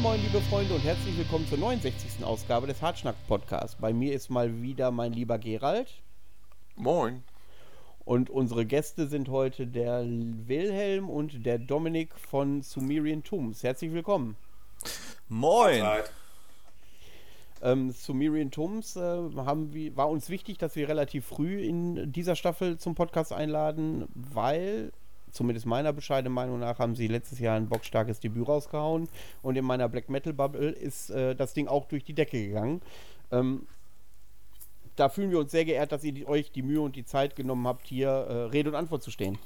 Moin moin liebe Freunde und herzlich willkommen zur 69. Ausgabe des Hartschnack Podcasts. Bei mir ist mal wieder mein lieber Gerald. Moin. Und unsere Gäste sind heute der Wilhelm und der Dominik von Sumerian Tombs. Herzlich willkommen. Moin. Ähm, Sumerian Tombs äh, haben wir, war uns wichtig, dass wir relativ früh in dieser Staffel zum Podcast einladen, weil zumindest meiner bescheidenen Meinung nach, haben sie letztes Jahr ein bockstarkes Debüt rausgehauen und in meiner Black Metal Bubble ist äh, das Ding auch durch die Decke gegangen. Ähm, da fühlen wir uns sehr geehrt, dass ihr die, euch die Mühe und die Zeit genommen habt, hier äh, Rede und Antwort zu stehen.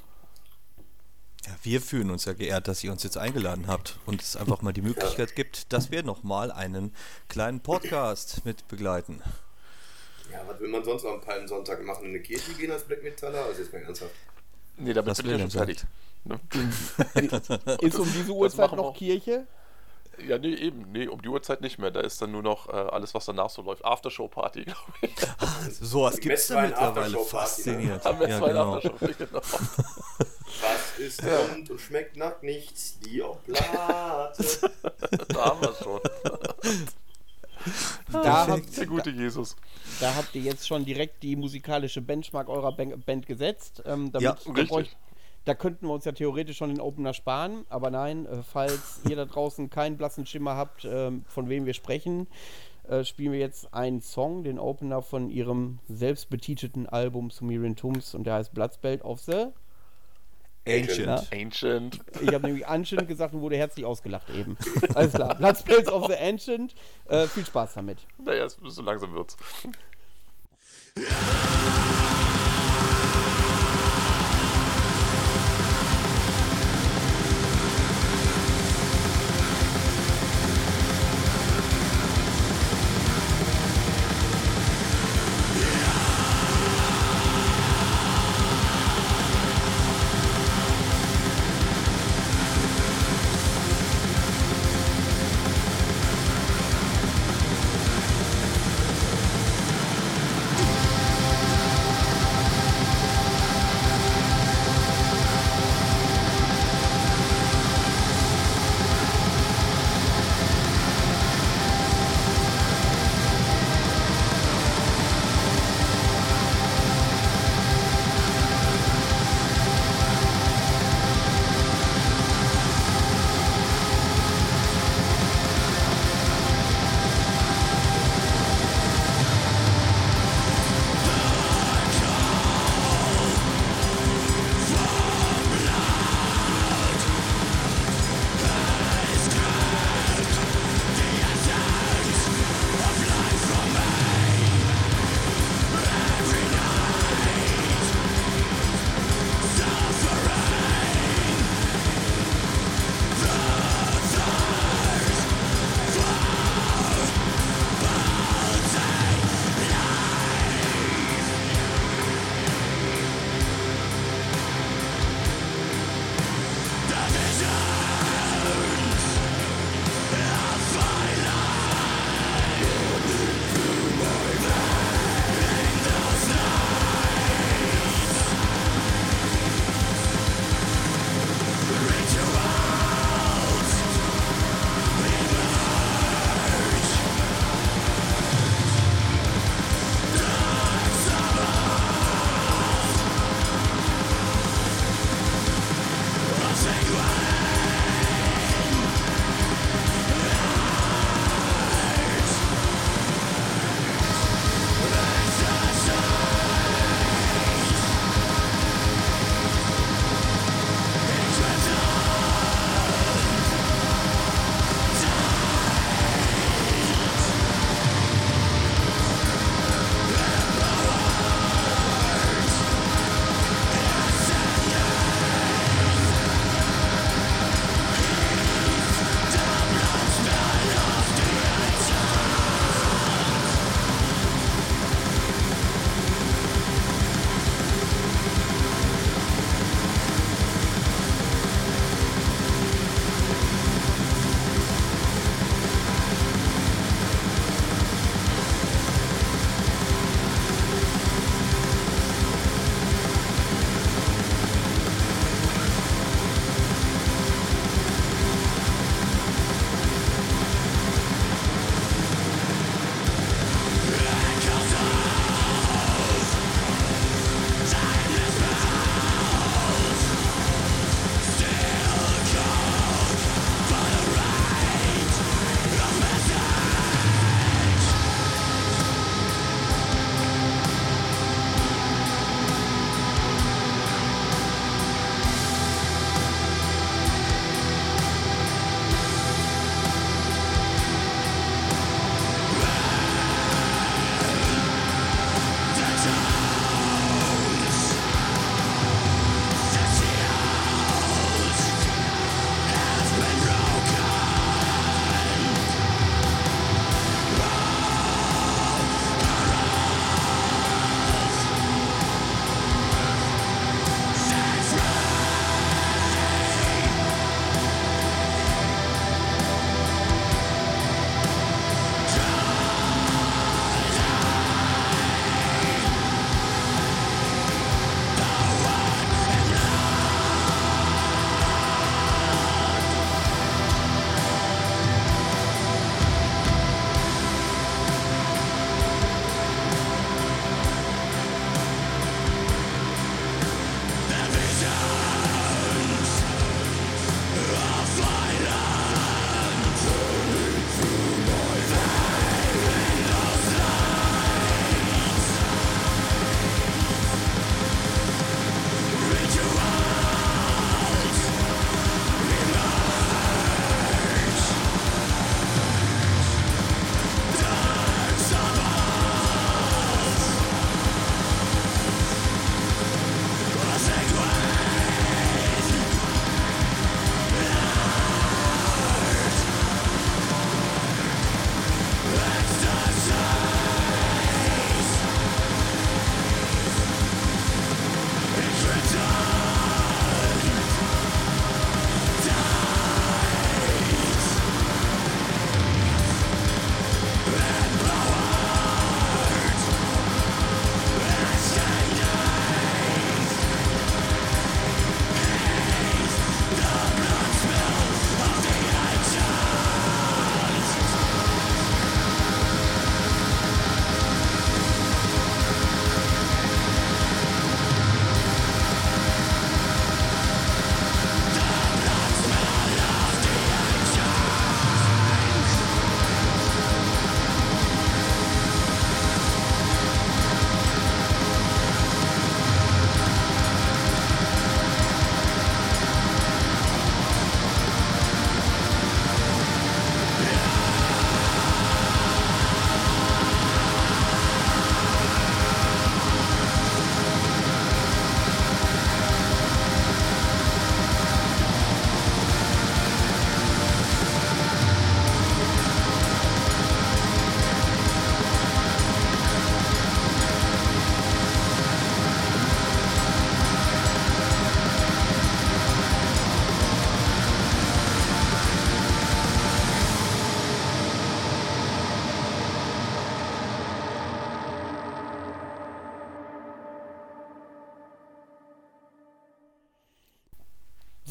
Ja, wir fühlen uns ja geehrt, dass ihr uns jetzt eingeladen habt und es einfach mal die Möglichkeit gibt, dass wir nochmal einen kleinen Podcast mit begleiten. Ja, was will man sonst noch am Palmsonntag machen? In eine Kirche gehen als Black Metaller? Also jetzt mal ernsthaft. Nee, damit das bin ich ja schon fertig. Ne? ist um diese Uhrzeit noch Kirche? Ja, nee, eben. Nee, um die Uhrzeit nicht mehr. Da ist dann nur noch äh, alles, was danach so läuft. Aftershow-Party, glaube ich. so was gibt es da mittlerweile. Faszinierend. Ja, genau. genau. Was ist ja. rund und schmeckt nach nichts? Die Oblate. da haben wir es schon. Da habt, der gute Jesus. Da habt ihr jetzt schon direkt die musikalische Benchmark eurer Band gesetzt. Ähm, damit ja, richtig. Da könnten wir uns ja theoretisch schon den Opener sparen, aber nein, äh, falls ihr da draußen keinen blassen Schimmer habt, äh, von wem wir sprechen, äh, spielen wir jetzt einen Song, den Opener von ihrem selbstbetitelten Album Sumerian Tombs und der heißt Bloodspelt of the Ancient. Ja? Ancient. Ich habe nämlich Ancient gesagt und wurde herzlich ausgelacht eben. Alles klar. Bloodspells of the Ancient. Äh, viel Spaß damit. Naja, so langsam wird's.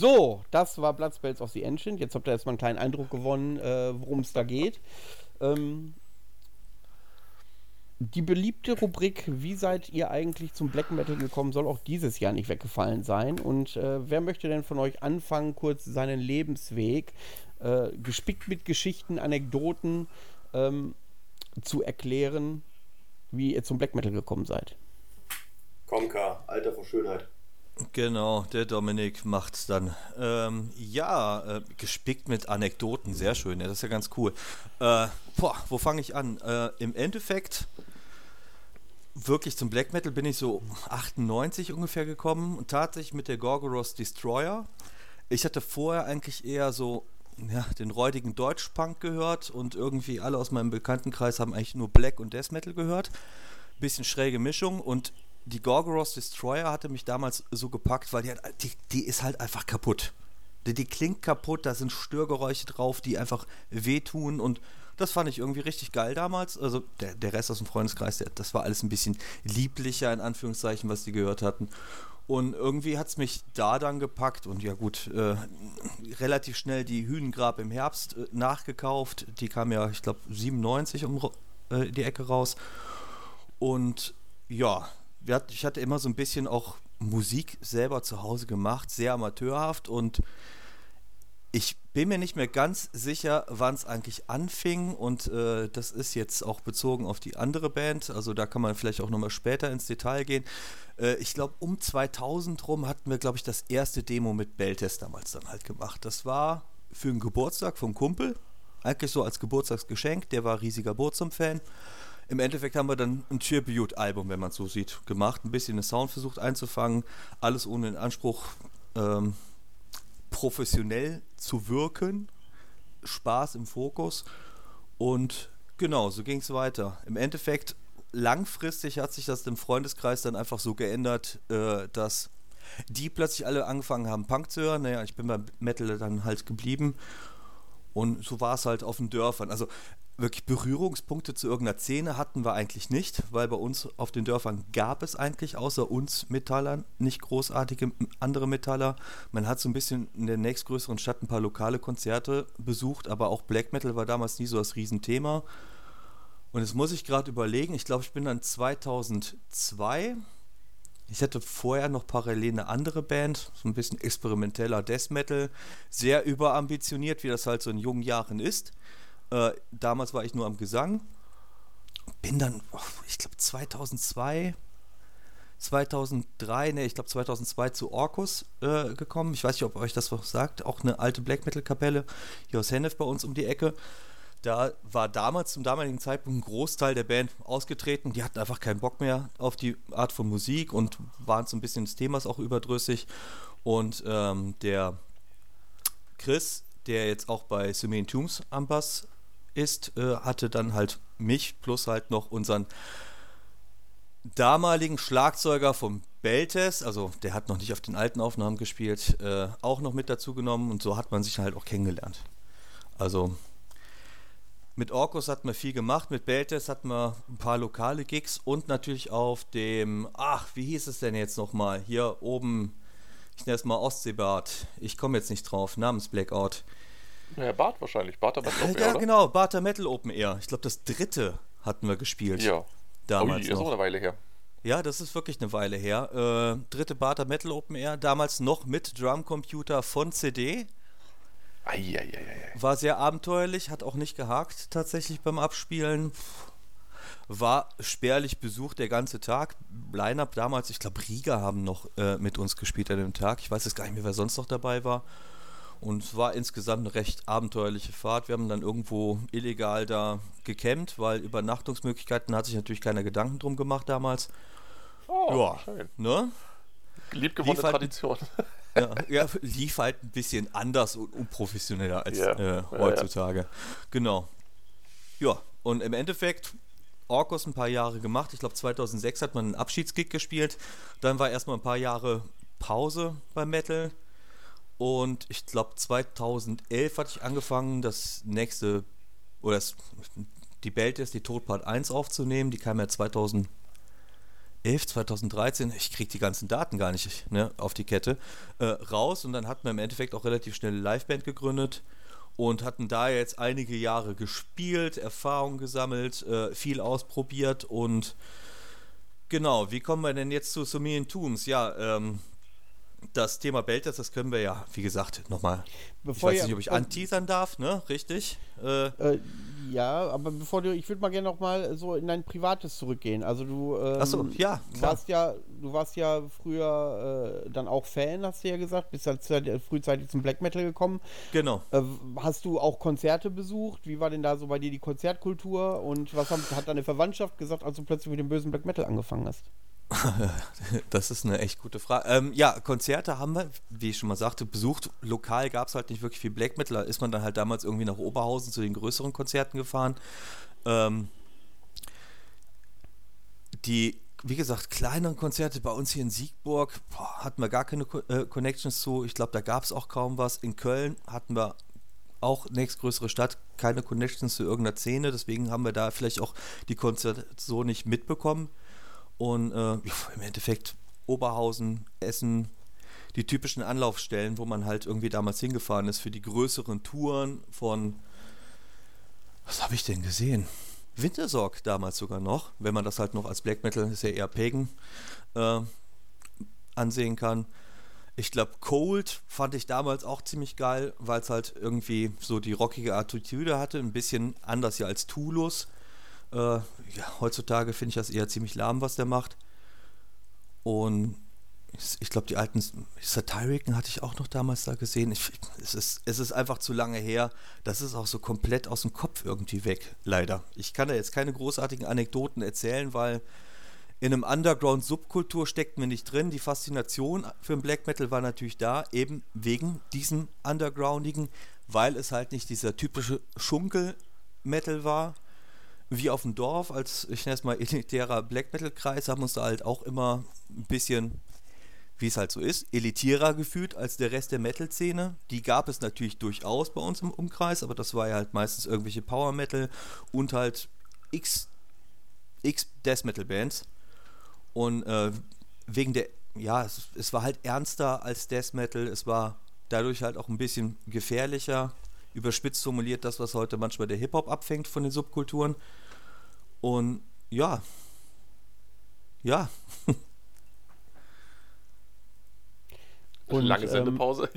So, das war Blood Spells of the Ancient. Jetzt habt ihr erstmal einen kleinen Eindruck gewonnen, äh, worum es da geht. Ähm, die beliebte Rubrik, wie seid ihr eigentlich zum Black Metal gekommen, soll auch dieses Jahr nicht weggefallen sein. Und äh, wer möchte denn von euch anfangen, kurz seinen Lebensweg, äh, gespickt mit Geschichten, Anekdoten, ähm, zu erklären, wie ihr zum Black Metal gekommen seid? Komka, Alter vor Schönheit. Genau, der Dominik macht's dann. Ähm, ja, äh, gespickt mit Anekdoten, sehr schön, ja, das ist ja ganz cool. Äh, boah, wo fange ich an? Äh, Im Endeffekt, wirklich zum Black Metal bin ich so 98 ungefähr gekommen und tatsächlich mit der Gorgoros Destroyer. Ich hatte vorher eigentlich eher so ja, den räudigen Deutschpunk gehört und irgendwie alle aus meinem Bekanntenkreis haben eigentlich nur Black und Death Metal gehört. Bisschen schräge Mischung und die Gorgoros Destroyer hatte mich damals so gepackt, weil die, hat, die, die ist halt einfach kaputt. Die, die, klingt kaputt, da sind Störgeräusche drauf, die einfach wehtun und das fand ich irgendwie richtig geil damals. Also der, der Rest aus dem Freundeskreis, der, das war alles ein bisschen lieblicher in Anführungszeichen, was die gehört hatten. Und irgendwie hat es mich da dann gepackt und ja gut, äh, relativ schnell die Hühnengrab im Herbst äh, nachgekauft. Die kam ja, ich glaube, 97 um äh, die Ecke raus. Und ja, ich hatte immer so ein bisschen auch Musik selber zu Hause gemacht, sehr amateurhaft und ich bin mir nicht mehr ganz sicher, wann es eigentlich anfing und äh, das ist jetzt auch bezogen auf die andere Band, also da kann man vielleicht auch nochmal später ins Detail gehen. Äh, ich glaube, um 2000 rum hatten wir, glaube ich, das erste Demo mit Belltest damals dann halt gemacht. Das war für einen Geburtstag vom Kumpel, eigentlich so als Geburtstagsgeschenk, der war riesiger Burzum-Fan. Im Endeffekt haben wir dann ein Tribute-Album, wenn man es so sieht, gemacht, ein bisschen den Sound versucht einzufangen, alles ohne den Anspruch, ähm, professionell zu wirken, Spaß im Fokus und genau, so ging es weiter. Im Endeffekt, langfristig hat sich das im Freundeskreis dann einfach so geändert, äh, dass die plötzlich alle angefangen haben, Punk zu hören. Naja, ich bin beim Metal dann halt geblieben. Und so war es halt auf den Dörfern. Also wirklich Berührungspunkte zu irgendeiner Szene hatten wir eigentlich nicht, weil bei uns auf den Dörfern gab es eigentlich außer uns Metallern nicht großartige andere Metaller. Man hat so ein bisschen in der nächstgrößeren Stadt ein paar lokale Konzerte besucht, aber auch Black Metal war damals nie so das Riesenthema. Und jetzt muss ich gerade überlegen, ich glaube, ich bin dann 2002. Ich hatte vorher noch parallel eine andere Band, so ein bisschen experimenteller Death Metal, sehr überambitioniert, wie das halt so in jungen Jahren ist. Äh, damals war ich nur am Gesang. Bin dann, oh, ich glaube 2002, 2003, ne, ich glaube 2002 zu Orkus äh, gekommen. Ich weiß nicht, ob euch das was sagt. Auch eine alte Black Metal Kapelle hier aus Hennef bei uns um die Ecke. Da war damals zum damaligen Zeitpunkt ein Großteil der Band ausgetreten. Die hatten einfach keinen Bock mehr auf die Art von Musik und waren so ein bisschen des Themas auch überdrüssig. Und ähm, der Chris, der jetzt auch bei Simeon Tombs am Bass ist, äh, hatte dann halt mich plus halt noch unseren damaligen Schlagzeuger vom Beltes, also der hat noch nicht auf den alten Aufnahmen gespielt, äh, auch noch mit dazu genommen und so hat man sich halt auch kennengelernt. Also mit Orkus hat man viel gemacht, mit Beltes hat man ein paar lokale Gigs und natürlich auf dem, ach, wie hieß es denn jetzt nochmal? Hier oben, ich nenne es mal Ostseebad, ich komme jetzt nicht drauf, namens Blackout. Ja, Bart wahrscheinlich. Bart Metal Open Air. Ja, genau, Bart Metal Open Air. Ich glaube, das dritte hatten wir gespielt. Ja. Damals. Ui, ist auch eine Weile her. Ja, das ist wirklich eine Weile her. Äh, dritte Barter Metal Open Air, damals noch mit Drumcomputer von CD. Eieieiei. War sehr abenteuerlich, hat auch nicht gehakt tatsächlich beim Abspielen. War spärlich besucht der ganze Tag. Line-Up damals, ich glaube, Riga haben noch äh, mit uns gespielt an dem Tag. Ich weiß jetzt gar nicht mehr, wer sonst noch dabei war. Und es war insgesamt eine recht abenteuerliche Fahrt. Wir haben dann irgendwo illegal da gecampt, weil Übernachtungsmöglichkeiten hat sich natürlich keiner Gedanken drum gemacht damals. Oh, ja, schön. Ne? Liebgewonnene halt, Tradition. Ja, ja, lief halt ein bisschen anders und unprofessioneller als ja, äh, heutzutage. Ja, genau. Ja, und im Endeffekt Orkos ein paar Jahre gemacht. Ich glaube 2006 hat man einen Abschiedsgig gespielt. Dann war erstmal ein paar Jahre Pause beim Metal. Und ich glaube 2011 hatte ich angefangen, das nächste, oder das, die Belt ist die Tod Part 1 aufzunehmen. Die kam ja 2010 2011, 2013, ich kriege die ganzen Daten gar nicht ne, auf die Kette, äh, raus und dann hatten wir im Endeffekt auch relativ schnell eine Liveband gegründet und hatten da jetzt einige Jahre gespielt, Erfahrung gesammelt, äh, viel ausprobiert und genau, wie kommen wir denn jetzt zu Sumerian Tombs? Ja, ähm, das Thema Belters, das können wir ja, wie gesagt, nochmal. Ich weiß nicht, ob ich anteasern darf, ne? Richtig? Äh, äh, ja, aber bevor du, ich würde mal gerne noch mal so in dein Privates zurückgehen. Also du ähm, Achso, ja, warst ja, du warst ja früher äh, dann auch Fan, hast du ja gesagt, bist halt frühzeitig zum Black Metal gekommen. Genau. Äh, hast du auch Konzerte besucht? Wie war denn da so bei dir die Konzertkultur? Und was haben, hat deine Verwandtschaft gesagt, als du plötzlich mit dem bösen Black Metal angefangen hast? Das ist eine echt gute Frage. Ähm, ja, Konzerte haben wir, wie ich schon mal sagte, besucht. Lokal gab es halt nicht wirklich viel Black Metal. Da ist man dann halt damals irgendwie nach Oberhausen zu den größeren Konzerten gefahren. Ähm, die, wie gesagt, kleineren Konzerte bei uns hier in Siegburg boah, hatten wir gar keine äh, Connections zu. Ich glaube, da gab es auch kaum was. In Köln hatten wir auch nächstgrößere Stadt, keine Connections zu irgendeiner Szene. Deswegen haben wir da vielleicht auch die Konzerte so nicht mitbekommen. Und äh, im Endeffekt Oberhausen, Essen, die typischen Anlaufstellen, wo man halt irgendwie damals hingefahren ist für die größeren Touren von. Was habe ich denn gesehen? Wintersorg damals sogar noch, wenn man das halt noch als Black Metal, ist ja eher Pagan, äh, ansehen kann. Ich glaube, Cold fand ich damals auch ziemlich geil, weil es halt irgendwie so die rockige Attitüde hatte, ein bisschen anders ja als Tulus. Äh, ja, heutzutage finde ich das eher ziemlich lahm, was der macht. Und ich glaube, die alten Satiriken hatte ich auch noch damals da gesehen. Ich, es, ist, es ist einfach zu lange her. Das ist auch so komplett aus dem Kopf irgendwie weg, leider. Ich kann da jetzt keine großartigen Anekdoten erzählen, weil in einem Underground-Subkultur steckt mir nicht drin. Die Faszination für den Black Metal war natürlich da, eben wegen diesem Undergroundigen, weil es halt nicht dieser typische Schunkel-Metal war, wie auf dem Dorf, als ich nenne es mal elitärer Black Metal-Kreis, haben uns da halt auch immer ein bisschen, wie es halt so ist, elitärer gefühlt als der Rest der Metal-Szene. Die gab es natürlich durchaus bei uns im Umkreis, aber das war ja halt meistens irgendwelche Power Metal und halt X, X Death Metal Bands. Und äh, wegen der, ja, es, es war halt ernster als Death Metal, es war dadurch halt auch ein bisschen gefährlicher überspitzt formuliert das, was heute manchmal der Hip-Hop abfängt von den Subkulturen. Und ja, ja. Und, Lange Sendepause.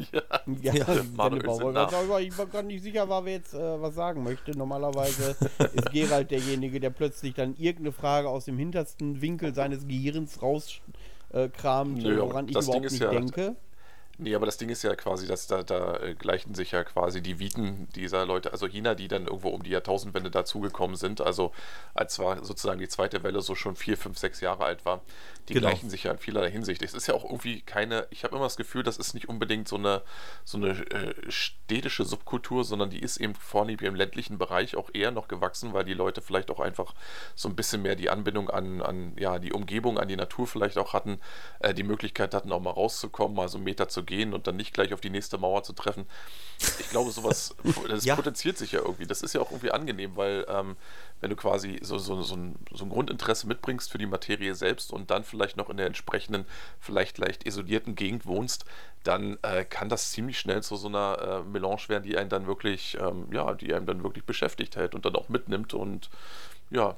Ähm, ja, ja Sendepause. Ich war gar nicht sicher, war, wer jetzt äh, was sagen möchte. Normalerweise ist Gerald derjenige, der plötzlich dann irgendeine Frage aus dem hintersten Winkel seines Gehirns rauskramt, äh, woran ich überhaupt nicht ja, denke. Nee, aber das Ding ist ja quasi, dass da, da äh, gleichen sich ja quasi die Viten dieser Leute, also China, die dann irgendwo um die Jahrtausendwende dazugekommen sind, also als zwar sozusagen die zweite Welle so schon vier, fünf, sechs Jahre alt war, die genau. gleichen sich ja in vielerlei Hinsicht. Es ist ja auch irgendwie keine, ich habe immer das Gefühl, das ist nicht unbedingt so eine, so eine äh, städtische Subkultur, sondern die ist eben vornehmlich im ländlichen Bereich auch eher noch gewachsen, weil die Leute vielleicht auch einfach so ein bisschen mehr die Anbindung an, an ja, die Umgebung, an die Natur vielleicht auch hatten, äh, die Möglichkeit hatten, auch mal rauszukommen, mal so einen Meter zu gehen und dann nicht gleich auf die nächste Mauer zu treffen. Ich glaube, sowas, das ja. potenziert sich ja irgendwie. Das ist ja auch irgendwie angenehm, weil ähm, wenn du quasi so, so, so, ein, so ein Grundinteresse mitbringst für die Materie selbst und dann vielleicht noch in der entsprechenden, vielleicht leicht isolierten Gegend wohnst, dann äh, kann das ziemlich schnell zu so einer äh, Melange werden, die einen dann wirklich, ähm, ja, die einen dann wirklich beschäftigt hält und dann auch mitnimmt und ja.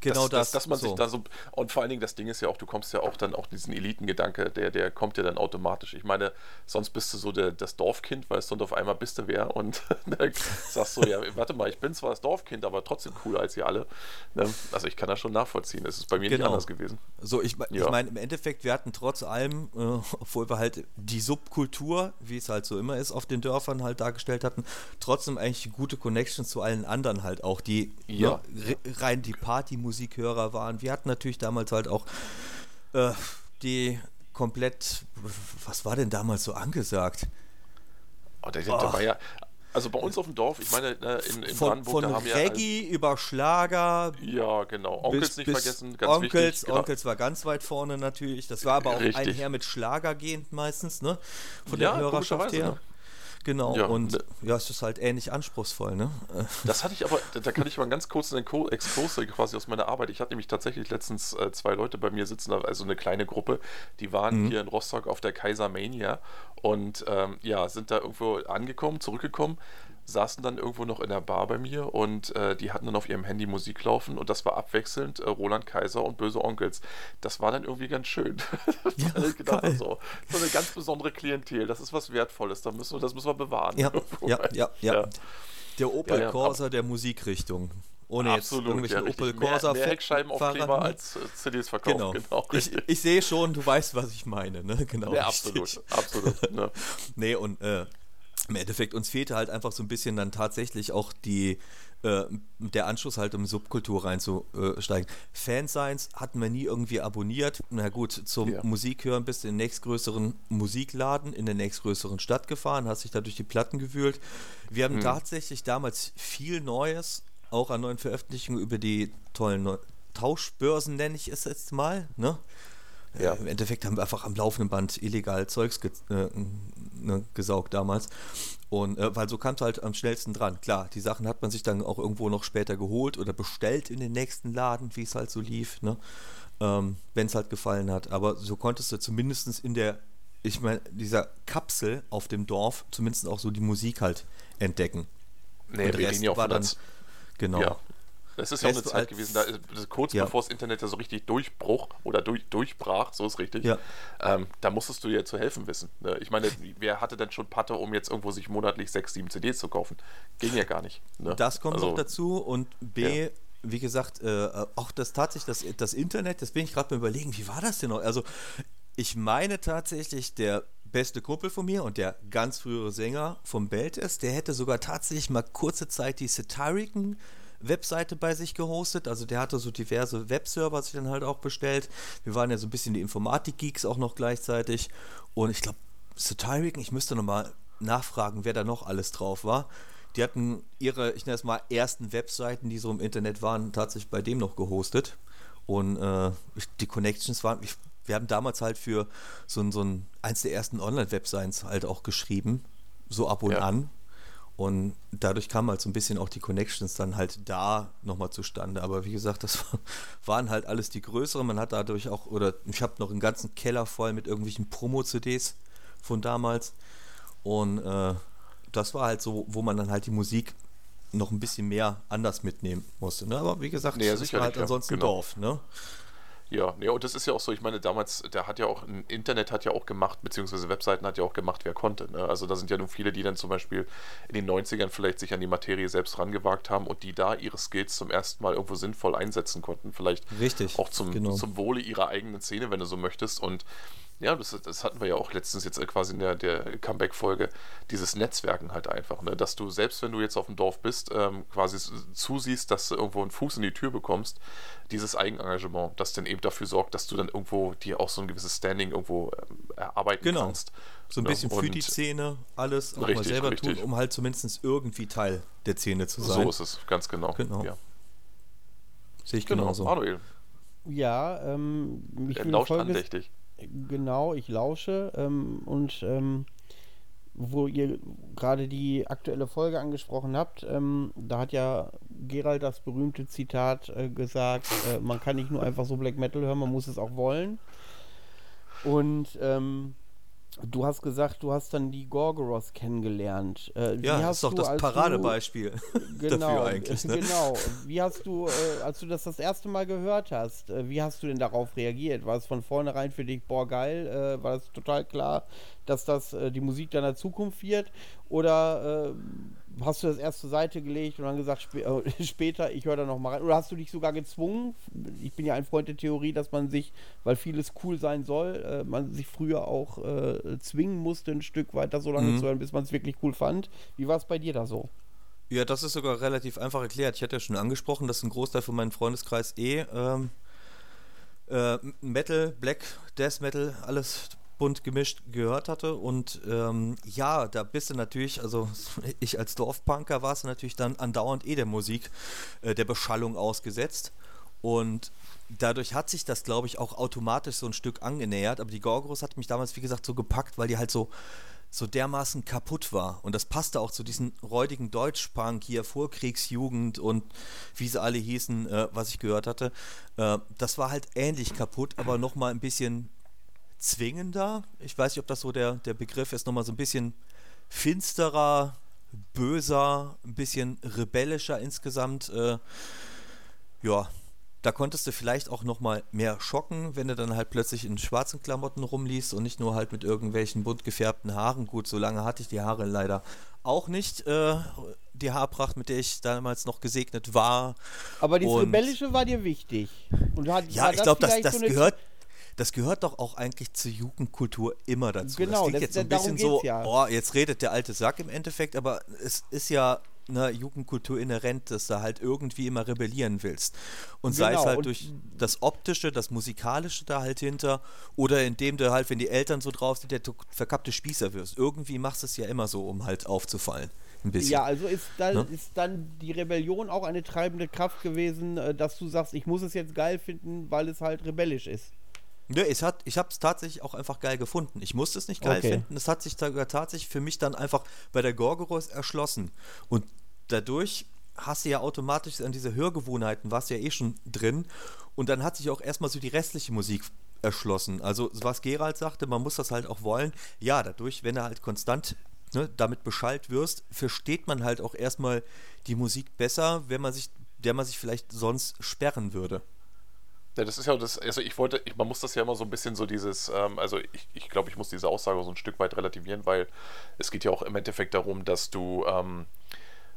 Genau das. Dass, dass man so. sich da so. Und vor allen Dingen, das Ding ist ja auch, du kommst ja auch dann auch diesen Elitengedanke, der, der kommt ja dann automatisch. Ich meine, sonst bist du so der, das Dorfkind, weißt du, und auf einmal bist du wer und sagst du, ja, warte mal, ich bin zwar das Dorfkind, aber trotzdem cooler als ihr alle. Ne? Also ich kann das schon nachvollziehen. Es ist bei mir genau. nicht anders gewesen. So, ich, ja. ich meine, im Endeffekt, wir hatten trotz allem, äh, obwohl wir halt die Subkultur, wie es halt so immer ist, auf den Dörfern halt dargestellt hatten, trotzdem eigentlich gute Connections zu allen anderen halt auch, die ja. ne, rein die Party die Musikhörer waren. Wir hatten natürlich damals halt auch äh, die komplett, was war denn damals so angesagt? Oh, der, der war ja, also bei uns auf dem Dorf, ich meine, ne, in, in von, Brandenburg, von Reggae ja, über Schlager. Ja, genau. Onkels bis, nicht bis vergessen, ganz Onkels, wichtig. Genau. Onkels war ganz weit vorne natürlich. Das war aber auch Richtig. einher mit Schlager gehend meistens, ne? Von der ja, Hörerschaft her. Ne? Genau, Ja, und ne- ja, es ist halt ähnlich anspruchsvoll, ne? Das hatte ich aber, da- kann ich mal einen ganz kurzen Ko- Exkurs quasi aus meiner Arbeit. Ich hatte nämlich tatsächlich letztens äh, zwei Leute bei mir sitzen, also eine kleine Gruppe, die waren Mhm. hier in Rostock auf der Kaiser Mania und ähm, ja, sind da irgendwo angekommen, zurückgekommen, saßen dann irgendwo noch in der Bar bei mir und äh, die hatten dann auf ihrem Handy Musik laufen und das war abwechselnd äh, Roland Kaiser und Böse Onkels. Das war dann irgendwie ganz schön. Ja, ich gedacht geil. so, so eine ganz besondere Klientel, das ist was Wertvolles, da müssen wir, das müssen wir bewahren. Ja, ja, ja, ja. Ja. Der Opel Ja, Corsa der Musikrichtung. Ohne Absolut, irgendwelchen ja. Opel Corsa mehr, mehr Heckscheibenaufkleber ne? als äh, CDs verkauft. Genau. Genau, ich, ich sehe schon, du weißt, was ich meine, ne? Genau. ja, absolut, absolut. Ne? Nee, und äh, im Endeffekt, uns fehlte halt einfach so ein bisschen dann tatsächlich auch die, äh, der Anschluss halt, um Subkultur reinzusteigen. Fansigns hatten wir nie irgendwie abonniert. Na gut, zum Ja. Musik hören bist du in den nächstgrößeren Musikladen in der nächstgrößeren Stadt gefahren, hast dich da durch die Platten gewühlt. Wir Mhm. haben tatsächlich damals viel Neues, auch an neuen Veröffentlichungen über die tollen Neu Tauschbörsen, nenne ich es jetzt mal, ne? Ja. Im Endeffekt haben wir einfach am laufenden Band illegal Zeugs ge äh, ne, gesaugt damals. Und äh, weil so kam es halt am schnellsten dran. Klar, die Sachen hat man sich dann auch irgendwo noch später geholt oder bestellt in den nächsten Laden, wie es halt so lief, ne? Ähm, wenn es halt gefallen hat. Aber so konntest du zumindest in der, ich meine, dieser Kapsel auf dem Dorf zumindest auch so die Musik halt entdecken. Nee, Und wir Rest war dann, der genau. Ja. Das ist ja auch eine Zeit gewesen, da, ist- ist kurz Ja. bevor das Internet ja so richtig durchbruch oder durch, durchbrach, so ist richtig. Ja. Ähm, da musstest du ja zu helfen wissen. Ne? Ich meine, wer hatte denn schon Patte, um jetzt irgendwo sich monatlich sechs, sieben CDs zu kaufen? Ging ja gar nicht. Ne? Das kommt Also, noch dazu und B, Ja. wie gesagt, äh, auch das tatsächlich, das, das Internet, das bin ich gerade mal überlegen, wie war das denn noch? Also, ich meine tatsächlich, der beste Kumpel von mir und der ganz frühere Sänger vom Beltes, der hätte sogar tatsächlich mal kurze Zeit die Satirican Webseite bei sich gehostet. Also der hatte so diverse Webserver sich dann halt auch bestellt. Wir waren ja so ein bisschen die Informatik-Geeks auch noch gleichzeitig. Und ich glaube, Satirican, ich müsste nochmal nachfragen, wer da noch alles drauf war. Die hatten ihre, ich nenne es mal, ersten Webseiten, die so im Internet waren, tatsächlich bei dem noch gehostet. Und äh, die Connections waren, ich, wir haben damals halt für so ein, so ein, eins der ersten Online-Websites halt auch geschrieben, so ab und Ja. an. Und dadurch kamen halt so ein bisschen auch die Connections dann halt da nochmal zustande. Aber wie gesagt, das waren halt alles die größeren. Man hat dadurch auch, oder ich habe noch einen ganzen Keller voll mit irgendwelchen Promo-CDs von damals. Und äh, das war halt so, wo man dann halt die Musik noch ein bisschen mehr anders mitnehmen musste. Ne? Aber wie gesagt, Nee, das war halt ja, ansonsten genau. Dorf. Ne? Ja, nee, und das ist ja auch so, ich meine, damals, der hat ja auch, ein Internet hat ja auch gemacht, beziehungsweise Webseiten hat ja auch gemacht, wer konnte. Ne? Also da sind ja nun viele, die dann zum Beispiel in den 90ern vielleicht sich an die Materie selbst rangewagt haben und die da ihre Skills zum ersten Mal irgendwo sinnvoll einsetzen konnten. Vielleicht Richtig, auch zum, genau. zum Wohle ihrer eigenen Szene, wenn du so möchtest. Und ja, das, das hatten wir ja auch letztens jetzt äh, quasi in der, der Comeback-Folge, dieses Netzwerken halt einfach, ne? dass du selbst wenn du jetzt auf dem Dorf bist, ähm, quasi zusiehst, dass du irgendwo einen Fuß in die Tür bekommst, dieses Eigenengagement, das dann eben dafür sorgt, dass du dann irgendwo dir auch so ein gewisses Standing irgendwo ähm, erarbeiten Genau. kannst. So ein Ne? bisschen für Und die Szene, alles auch mal Richtig, selber richtig. tun, um halt zumindest irgendwie Teil der Szene zu sein. So ist es, ganz genau. Genau. Ja. Sehe ich Genau, genauso. Manuel, Ja, ähm, ich er will lauscht andächtig. Genau, ich lausche ähm, und ähm, wo ihr gerade die aktuelle Folge angesprochen habt, ähm, da hat ja Gerald das berühmte Zitat äh, gesagt, äh, man kann nicht nur einfach so Black Metal hören, man muss es auch wollen. Und ähm, du hast gesagt, du hast dann die Gorgoroth kennengelernt. Äh, Ja, das hast ist doch du, das du- Paradebeispiel genau, dafür eigentlich. Ne? Genau. Wie hast du, äh, als du das das erste Mal gehört hast, äh, wie hast du denn darauf reagiert? War es von vornherein für dich, boah, geil? Äh, war das total klar, dass das äh, die Musik deiner Zukunft wird? Oder äh, hast du das erst zur Seite gelegt und dann gesagt, spä äh, später, ich höre da noch mal rein? Oder hast du dich sogar gezwungen? Ich bin ja ein Freund der Theorie, dass man sich, weil vieles cool sein soll, äh, man sich früher auch äh, zwingen musste, ein Stück weiter so lange Mhm. zu hören, bis man es wirklich cool fand. Wie war es bei dir da so? Ja, das ist sogar relativ einfach erklärt. Ich hatte ja schon angesprochen, dass ein Großteil von meinem Freundeskreis eh ähm, äh, Metal, Black, Death Metal, alles bunt gemischt gehört hatte. Und ähm, ja, da bist du natürlich, also ich als Dorfpunker war es natürlich dann andauernd eh der Musik, äh, der Beschallung ausgesetzt. Und dadurch hat sich das, glaube ich, auch automatisch so ein Stück angenähert. Aber die Gorgos hat mich damals, wie gesagt, so gepackt, weil die halt so so dermaßen kaputt war. Und das passte auch zu diesem räudigen Deutschpunk hier, Vorkriegsjugend und wie sie alle hießen, äh, was ich gehört hatte. Äh, das war halt ähnlich kaputt, aber nochmal ein bisschen zwingender. Ich weiß nicht, ob das so der, der Begriff ist, nochmal so ein bisschen finsterer, böser, ein bisschen rebellischer insgesamt. Äh, ja, da konntest du vielleicht auch nochmal mehr schocken, wenn du dann halt plötzlich in schwarzen Klamotten rumliest und nicht nur halt mit irgendwelchen bunt gefärbten Haaren. Gut, so lange hatte ich die Haare leider auch nicht. Äh, die Haarpracht, mit der ich damals noch gesegnet war. Aber das Rebellische war dir wichtig. Und hat, ja, ich glaube, das, das so gehört das gehört doch auch eigentlich zur Jugendkultur immer dazu. Genau, das klingt das, jetzt so ein bisschen so, ja. oh, jetzt redet der alte Sack im Endeffekt, aber es ist ja einer Jugendkultur inhärent, dass du halt irgendwie immer rebellieren willst. Und genau, sei es genau, halt durch das Optische, das Musikalische da halt hinter oder indem du halt, wenn die Eltern so drauf sind, der verkappte Spießer wirst. Irgendwie machst du es ja immer so, um halt aufzufallen. Ja, also ist dann, ne? ist dann die Rebellion auch eine treibende Kraft gewesen, äh, dass du sagst, ich muss es jetzt geil finden, weil es halt rebellisch ist. Ja, es hat, ich habe es tatsächlich auch einfach geil gefunden. Ich musste es nicht geil okay. finden. Es hat sich da tatsächlich für mich dann einfach bei der Gorgoros erschlossen. Und dadurch hast du ja automatisch an diese Hörgewohnheiten, warst ja eh schon drin. Und dann hat sich auch erstmal so die restliche Musik erschlossen. Also, was Gerald sagte, man muss das halt auch wollen. Ja, dadurch, wenn er halt konstant ne, damit beschallt wirst, versteht man halt auch erstmal die Musik besser, wenn man sich, der man sich vielleicht sonst sperren würde. Ja, das ist ja das, also ich wollte, ich, man muss das ja immer so ein bisschen so dieses, ähm, also ich, ich glaube, ich muss diese Aussage so ein Stück weit relativieren, weil es geht ja auch im Endeffekt darum, dass du, ähm,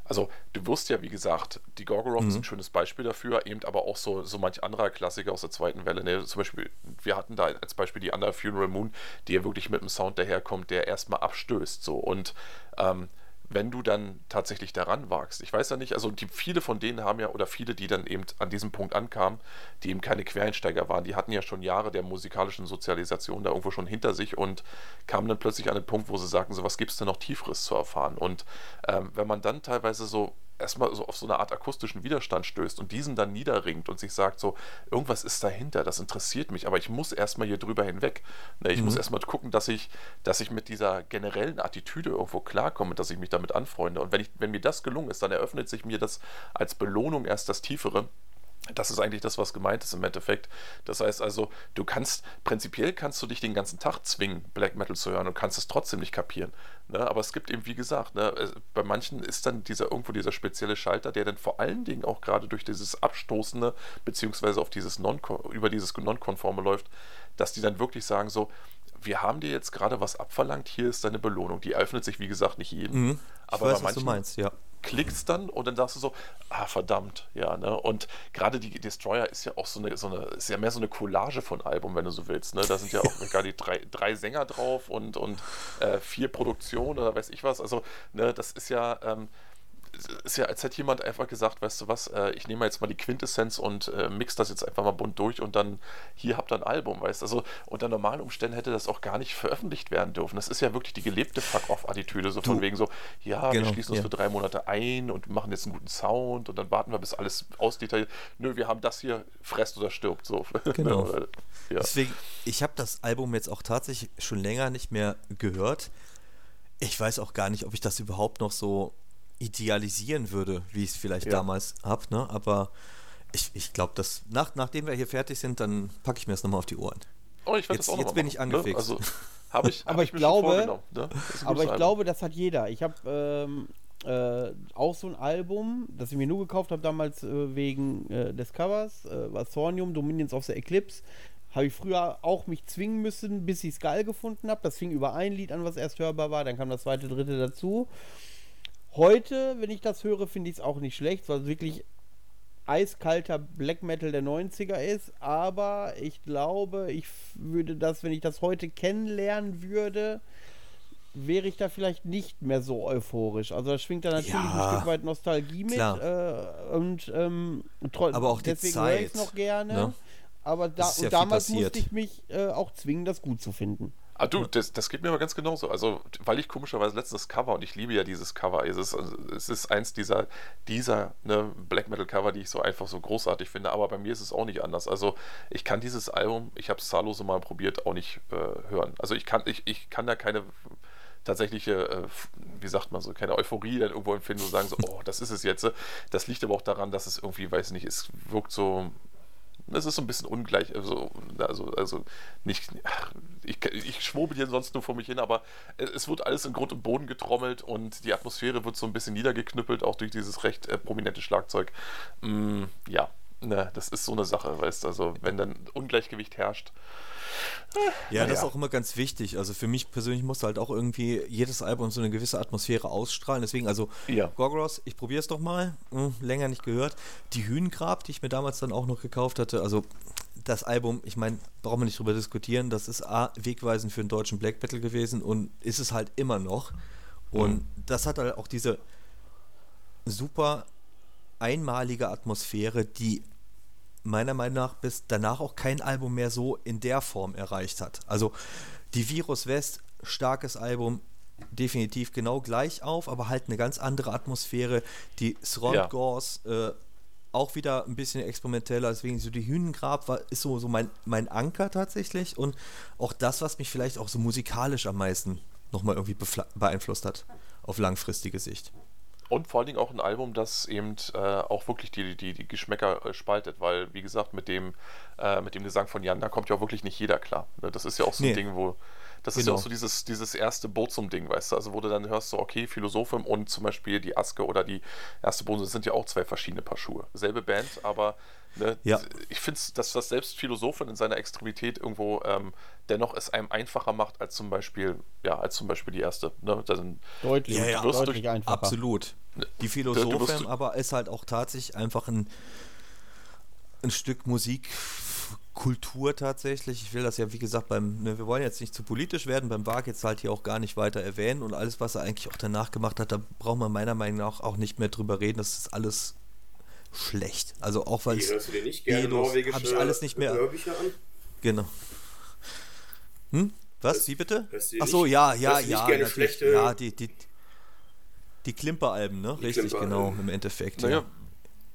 also du wirst ja, wie gesagt, die Gorgoroth mhm. ist ein schönes Beispiel dafür, eben aber auch so, so manch anderer Klassiker aus der zweiten Welle. Ne? Zum Beispiel, wir hatten da als Beispiel die Under Funeral Moon, die ja wirklich mit einem Sound daherkommt, der erstmal abstößt. So und ähm, wenn du dann tatsächlich daran wagst. Ich weiß ja nicht, also die, viele von denen haben ja, oder viele, die dann eben an diesem Punkt ankamen, die eben keine Quereinsteiger waren, die hatten ja schon Jahre der musikalischen Sozialisation da irgendwo schon hinter sich und kamen dann plötzlich an den Punkt, wo sie sagten, so was gibt es denn noch Tieferes zu erfahren? Und ähm, wenn man dann teilweise so erstmal so auf so eine Art akustischen Widerstand stößt und diesen dann niederringt und sich sagt, so, irgendwas ist dahinter, das interessiert mich, aber ich muss erstmal hier drüber hinweg. Ne, ich mhm. muss erstmal gucken, dass ich, dass ich mit dieser generellen Attitüde irgendwo klarkomme, dass ich mich damit anfreunde. Und wenn, ich, wenn mir das gelungen ist, dann eröffnet sich mir das als Belohnung erst das Tiefere. Das ist eigentlich das, was gemeint ist im Endeffekt. Das heißt also, du kannst, prinzipiell kannst du dich den ganzen Tag zwingen, Black Metal zu hören und kannst es trotzdem nicht kapieren. Ne? Aber es gibt eben, wie gesagt, ne, bei manchen ist dann dieser irgendwo dieser spezielle Schalter, der dann vor allen Dingen auch gerade durch dieses Abstoßende, beziehungsweise auf dieses non über dieses Non-Konforme läuft, dass die dann wirklich sagen so, wir haben dir jetzt gerade was abverlangt, hier ist deine Belohnung. Die öffnet sich, wie gesagt, nicht jedem. Mhm. Aber weiß, bei manchen, was du meinst, ja klickst dann und dann sagst du so, ah verdammt, ja, ne? Und gerade die Destroyer ist ja auch so eine, so eine, ist ja mehr so eine Collage von Album, wenn du so willst, ne? Da sind ja auch gar die drei, drei Sänger drauf und, und äh, vier Produktionen oder weiß ich was. Also, ne, das ist ja, ähm, ist ja, als hätte jemand einfach gesagt, weißt du was, äh, ich nehme jetzt mal die Quintessenz und äh, mix das jetzt einfach mal bunt durch und dann hier habt ihr ein Album, weißt du. Also unter normalen Umständen hätte das auch gar nicht veröffentlicht werden dürfen. Das ist ja wirklich die gelebte Fuck-Off-Attitüde, so du, von wegen so, ja, genau, wir schließen uns ja. für drei Monate ein und machen jetzt einen guten Sound und dann warten wir, bis alles ausdetailliert. Nö, wir haben das hier, fresst oder stirbt, so. Genau. ja. Deswegen, ich habe das Album jetzt auch tatsächlich schon länger nicht mehr gehört. Ich weiß auch gar nicht, ob ich das überhaupt noch so idealisieren würde, wie ich es vielleicht ja. damals habe, ne? Aber ich, ich glaube, dass nach, nachdem wir hier fertig sind, dann packe ich mir das nochmal auf die Ohren. Oh, ich jetzt, das auch jetzt bin machen, ich angefixt. Ne? Also, hab ich, aber ich, ich glaube, ne? aber ich glaube, das hat jeder. Ich habe ähm, äh, auch so ein Album, das ich mir nur gekauft habe damals äh, wegen äh, des Covers, äh, war Thornium, Dominions of the Eclipse. Habe ich früher auch mich zwingen müssen, bis ich es geil gefunden habe. Das fing über ein Lied an, was erst hörbar war, dann kam das zweite, dritte dazu. Heute, wenn ich das höre, finde ich es auch nicht schlecht, weil es wirklich eiskalter Black Metal der 90er ist. Aber ich glaube, ich würde das, wenn ich das heute kennenlernen würde, wäre ich da vielleicht nicht mehr so euphorisch. Also da schwingt da natürlich ja, ein Stück weit Nostalgie mit. Äh, und ähm, aber auch deswegen höre ich es noch gerne. Ne? Aber da, ja damals musste ich mich äh, auch zwingen, das gut zu finden. Ah, du, das, das geht mir aber ganz genauso. Also, weil ich komischerweise letztes Cover und ich liebe ja dieses Cover. Es ist, es ist eins dieser, dieser ne, Black Metal Cover, die ich so einfach so großartig finde. Aber bei mir ist es auch nicht anders. Also, ich kann dieses Album, ich habe es zahllose mal probiert, auch nicht äh, hören. Also, ich kann, ich, ich kann da keine tatsächliche, äh, wie sagt man so, keine Euphorie dann irgendwo empfinden und sagen so, oh, das ist es jetzt. Das liegt aber auch daran, dass es irgendwie, weiß nicht, es wirkt so, es ist so ein bisschen ungleich, also, also, also nicht, ich, ich schwurbel hier sonst nur vor mich hin, aber es wird alles in Grund und Boden getrommelt und die Atmosphäre wird so ein bisschen niedergeknüppelt, auch durch dieses recht äh, prominente Schlagzeug. Mm, ja, ne, das ist so eine Sache, weißt du, also wenn dann Ungleichgewicht herrscht, ja, das ist auch immer ganz wichtig. Also für mich persönlich muss halt auch irgendwie jedes Album so eine gewisse Atmosphäre ausstrahlen. Deswegen, also ja. Gorgoroth, ich probiere es doch mal. Hm, länger nicht gehört. Die Hühnengrab, die ich mir damals dann auch noch gekauft hatte, also das Album, ich meine, brauchen wir nicht drüber diskutieren, das ist A, wegweisend für den deutschen Black Battle gewesen und ist es halt immer noch. Und mhm. das hat halt auch diese super einmalige Atmosphäre, die meiner Meinung nach bis danach auch kein Album mehr so in der Form erreicht hat. Also die Virus West, starkes Album, definitiv genau gleich auf, aber halt eine ganz andere Atmosphäre. Die Srond ja. Gors, äh, auch wieder ein bisschen experimenteller, deswegen so die Hühnengrab war, ist so, so mein, mein Anker tatsächlich und auch das, was mich vielleicht auch so musikalisch am meisten nochmal irgendwie beeinflusst hat, auf langfristige Sicht. Und vor allen Dingen auch ein Album, das eben äh, auch wirklich die, die, die Geschmäcker äh, spaltet, weil, wie gesagt, mit dem, äh, mit dem Gesang von Jan, da kommt ja auch wirklich nicht jeder klar. Ne? Das ist ja auch so nee. ein Ding, wo. Das genau. ist ja auch genau. so dieses, dieses erste Bozum-Ding, weißt du? Also, wo du dann hörst, so, okay, Philosophem und zum Beispiel die Aske oder die erste Bohne sind ja auch zwei verschiedene Paar Schuhe. Selbe Band, aber Ne? Ja. Ich finde, dass das selbst Philosophen in seiner Extremität irgendwo ähm, dennoch es einem einfacher macht als zum Beispiel, ja, als zum Beispiel die erste. Ne? deutlich, ja, ja, deutlich durch, einfacher. Absolut. Ne, die Philosophen aber ist halt auch tatsächlich einfach ein, ein Stück Musikkultur tatsächlich. Ich will das ja, wie gesagt, beim, ne, wir wollen jetzt nicht zu politisch werden, beim WAG jetzt halt hier auch gar nicht weiter erwähnen und alles, was er eigentlich auch danach gemacht hat, da braucht man meiner Meinung nach auch nicht mehr drüber reden. Das ist alles schlecht. Also auch weil es. Hörst du dir nicht gerne norwegische Habe ich alles nicht mehr. Hörbücher an? Genau. Hm? Was? Das, Wie bitte? Ach so, ja, ja, ja. Natürlich. Ja, die, die, die Klimper-Alben, ne? Die Richtig, Klimper genau, im Endeffekt. Naja, ja.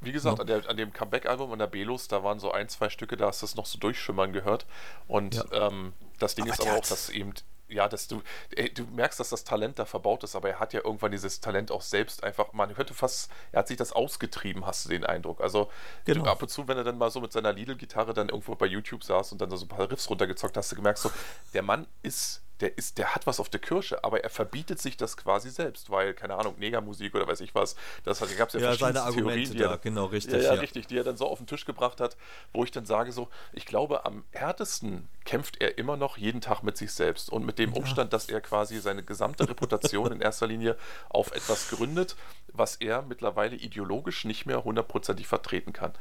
Wie gesagt, ja. an, der, an, dem Comeback-Album an der Belos, da waren so ein, zwei Stücke, da hast du das noch so durchschimmern gehört. Und ja. ähm, das Ding aber ist aber auch, dass eben ja, dass du, ey, du merkst, dass das Talent da verbaut ist, aber er hat ja irgendwann dieses Talent auch selbst einfach, man könnte fast, er hat sich das ausgetrieben, hast du den Eindruck. Also genau. du, ab und zu, wenn er dann mal so mit seiner Lidl-Gitarre dann irgendwo bei YouTube saß und dann so ein paar Riffs runtergezockt, hast du gemerkt, so, der Mann ist der ist, der hat was auf der Kirsche, aber er verbietet sich das quasi selbst, weil, keine Ahnung, Negermusik oder weiß ich was, das gab es ja, ja seine Argumente Theorien, da, er, genau, richtig. Ja, ja, ja, richtig, die er dann so auf den Tisch gebracht hat, wo ich dann sage so, ich glaube, am härtesten kämpft er immer noch jeden Tag mit sich selbst und mit dem. Umstand, dass er quasi seine gesamte Reputation in erster Linie auf etwas gründet, was er mittlerweile ideologisch nicht mehr hundertprozentig vertreten kann.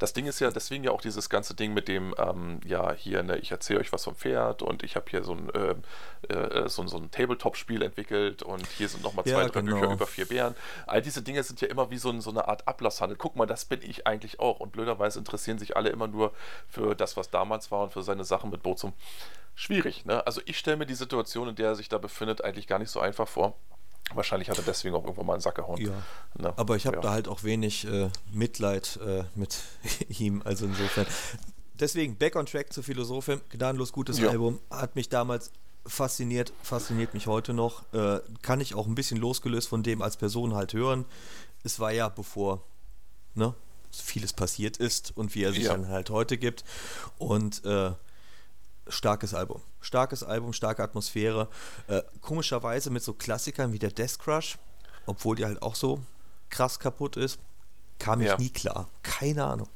Das Ding ist ja deswegen ja auch dieses ganze Ding mit dem, ähm, ja, hier, ne, ich erzähle euch was vom Pferd und ich habe hier so ein, äh, äh, so, so ein Tabletop-Spiel entwickelt und hier sind nochmal zwei, ja, drei genau. Bücher über vier Bären. All diese Dinge sind ja immer wie so, ein, so eine Art Ablasshandel. Guck mal, das bin ich eigentlich auch. Und blöderweise interessieren sich alle immer nur für das, was damals war und für seine Sachen mit Bozum. Schwierig, ne? Also ich stelle mir die Situation, in der er sich da befindet, eigentlich gar nicht so einfach vor. Wahrscheinlich hat er deswegen auch irgendwann mal einen Sack gehauen. Ja. Ne? Aber ich habe ja. da halt auch wenig äh, Mitleid äh, mit ihm, also insofern. Deswegen, Back on Track zu Philosophin, gnadenlos gutes ja. Album, hat mich damals fasziniert, fasziniert mich heute noch. Äh, kann ich auch ein bisschen losgelöst von dem als Person halt hören. Es war ja bevor ne, vieles passiert ist und wie er sich ja. dann halt heute gibt. Und äh, starkes Album. Starkes Album, starke Atmosphäre. Äh, komischerweise mit so Klassikern wie der Death Crush, obwohl die halt auch so krass kaputt ist, kam ich ja. nie klar. Keine Ahnung.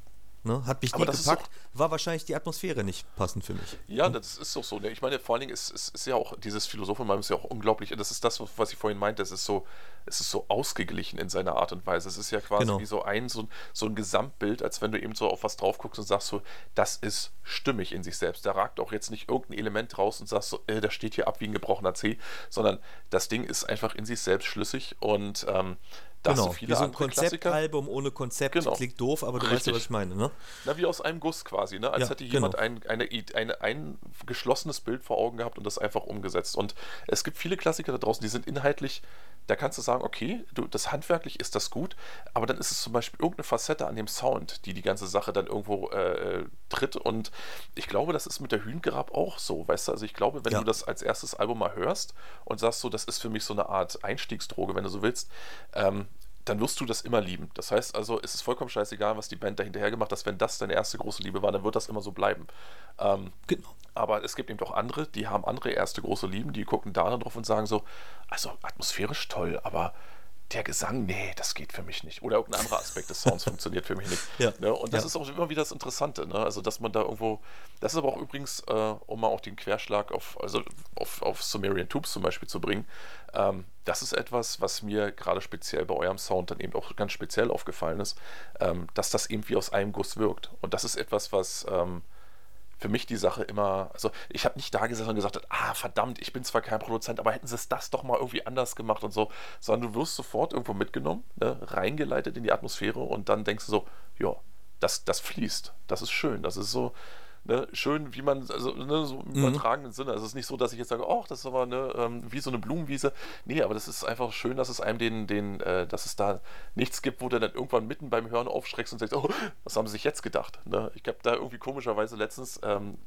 Ne? Hat mich nie gepackt, war wahrscheinlich die Atmosphäre nicht passend für mich. Ja, das ist doch so. Ne? Ich meine, vor allen Dingen ist, ist, ist ja auch dieses Philosophenmann ist ja auch unglaublich. Das ist das, was ich vorhin meinte. Es ist so, es ist so ausgeglichen in seiner Art und Weise. Es ist ja quasi genau. wie so ein, so, so ein Gesamtbild, als wenn du eben so auf was drauf guckst und sagst so, das ist stimmig in sich selbst. Da ragt auch jetzt nicht irgendein Element raus und sagst so, äh, das steht hier ab wie ein gebrochener C, sondern das Ding ist einfach in sich selbst schlüssig und ähm, das genau, wie so ein Konzeptalbum ohne Konzept genau. klingt doof, aber du Richtig. weißt was ich meine, ne? Na, wie aus einem Guss quasi, ne? Als ja, hätte jemand genau. ein, eine, eine, ein geschlossenes Bild vor Augen gehabt und das einfach umgesetzt. Und es gibt viele Klassiker da draußen, die sind inhaltlich da kannst du sagen, okay, du, das handwerklich ist das gut, aber dann ist es zum Beispiel irgendeine Facette an dem Sound, die die ganze Sache dann irgendwo äh, tritt. Und ich glaube, das ist mit der Hühngrab auch so, weißt du? Also ich glaube, wenn Ja. du das als erstes Album mal hörst und sagst so, das ist für mich so eine Art Einstiegsdroge, wenn du so willst, ähm, dann wirst du das immer lieben. Das heißt also, es ist vollkommen scheißegal, was die Band da hinterher gemacht hat. Wenn das deine erste große Liebe war, dann wird das immer so bleiben. Ähm, Genau. aber es gibt eben auch andere, die haben andere erste große Lieben, die gucken da dann drauf und sagen so, also atmosphärisch toll, aber der Gesang, nee, das geht für mich nicht. Oder irgendein anderer Aspekt des Sounds funktioniert für mich nicht. Ja. Ne? Und das Ja. ist auch immer wieder das Interessante, ne? Also, dass man da irgendwo, das ist aber auch übrigens, äh, um mal auch den Querschlag auf, also auf, auf Sumerian Tubes zum Beispiel zu bringen, ähm, das ist etwas, was mir gerade speziell bei eurem Sound dann eben auch ganz speziell aufgefallen ist, ähm, dass das eben wie aus einem Guss wirkt. Und das ist etwas, was ähm, für mich die Sache immer, also ich habe nicht da gesessen und gesagt, ah verdammt, ich bin zwar kein Produzent, aber hätten sie es das doch mal irgendwie anders gemacht und so, sondern du wirst sofort irgendwo mitgenommen, ne, reingeleitet in die Atmosphäre und dann denkst du so, ja, das, das fließt, das ist schön, das ist so ne, schön, wie man, also ne, so im Mhm. übertragenen Sinne, also es ist nicht so, dass ich jetzt sage, oh, das ist aber ne, ähm, wie so eine Blumenwiese, nee, aber das ist einfach schön, dass es einem den, den, äh, dass es da nichts gibt, wo du dann irgendwann mitten beim Hören aufschreckst und sagst, oh, was haben sie sich jetzt gedacht, ne? Ich habe da irgendwie komischerweise letztens, ähm,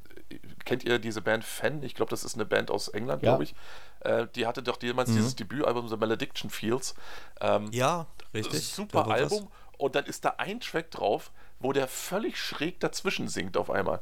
kennt ihr diese Band Fan? Ich glaube, das ist eine Band aus England, Ja. glaube ich. Äh, die hatte doch jemals Mhm. dieses Debütalbum The Malediction Fields. Ähm, Ja, richtig. Super. Album. Und dann ist da ein Track drauf, wo der völlig schräg dazwischen singt auf einmal.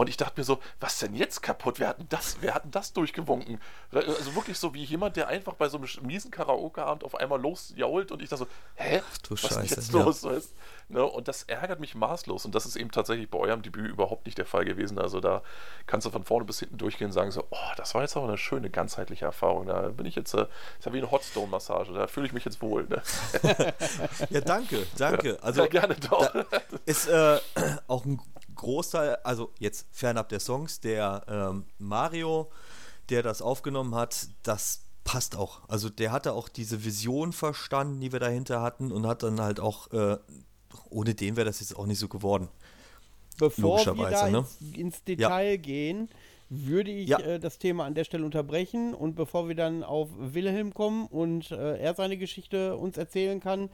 Und ich dachte mir so, was denn jetzt kaputt? Wer hat denn das, wer hat denn das durchgewunken? Also wirklich so wie jemand, der einfach bei so einem miesen Karaoke-Abend auf einmal losjault und ich dachte so, hä? du was ist Scheiße, jetzt ja. los? Weißt? Ne? Und das ärgert mich maßlos. Und das ist eben tatsächlich bei eurem Debüt überhaupt nicht der Fall gewesen. Also da kannst du von vorne bis hinten durchgehen und sagen so, oh, das war jetzt aber eine schöne, ganzheitliche Erfahrung. Da bin ich jetzt, äh, ist ja wie eine Hotstone-Massage. Da fühle ich mich jetzt wohl. Ne? Ja, danke, danke. Also ja, gerne doch. da ist äh, auch ein Großteil, also jetzt fernab der Songs, der ähm, Mario, der das aufgenommen hat, das passt auch. Also der hatte auch diese Vision verstanden, die wir dahinter hatten und hat dann halt auch, äh, ohne den wäre das jetzt auch nicht so geworden. Bevor wir da ne? ins, ins Detail gehen, würde ich Ja. äh, das Thema an der Stelle unterbrechen und bevor wir dann auf Wilhelm kommen und äh, er seine Geschichte uns erzählen kann,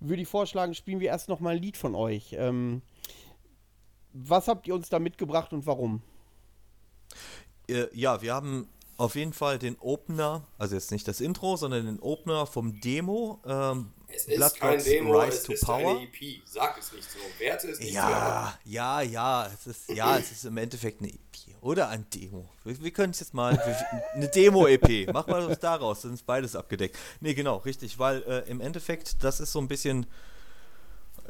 würde ich vorschlagen, spielen wir erst noch mal ein Lied von euch. Ähm, was habt ihr uns da mitgebracht und warum? Äh, ja, wir haben auf jeden Fall den Opener, also jetzt nicht das Intro, sondern den Opener vom Demo. Ähm, Es ist Blood kein Dogs Demo, Rise es to ist Power. eine EP. Sag es nicht so. Werte es nicht Ja, ja, ja, es ist, ja, es ist im Endeffekt eine EP oder ein Demo. Wir, wir können es jetzt mal, wir, eine Demo-EP, mach mal was daraus, dann ist beides abgedeckt. Nee, genau, richtig, weil äh, im Endeffekt, das ist so ein bisschen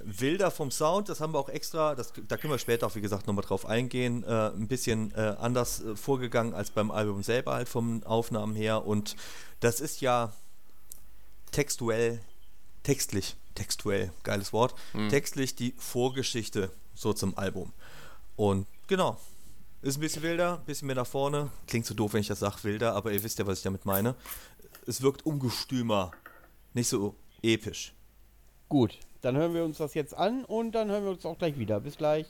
wilder vom Sound, das haben wir auch extra, das, da können wir später auch, wie gesagt, nochmal drauf eingehen, äh, ein bisschen äh, anders äh, vorgegangen als beim Album selber halt vom Aufnahmen her und das ist ja textuell, textlich, textuell, geiles Wort, textlich die Vorgeschichte so zum Album. Und genau, ist ein bisschen wilder, ein bisschen mehr nach vorne. Klingt so doof, wenn ich das sage, wilder, aber ihr wisst ja, was ich damit meine. Es wirkt ungestümer, nicht so episch. Gut, dann hören wir uns das jetzt an und dann hören wir uns auch gleich wieder. Bis gleich.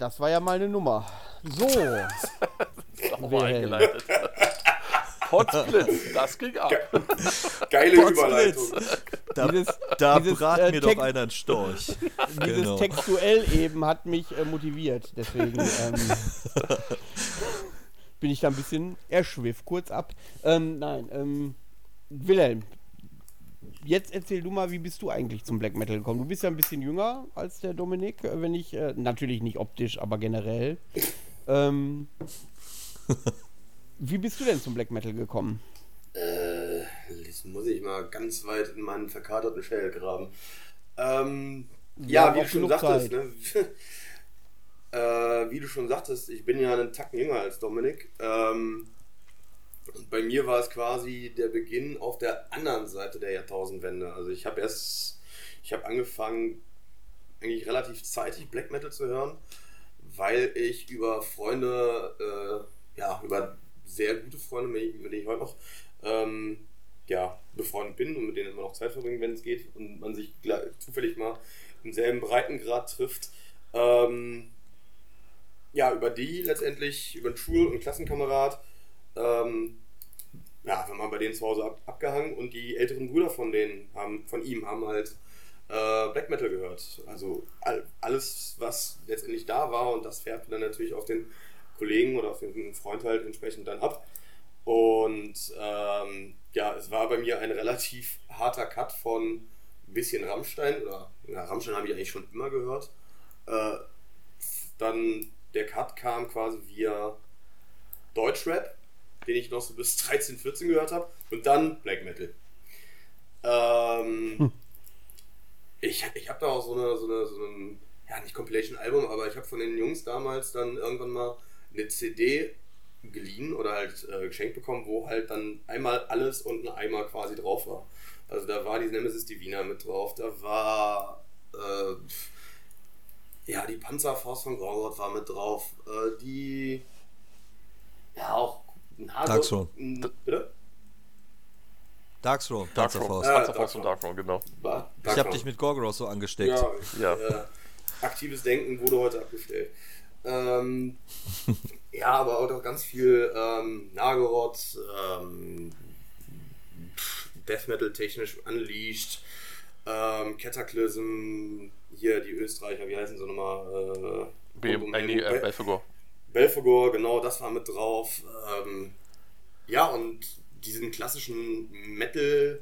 Das war ja mal eine Nummer. So. Nochmal Wilhelm. eingeleitet. Potzblitz, das ging ab. Geile Potzblitz. Überleitung. Da, Dieses- da dieses, brat äh, mir doch einer einen Storch. Dieses Genau. textuell eben hat mich äh, motiviert. Deswegen ähm, bin ich da ein bisschen erschwifft, kurz ab. Ähm, nein, ähm, Wilhelm, jetzt erzähl du mal, wie bist du eigentlich zum Black Metal gekommen? Du bist ja ein bisschen jünger als der Dominik, äh, wenn ich, äh, natürlich nicht optisch, aber generell. Ähm, wie bist du denn zum Black Metal gekommen? Äh, jetzt muss ich mal ganz weit in meinen verkaterten Shell graben. Ähm, ja, haben wie du schon sagtest, ne? äh, wie du schon sagtest, ich bin ja einen Tacken jünger als Dominik. Ähm, bei mir war es quasi der Beginn auf der anderen Seite der Jahrtausendwende. Also ich habe erst, ich habe angefangen, eigentlich relativ zeitig Black Metal zu hören, weil ich über Freunde, äh, ja, über sehr gute Freunde, mit denen ich heute noch ähm, ja, befreundet bin und mit denen immer noch Zeit verbringen, wenn es geht und man sich zufällig mal im selben Breitengrad trifft. Ähm, ja, über die letztendlich, über einen Schul- und Klassenkamerad, ähm, ja, wenn man bei denen zu Hause ab, abgehangen und die älteren Brüder von denen haben, von ihm haben halt äh, Black Metal gehört. Also all, alles, was letztendlich da war und das färbte dann natürlich auf den Kollegen oder auf den Freund halt entsprechend dann ab. Und ähm, ja, es war bei mir ein relativ harter Cut von ein bisschen Rammstein oder ja, Rammstein habe ich eigentlich schon immer gehört. Äh, dann der Cut kam quasi via Deutschrap, den ich noch so bis 13, 14 gehört habe, und dann Black Metal. Ähm, Ich, ich habe da auch so eine, so eine, so ein, ja nicht Compilation-Album, aber ich habe von den Jungs damals dann irgendwann mal eine CD geliehen oder halt äh, geschenkt bekommen, wo halt dann einmal alles und ein Eimer quasi drauf war. Also da war die Nemesis Divina mit drauf, da war äh, ja die Panzerfaust von Gorgoroth war mit drauf, äh, die ja auch Nase- Darkthrone. N- Bitte? Darkthrone, Darkthrone. Panzerfaust. Ja, Panzerfaust und Darkthrone, genau. War- Ich habe dich mit Gorgoroth so angesteckt. Ja, Ja. Äh, aktives Denken wurde heute abgestellt. Ähm, ja, aber auch noch ganz viel ähm, Nagoroth, ähm, Death Metal technisch unleashed, ähm, Cataclysm, hier die Österreicher, wie heißen sie nochmal? Äh, B um äh, nee, äh, Belfegor. Belfegor, genau, das war mit drauf. Ähm, ja, und diesen klassischen Metal,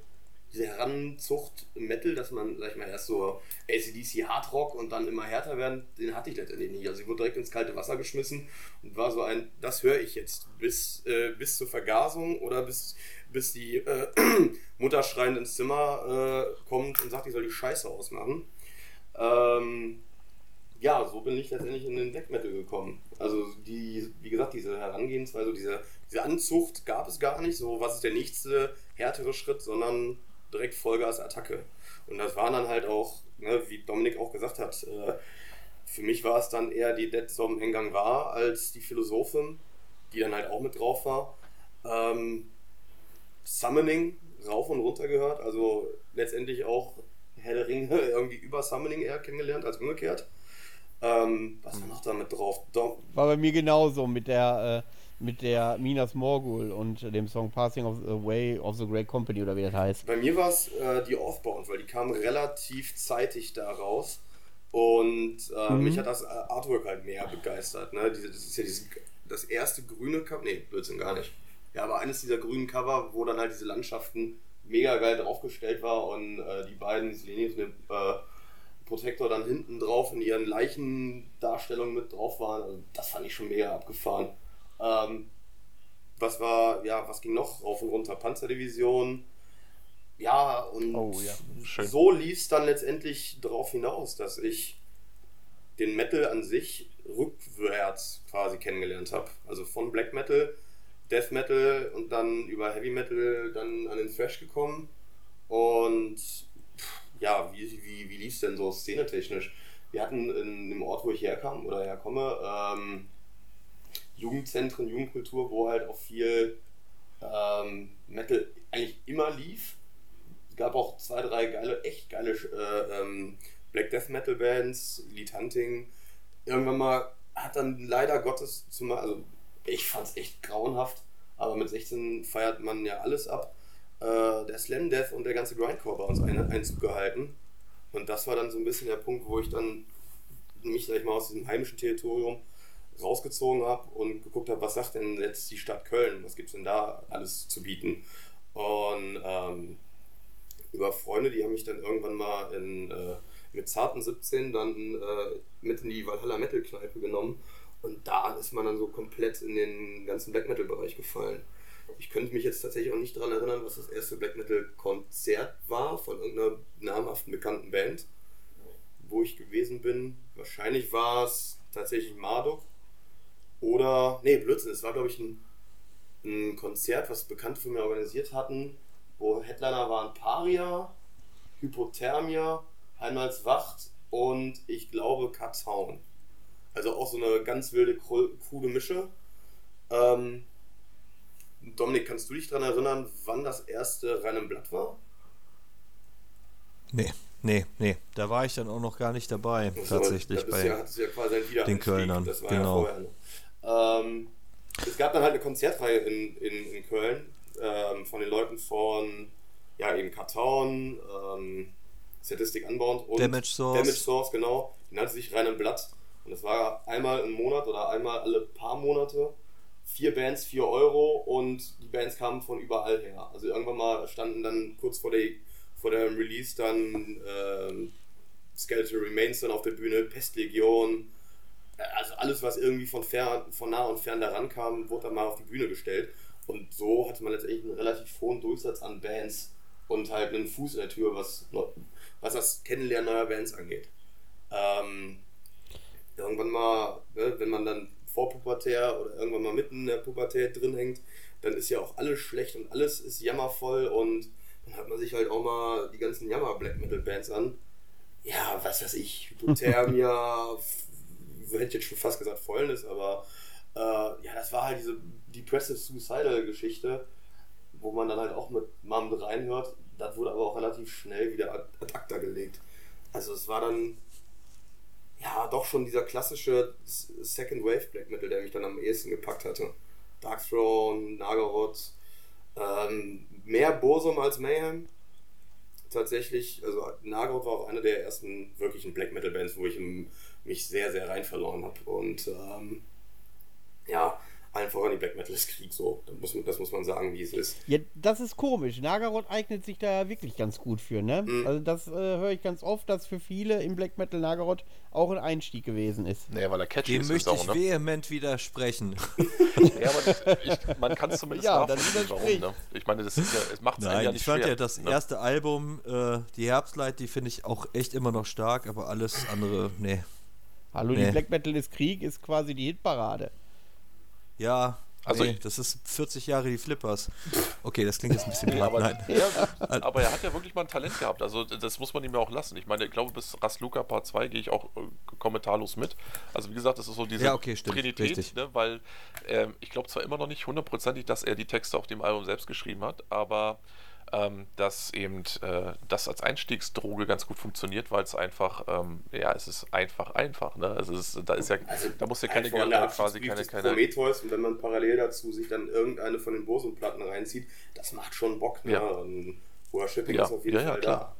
diese Heranzucht Metal, dass man, sag ich mal, erst so ACDC Hardrock und dann immer härter werden, den hatte ich letztendlich nicht. Also ich wurde direkt ins kalte Wasser geschmissen und war so ein, das höre ich jetzt, bis, äh, bis zur Vergasung oder bis, bis die äh, Mutter schreiend ins Zimmer äh, kommt und sagt, ich soll die Scheiße ausmachen. Ähm, ja, so bin ich letztendlich in den Black Metal gekommen. Also die, wie gesagt, diese Herangehensweise, diese, diese Anzucht gab es gar nicht. So, was ist der nächste härtere Schritt, sondern direkt Vollgas-Attacke. Und das waren dann halt auch, ne, wie Dominik auch gesagt hat, äh, für mich war es dann eher die Dead Zom Engang war als die Philosophin, die dann halt auch mit drauf war. Ähm, Summoning rauf und runter gehört, also letztendlich auch der Ringe irgendwie über Summoning eher kennengelernt als umgekehrt. Ähm, was war noch da mit drauf? Dom War bei mir genauso mit der, äh, mit der Minas Morgul und dem Song Passing of the Way of the Great Company oder wie das heißt. Bei mir war es äh, die Offbound, weil die kam relativ zeitig da raus. Und äh, Mhm. mich hat das äh, Artwork halt mehr begeistert. Ne? Diese, das ist ja dieses, das erste grüne Cover. Nee, Blödsinn gar nicht. Ja, aber eines dieser grünen Cover, wo dann halt diese Landschaften mega geil draufgestellt war und äh, die beiden, Selenius und äh, Protector dann hinten drauf in ihren Leichendarstellungen mit drauf waren. Also das fand ich schon mega abgefahren. Ähm, was war, ja, was ging noch rauf und runter? Panzerdivision. Ja, und Oh, ja. So lief es dann letztendlich darauf hinaus, dass ich den Metal an sich rückwärts quasi kennengelernt habe. Also von Black Metal, Death Metal und dann über Heavy Metal dann an den Thrash gekommen. Und ja, wie, wie, wie lief es denn so szenetechnisch? Wir hatten in dem Ort, wo ich herkam oder herkomme, ähm, Jugendzentren, Jugendkultur, wo halt auch viel ähm, Metal eigentlich immer lief. Es gab auch zwei, drei geile, echt geile äh, ähm, Black Death Metal Bands, Elite Hunting irgendwann mal hat dann leider Gottes zumal, also ich fand es echt grauenhaft, aber mit 16 feiert man ja alles ab. Äh, der Slam Death und der ganze Grindcore bei uns ein, Einzug gehalten. Und das war dann so ein bisschen der Punkt, wo ich dann mich, sag ich mal, aus diesem heimischen Territorium rausgezogen habe und geguckt habe, was sagt denn jetzt die Stadt Köln? Was gibt es denn da alles zu bieten? Und ähm, über Freunde, die haben mich dann irgendwann mal in, äh, mit zarten 17 dann äh, mit in die Valhalla Metal Kneipe genommen. Und da ist man dann so komplett in den ganzen Black Metal Bereich gefallen. Ich könnte mich jetzt tatsächlich auch nicht daran erinnern, was das erste Black Metal Konzert war von irgendeiner namhaften bekannten Band, wo ich gewesen bin. Wahrscheinlich war es tatsächlich Marduk oder, nee, Blödsinn, es war glaube ich ein, ein Konzert, was Bekannte von mir organisiert hatten, wo Headliner waren Paria, Hypothermia, Wacht und ich glaube Kartown. Also auch so eine ganz wilde, krude Mische. Ähm, Dominik, kannst du dich daran erinnern, wann das erste Rein im Blatt war? Nee, nee, nee. Da war ich dann auch noch gar nicht dabei, also, tatsächlich. bei ja, ja quasi den Kölnern. Das war genau. ja vorher. Ähm, es gab dann halt eine Konzertreihe in, in, in Köln ähm, von den Leuten von ja, eben Karton, ähm, Statistic Unbound und Damage Source. Damage Source, genau. Die nannte sich Rein im Blatt. Und das war einmal im Monat oder einmal alle paar Monate. Vier Bands, vier Euro und die Bands kamen von überall her. Also irgendwann mal standen dann kurz vor der, vor der Release dann ähm, Skeletal Remains dann auf der Bühne, Pestlegion, also alles, was irgendwie von, fern, von nah und fern da rankam, wurde dann mal auf die Bühne gestellt. Und so hatte man letztendlich einen relativ hohen Durchsatz an Bands und halt einen Fuß in der Tür, was, was das Kennenlernen neuer Bands angeht. Ähm, irgendwann mal, ne, wenn man dann vorpubertär oder irgendwann mal mitten in der Pubertät drin hängt, dann ist ja auch alles schlecht und alles ist jammervoll und dann hat man sich halt auch mal die ganzen Jammer-Black Metal-Bands an. Ja, was weiß ich, Hypothermia, hätte ich jetzt schon fast gesagt Fäulnis, aber äh, ja, das war halt diese Depressive Suicidal Geschichte, wo man dann halt auch mit Mom reinhört. Das wurde aber auch relativ schnell wieder ad acta gelegt. Also es war dann ja, doch schon dieser klassische Second Wave Black Metal, der mich dann am ehesten gepackt hatte. Dark Throne, Nagaroth, ähm, mehr Bursum als Mayhem. Tatsächlich, also Nagaroth war auch eine der ersten wirklichen Black Metal Bands, wo ich mich sehr, sehr rein verloren habe. Und ähm, ja, allen voran die Black Metal ist Krieg so. Das muss, das muss man sagen, wie es ist. Ja, das ist komisch. Nagaroth eignet sich da wirklich ganz gut für, ne? Mhm. Also das äh, höre ich ganz oft, dass für viele im Black Metal Nagaroth auch ein Einstieg gewesen ist. Naja, weil er catchy Dem ist. Dem möchte ich auch, ne? vehement widersprechen. ja, aber ich, man kann es zumindest ja, nachvollziehen, warum, ne? Ich meine, das ist ja, es macht es ja nicht ich fand schwer, ja das ne? erste Album, äh, die Herbstleit, die finde ich auch echt immer noch stark, aber alles andere, nee. Hallo, nee. die Black Metal des Krieg ist quasi die Hitparade. Ja, also nee, das ist 40 Jahre die Flippers. Okay, das klingt jetzt ein bisschen aber, Nein. Er, aber er hat ja wirklich mal ein Talent gehabt. Also das muss man ihm ja auch lassen. Ich meine, ich glaube, bis Rasluka Part 2 gehe ich auch äh, kommentarlos mit. Also wie gesagt, das ist so diese ja, okay, stimmt, Trinität, ne, weil äh, ich glaube zwar immer noch nicht hundertprozentig, dass er die Texte auf dem Album selbst geschrieben hat, aber ähm, dass eben äh, das als Einstiegsdroge ganz gut funktioniert, weil es einfach, ähm, ja, es ist einfach einfach. Ne? Also es ist, da ist ja, also da muss ja keine quasi keine, keine Prometheus und wenn man parallel dazu sich dann irgendeine von den Boson-Platten reinzieht, das macht schon Bock. Ne? Ja. Worshipping ja. ist auf jeden ja, ja, Fall klar. da.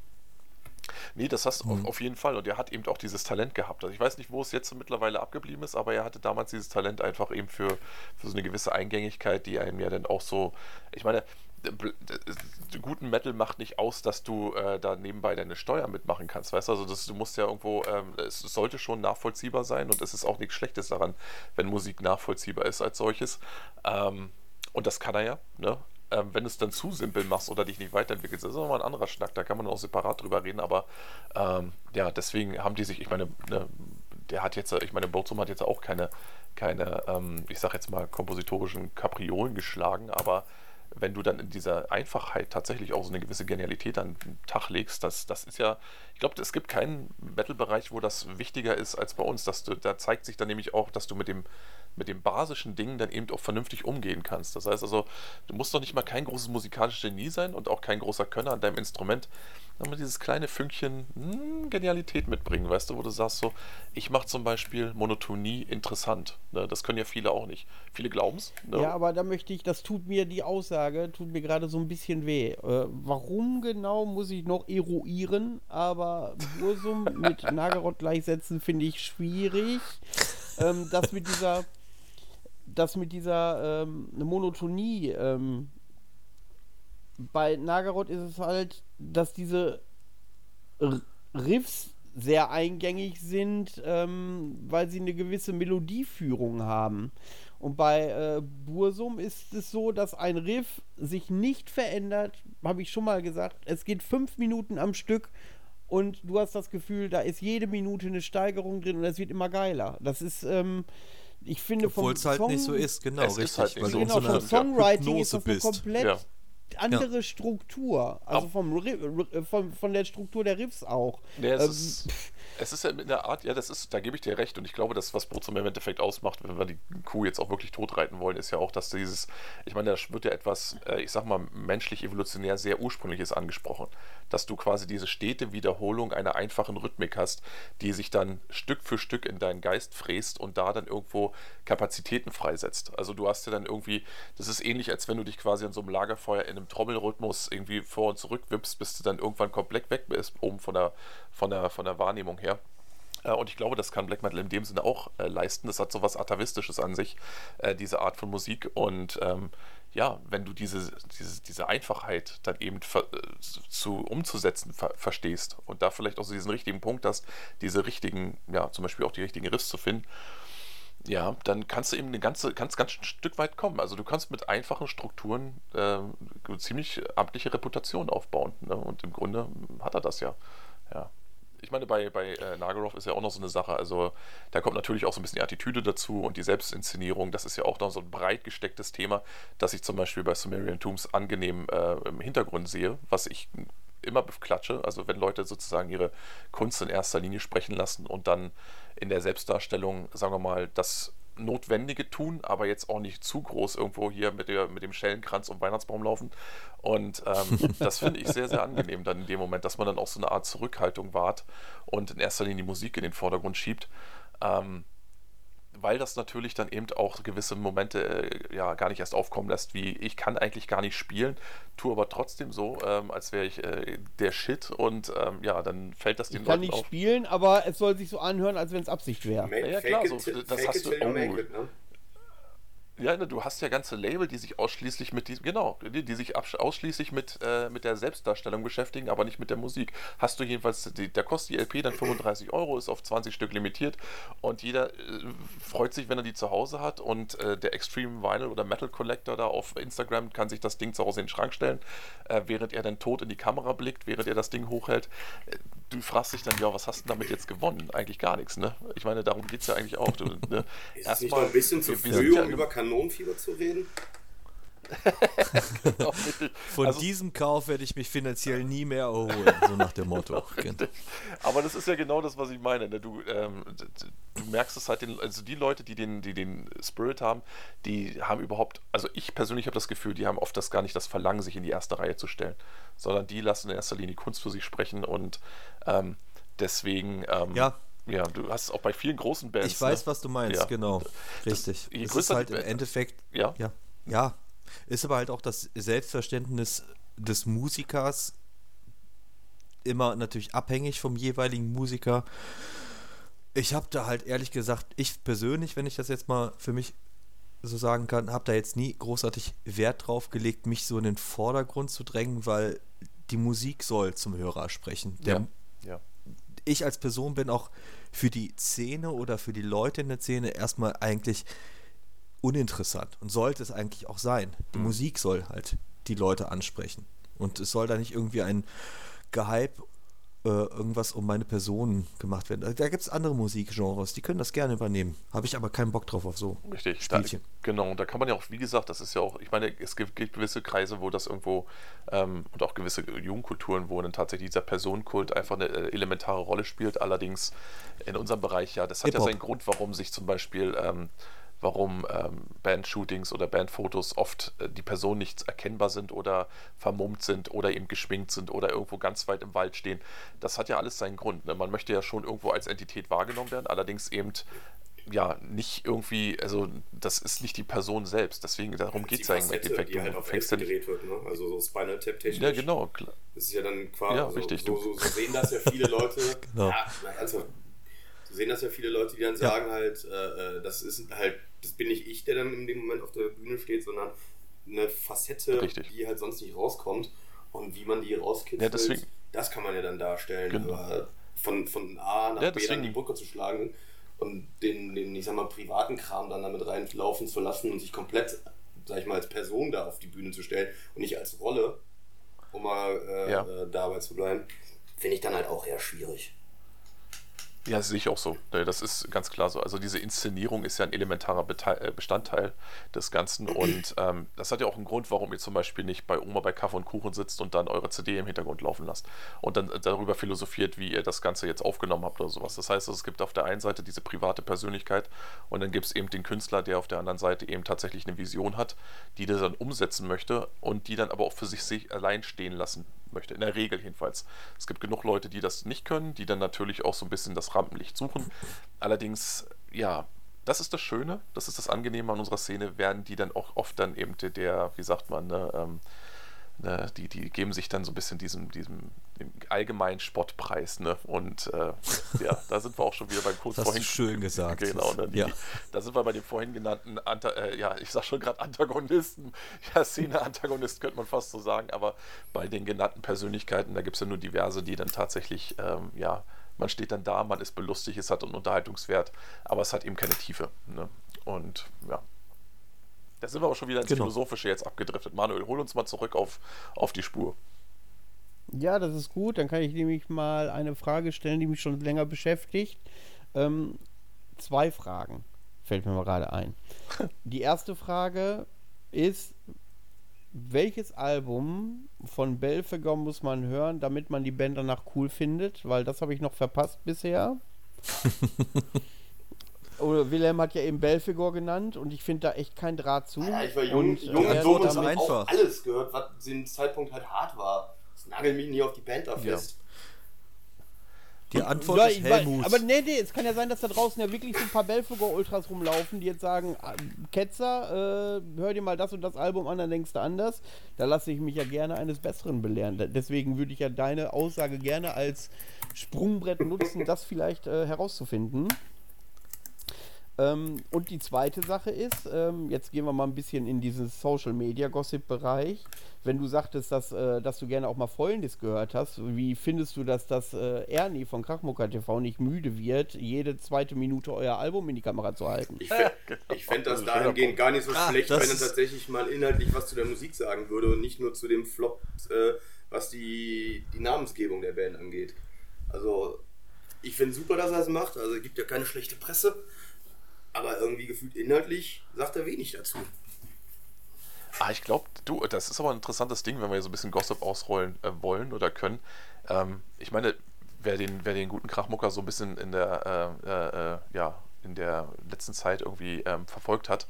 Nee, das hast du mhm. auf jeden Fall. Und er hat eben auch dieses Talent gehabt. Also ich weiß nicht, wo es jetzt mittlerweile abgeblieben ist, aber er hatte damals dieses Talent einfach eben für, für so eine gewisse Eingängigkeit, die einem ja dann auch so, ich meine, guten Metal macht nicht aus, dass du äh, da nebenbei deine Steuer mitmachen kannst, weißt du? Also das, du musst ja irgendwo, ähm, es sollte schon nachvollziehbar sein und es ist auch nichts Schlechtes daran, wenn Musik nachvollziehbar ist als solches. Ähm, und das kann er ja, ne? Ähm, wenn du es dann zu simpel machst oder dich nicht weiterentwickelst, das ist nochmal ein anderer Schnack, da kann man auch separat drüber reden, aber ähm, ja, deswegen haben die sich, ich meine, ne, der hat jetzt, ich meine, Bozum hat jetzt auch keine, keine ähm, ich sag jetzt mal, kompositorischen Kapriolen geschlagen, aber wenn du dann in dieser Einfachheit tatsächlich auch so eine gewisse Genialität an den Tag legst, das, das ist ja, ich glaube, es gibt keinen Metal-Bereich, wo das wichtiger ist als bei uns. Dass du, da zeigt sich dann nämlich auch, dass du mit dem, mit dem basischen Ding dann eben auch vernünftig umgehen kannst. Das heißt also, du musst doch nicht mal kein großes musikalisches Genie sein und auch kein großer Könner an deinem Instrument. Nochmal dieses kleine Fünkchen hm, Genialität mitbringen, weißt du, wo du sagst so, ich mache zum Beispiel Monotonie interessant. Ne? Das können ja viele auch nicht. Viele glauben es. Ne? Ja, aber da möchte ich, das tut mir die Aussage, tut mir gerade so ein bisschen weh. Äh, warum genau muss ich noch eruieren, aber Bursum mit Nagarot gleichsetzen finde ich schwierig. Ähm, das mit dieser, das mit dieser ähm, Monotonie ähm, bei Nagaroth ist es halt, dass diese R Riffs sehr eingängig sind, ähm, weil sie eine gewisse Melodieführung haben. Und bei äh, Bursum ist es so, dass ein Riff sich nicht verändert, habe ich schon mal gesagt. Es geht fünf Minuten am Stück und du hast das Gefühl, da ist jede Minute eine Steigerung drin und es wird immer geiler. Das ist, ähm, ich finde, Obwohl es halt Song, nicht so ist, genau, Es ist richtig. halt nicht weil so. du in Genau, so vom einer Songwriting ist Hypnose das eine komplett Ja. Andere Struktur. Also vom, von, von der Struktur der Riffs auch. Ja, es, Ähm, ist, es ist ja in der Art, ja, das ist, da gebe ich dir recht. Und ich glaube, das, was Burzum im Endeffekt ausmacht, wenn wir die Kuh jetzt auch wirklich totreiten wollen, ist ja auch, dass dieses, ich meine, da wird ja etwas, äh, ich sag mal, menschlich evolutionär sehr ursprüngliches angesprochen. Dass du quasi diese stete Wiederholung einer einfachen Rhythmik hast, die sich dann Stück für Stück in deinen Geist fräst und da dann irgendwo Kapazitäten freisetzt. Also du hast ja dann irgendwie, das ist ähnlich, als wenn du dich quasi an so einem Lagerfeuer in einem Trommelrhythmus irgendwie vor und zurück wippst, bis du dann irgendwann komplett weg bist, oben von der, von der, von der Wahrnehmung her. Äh, Und ich glaube, das kann Black Metal in dem Sinne auch äh, leisten. Das hat so was Atavistisches an sich, äh, diese Art von Musik. Und ähm, ja, wenn du diese, diese, diese Einfachheit dann eben ver äh, zu, umzusetzen ver verstehst und da vielleicht auch so diesen richtigen Punkt hast, diese richtigen, ja, zum Beispiel auch die richtigen Riffs zu finden, ja, dann kannst du eben eine ganze, ganz ein Stück weit kommen. Also du kannst mit einfachen Strukturen äh, ziemlich amtliche Reputation aufbauen. Ne? Und im Grunde hat er das ja. Ja. Ich meine, bei, bei äh, Nagaroth ist ja auch noch so eine Sache, also da kommt natürlich auch so ein bisschen die Attitüde dazu und die Selbstinszenierung, das ist ja auch noch so ein breit gestecktes Thema, das ich zum Beispiel bei Sumerian Tombs angenehm äh, im Hintergrund sehe, was ich immer beklatsche, also wenn Leute sozusagen ihre Kunst in erster Linie sprechen lassen und dann in der Selbstdarstellung, sagen wir mal, das Notwendige tun, aber jetzt auch nicht zu groß irgendwo hier mit, der, mit dem Schellenkranz um Weihnachtsbaum laufen. Und ähm, das finde ich sehr, sehr angenehm dann in dem Moment, dass man dann auch so eine Art Zurückhaltung wahrt und in erster Linie die Musik in den Vordergrund schiebt. Ähm, weil das natürlich dann eben auch gewisse Momente äh, ja gar nicht erst aufkommen lässt, wie ich kann eigentlich gar nicht spielen, tue aber trotzdem so, ähm, als wäre ich äh, der Shit und ähm, ja, dann fällt das den Ich kann Leuten nicht auf. spielen, aber es soll sich so anhören, als wenn es Absicht wäre. Ja, fake klar, it so, das hast it du- you oh. it, ne? Ja, ne, du hast ja ganze Label, die sich ausschließlich mit diesem, genau, die, die sich ausschließlich mit, äh, mit der Selbstdarstellung beschäftigen, aber nicht mit der Musik. Hast du jedenfalls, die, da kostet die LP dann 35 Euro, ist auf 20 Stück limitiert und jeder äh, freut sich, wenn er die zu Hause hat und äh, der Extreme Vinyl oder Metal Collector da auf Instagram kann sich das Ding zu Hause in den Schrank stellen, äh, während er dann tot in die Kamera blickt, während er das Ding hochhält. Äh, Du fragst dich dann, ja, was hast du damit jetzt gewonnen? Eigentlich gar nichts, ne? Ich meine, darum geht es ja eigentlich auch. Du, ne? Ist es nicht Erstmal- ein bisschen zu früh, um über Kanonenfieber zu reden? Von Also- diesem Kauf werde ich mich finanziell nie mehr erholen, so nach dem Motto. Genau. Aber das ist ja genau das, was ich meine. Ne? Du, ähm, du merkst es halt, den, also die Leute, die den, die den Spirit haben, die haben überhaupt, also ich persönlich habe das Gefühl, die haben oft das gar nicht das Verlangen, sich in die erste Reihe zu stellen, sondern die lassen in erster Linie Kunst für sich sprechen und ähm, deswegen, ähm, Ja. Ja, du hast es auch bei vielen großen Bands. Ich weiß, ne? was du meinst, Ja. genau. Richtig. je Es ist größer halt im Band- Endeffekt, Ja. ja, ja, ist aber halt auch das Selbstverständnis des Musikers immer natürlich abhängig vom jeweiligen Musiker. Ich habe da halt ehrlich gesagt, ich persönlich, wenn ich das jetzt mal für mich so sagen kann, habe da jetzt nie großartig Wert drauf gelegt, mich so in den Vordergrund zu drängen, weil die Musik soll zum Hörer sprechen. Der, Ja. ja. Ich als Person bin auch für die Szene oder für die Leute in der Szene erstmal eigentlich uninteressant und sollte es eigentlich auch sein. Die Musik soll halt die Leute ansprechen. Und es soll da nicht irgendwie ein Gehype, äh, irgendwas um meine Person gemacht werden. Da gibt es andere Musikgenres, die können das gerne übernehmen. Habe ich aber keinen Bock drauf auf so Richtig, da, Spielchen. genau. Und da kann man ja auch, wie gesagt, das ist ja auch, ich meine, es gibt, gibt gewisse Kreise, wo das irgendwo ähm, und auch gewisse Jugendkulturen, wo dann tatsächlich dieser Personenkult einfach eine äh, elementare Rolle spielt. Allerdings in unserem Bereich ja, das hat ja seinen Grund, warum sich zum Beispiel ähm, warum ähm, Band-Shootings oder Bandfotos oft äh, die Personen nicht erkennbar sind oder vermummt sind oder eben geschminkt sind oder irgendwo ganz weit im Wald stehen. Das hat ja alles seinen Grund. Ne? Man möchte ja schon irgendwo als Entität wahrgenommen werden, allerdings eben ja nicht irgendwie, also das ist nicht die Person selbst, deswegen darum geht es ja im Endeffekt. Die halt auf fängst gedreht wird, ne? also so Spinal Tap technisch. Ja, genau. Klar. Das ist ja dann quasi, ja, also, richtig, so, so, so, sehen das ja viele Leute. genau. Ja, also, so sehen das ja viele Leute, die dann sagen ja. halt, äh, äh, das ist halt, das bin nicht ich, der dann in dem Moment auf der Bühne steht, sondern eine Facette, richtig. die halt sonst nicht rauskommt. Und wie man die rauskitzelt, ja, das kann man ja dann darstellen. Genau. Aber von, von A nach ja, B dann die Brücke zu schlagen, und den, den, ich sag mal, privaten Kram dann damit reinlaufen zu lassen und sich komplett, sag ich mal, als Person da auf die Bühne zu stellen und nicht als Rolle, um mal äh, ja. äh, dabei zu bleiben, finde ich dann halt auch eher schwierig. Ja, sehe ich auch so. Das ist ganz klar so. Also diese Inszenierung ist ja ein elementarer äh, Bestandteil des Ganzen und ähm, das hat ja auch einen Grund, warum ihr zum Beispiel nicht bei Oma bei Kaffee und Kuchen sitzt und dann eure CD im Hintergrund laufen lasst und dann darüber philosophiert, wie ihr das Ganze jetzt aufgenommen habt oder sowas. Das heißt, es gibt auf der einen Seite diese private Persönlichkeit und dann gibt es eben den Künstler, der auf der anderen Seite eben tatsächlich eine Vision hat, die der dann umsetzen möchte und die dann aber auch für sich allein stehen lassen möchte. In der Regel jedenfalls. Es gibt genug Leute, die das nicht können, die dann natürlich auch so ein bisschen das Rampenlicht suchen. Allerdings, ja, das ist das Schöne, das ist das Angenehme an unserer Szene, werden die dann auch oft dann eben der, wie sagt man, ne, ähm, Ne, die, die geben sich dann so ein bisschen diesem, diesem allgemeinen Spottpreis. Ne? Und äh, ja, da sind wir auch schon wieder beim kurz das vorhin. Hast du schön gesagt. Genau, ne, die, ja. da sind wir bei dem vorhin genannten, Anta äh, ja, ich sag schon gerade Antagonisten. Ja, Szene-Antagonist könnte man fast so sagen, aber bei den genannten Persönlichkeiten, da gibt es ja nur diverse, die dann tatsächlich, ähm, ja, man steht dann da, man ist belustigt, es hat einen Unterhaltungswert, aber es hat eben keine Tiefe. Ne? Und ja, da sind wir aber schon wieder ins genau. Philosophische jetzt abgedriftet. Manuel, hol uns mal zurück auf, auf die Spur. Ja, das ist gut. Dann kann ich nämlich mal eine Frage stellen, die mich schon länger beschäftigt. Ähm, zwei Fragen fällt mir mal gerade ein. Die erste Frage ist, welches Album von Belfegor muss man hören, damit man die Band danach cool findet? Weil das habe ich noch verpasst bisher. Oder Wilhelm hat ja eben Belfegor genannt und ich finde da echt kein Draht zu. Ja, ich war jung und, jung und dumm und habe auch alles gehört, was zu dem Zeitpunkt halt hart war. Das nagelt mich nie auf die Band da fest. Ja. Die Antwort ja, ist Helmut. Aber nee, nee, es kann ja sein, dass da draußen ja wirklich so ein paar Belfegor-Ultras rumlaufen, die jetzt sagen, ah, Ketzer, äh, hör dir mal das und das Album an, dann denkst du anders. Da lasse ich mich ja gerne eines Besseren belehren. Deswegen würde ich ja deine Aussage gerne als Sprungbrett nutzen, das vielleicht äh, herauszufinden. Ähm, und die zweite Sache ist, ähm, jetzt gehen wir mal ein bisschen in diesen Social Media Gossip Bereich. Wenn du sagtest, dass, äh, dass du gerne auch mal Folgendes gehört hast, wie findest du, dass das äh, Ernie von Krachmucker TV nicht müde wird, jede zweite Minute euer Album in die Kamera zu halten? Ich, fände das dahingehend gar nicht so ah, schlecht, wenn er tatsächlich mal inhaltlich was zu der Musik sagen würde und nicht nur zu dem Flop, äh, was die, die Namensgebung der Band angeht. Also, ich finde super, dass er es macht. Also, es gibt ja keine schlechte Presse. Aber irgendwie gefühlt inhaltlich sagt er wenig dazu. Ah, ich glaube, du, das ist aber ein interessantes Ding, wenn wir so ein bisschen Gossip ausrollen äh, wollen oder können. Ähm, ich meine, wer den, wer den guten Krachmucker so ein bisschen in der, äh, äh, äh ja, in der letzten Zeit irgendwie ähm, verfolgt hat,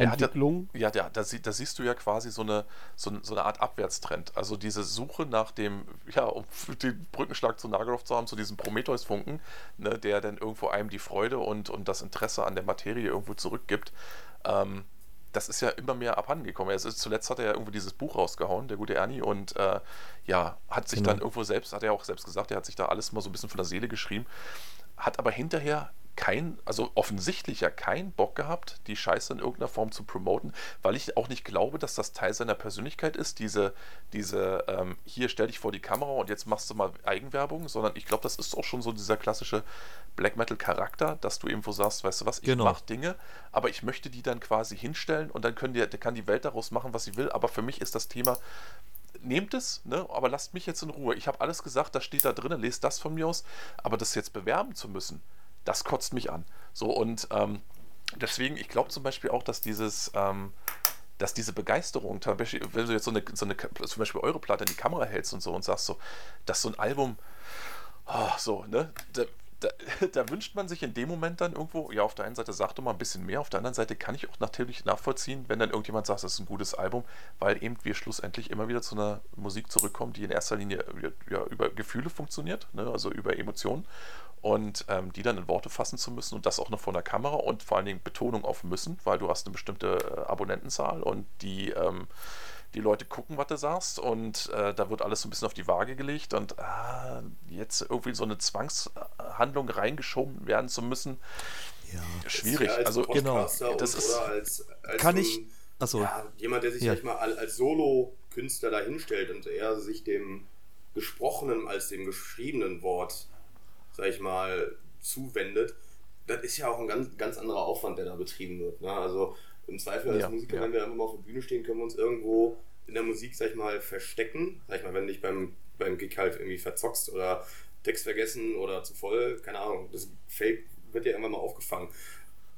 der Entwicklung. Hat ja, ja da, da, siehst du ja quasi so eine, so, so, eine Art Abwärtstrend. Also diese Suche nach dem, ja, um den Brückenschlag zu Nagelhoff zu haben, zu diesem Prometheus-Funken, ne, der dann irgendwo einem die Freude und, und das Interesse an der Materie irgendwo zurückgibt. Ähm, das ist ja immer mehr abhandengekommen. Ist, zuletzt hat er ja irgendwo dieses Buch rausgehauen, der gute Ernie, und äh, ja, hat sich genau. dann irgendwo selbst, hat er auch selbst gesagt, er hat sich da alles mal so ein bisschen von der Seele geschrieben, hat aber hinterher kein, also offensichtlich ja keinen Bock gehabt, die Scheiße in irgendeiner Form zu promoten, weil ich auch nicht glaube, dass das Teil seiner Persönlichkeit ist, diese, diese, ähm, hier stell dich vor die Kamera und jetzt machst du mal Eigenwerbung, sondern ich glaube, das ist auch schon so dieser klassische Black Metal Charakter, dass du irgendwo sagst, weißt du was, ich genau. mache Dinge, aber ich möchte die dann quasi hinstellen und dann können die, kann die Welt daraus machen, was sie will, aber für mich ist das Thema nehmt es, ne, aber lasst mich jetzt in Ruhe. Ich habe alles gesagt, das steht da drin, lest das von mir aus, aber das jetzt bewerben zu müssen, das kotzt mich an. So und ähm, deswegen, ich glaube zum Beispiel auch, dass dieses, ähm, dass diese Begeisterung, wenn du jetzt so eine, so eine, zum Beispiel eure Platte in die Kamera hältst und so und sagst so, dass so ein Album, oh, so, ne, da, da, wünscht man sich in dem Moment dann irgendwo, ja, auf der einen Seite sagt doch mal ein bisschen mehr, auf der anderen Seite kann ich auch natürlich nachvollziehen, wenn dann irgendjemand sagt, das ist ein gutes Album, weil eben wir schlussendlich immer wieder zu einer Musik zurückkommen, die in erster Linie ja, über Gefühle funktioniert, ne, also über Emotionen und ähm, die dann in Worte fassen zu müssen und das auch noch vor der Kamera und vor allen Dingen Betonung auf müssen, weil du hast eine bestimmte äh, Abonnentenzahl und die ähm, die Leute gucken, was du sagst und äh, da wird alles so ein bisschen auf die Waage gelegt und ah, jetzt irgendwie so eine Zwangshandlung reingeschoben werden zu müssen, ja. schwierig. Ja als also genau, das ist als, als kann ich also ja, jemand, der sich ja. mal als Solo-Künstler dahinstellt und eher sich dem gesprochenen als dem geschriebenen Wort, sag ich mal, zuwendet, das ist ja auch ein ganz, ganz anderer Aufwand, der da betrieben wird. Ne? Also im Zweifel als ja, Musiker, ja. wenn wir einfach mal auf der Bühne stehen, können wir uns irgendwo in der Musik, sag ich mal, verstecken. Sag ich mal, wenn du dich beim, beim Gig halt irgendwie verzockst oder Text vergessen oder zu voll, keine Ahnung, das Fake wird ja irgendwann mal aufgefangen.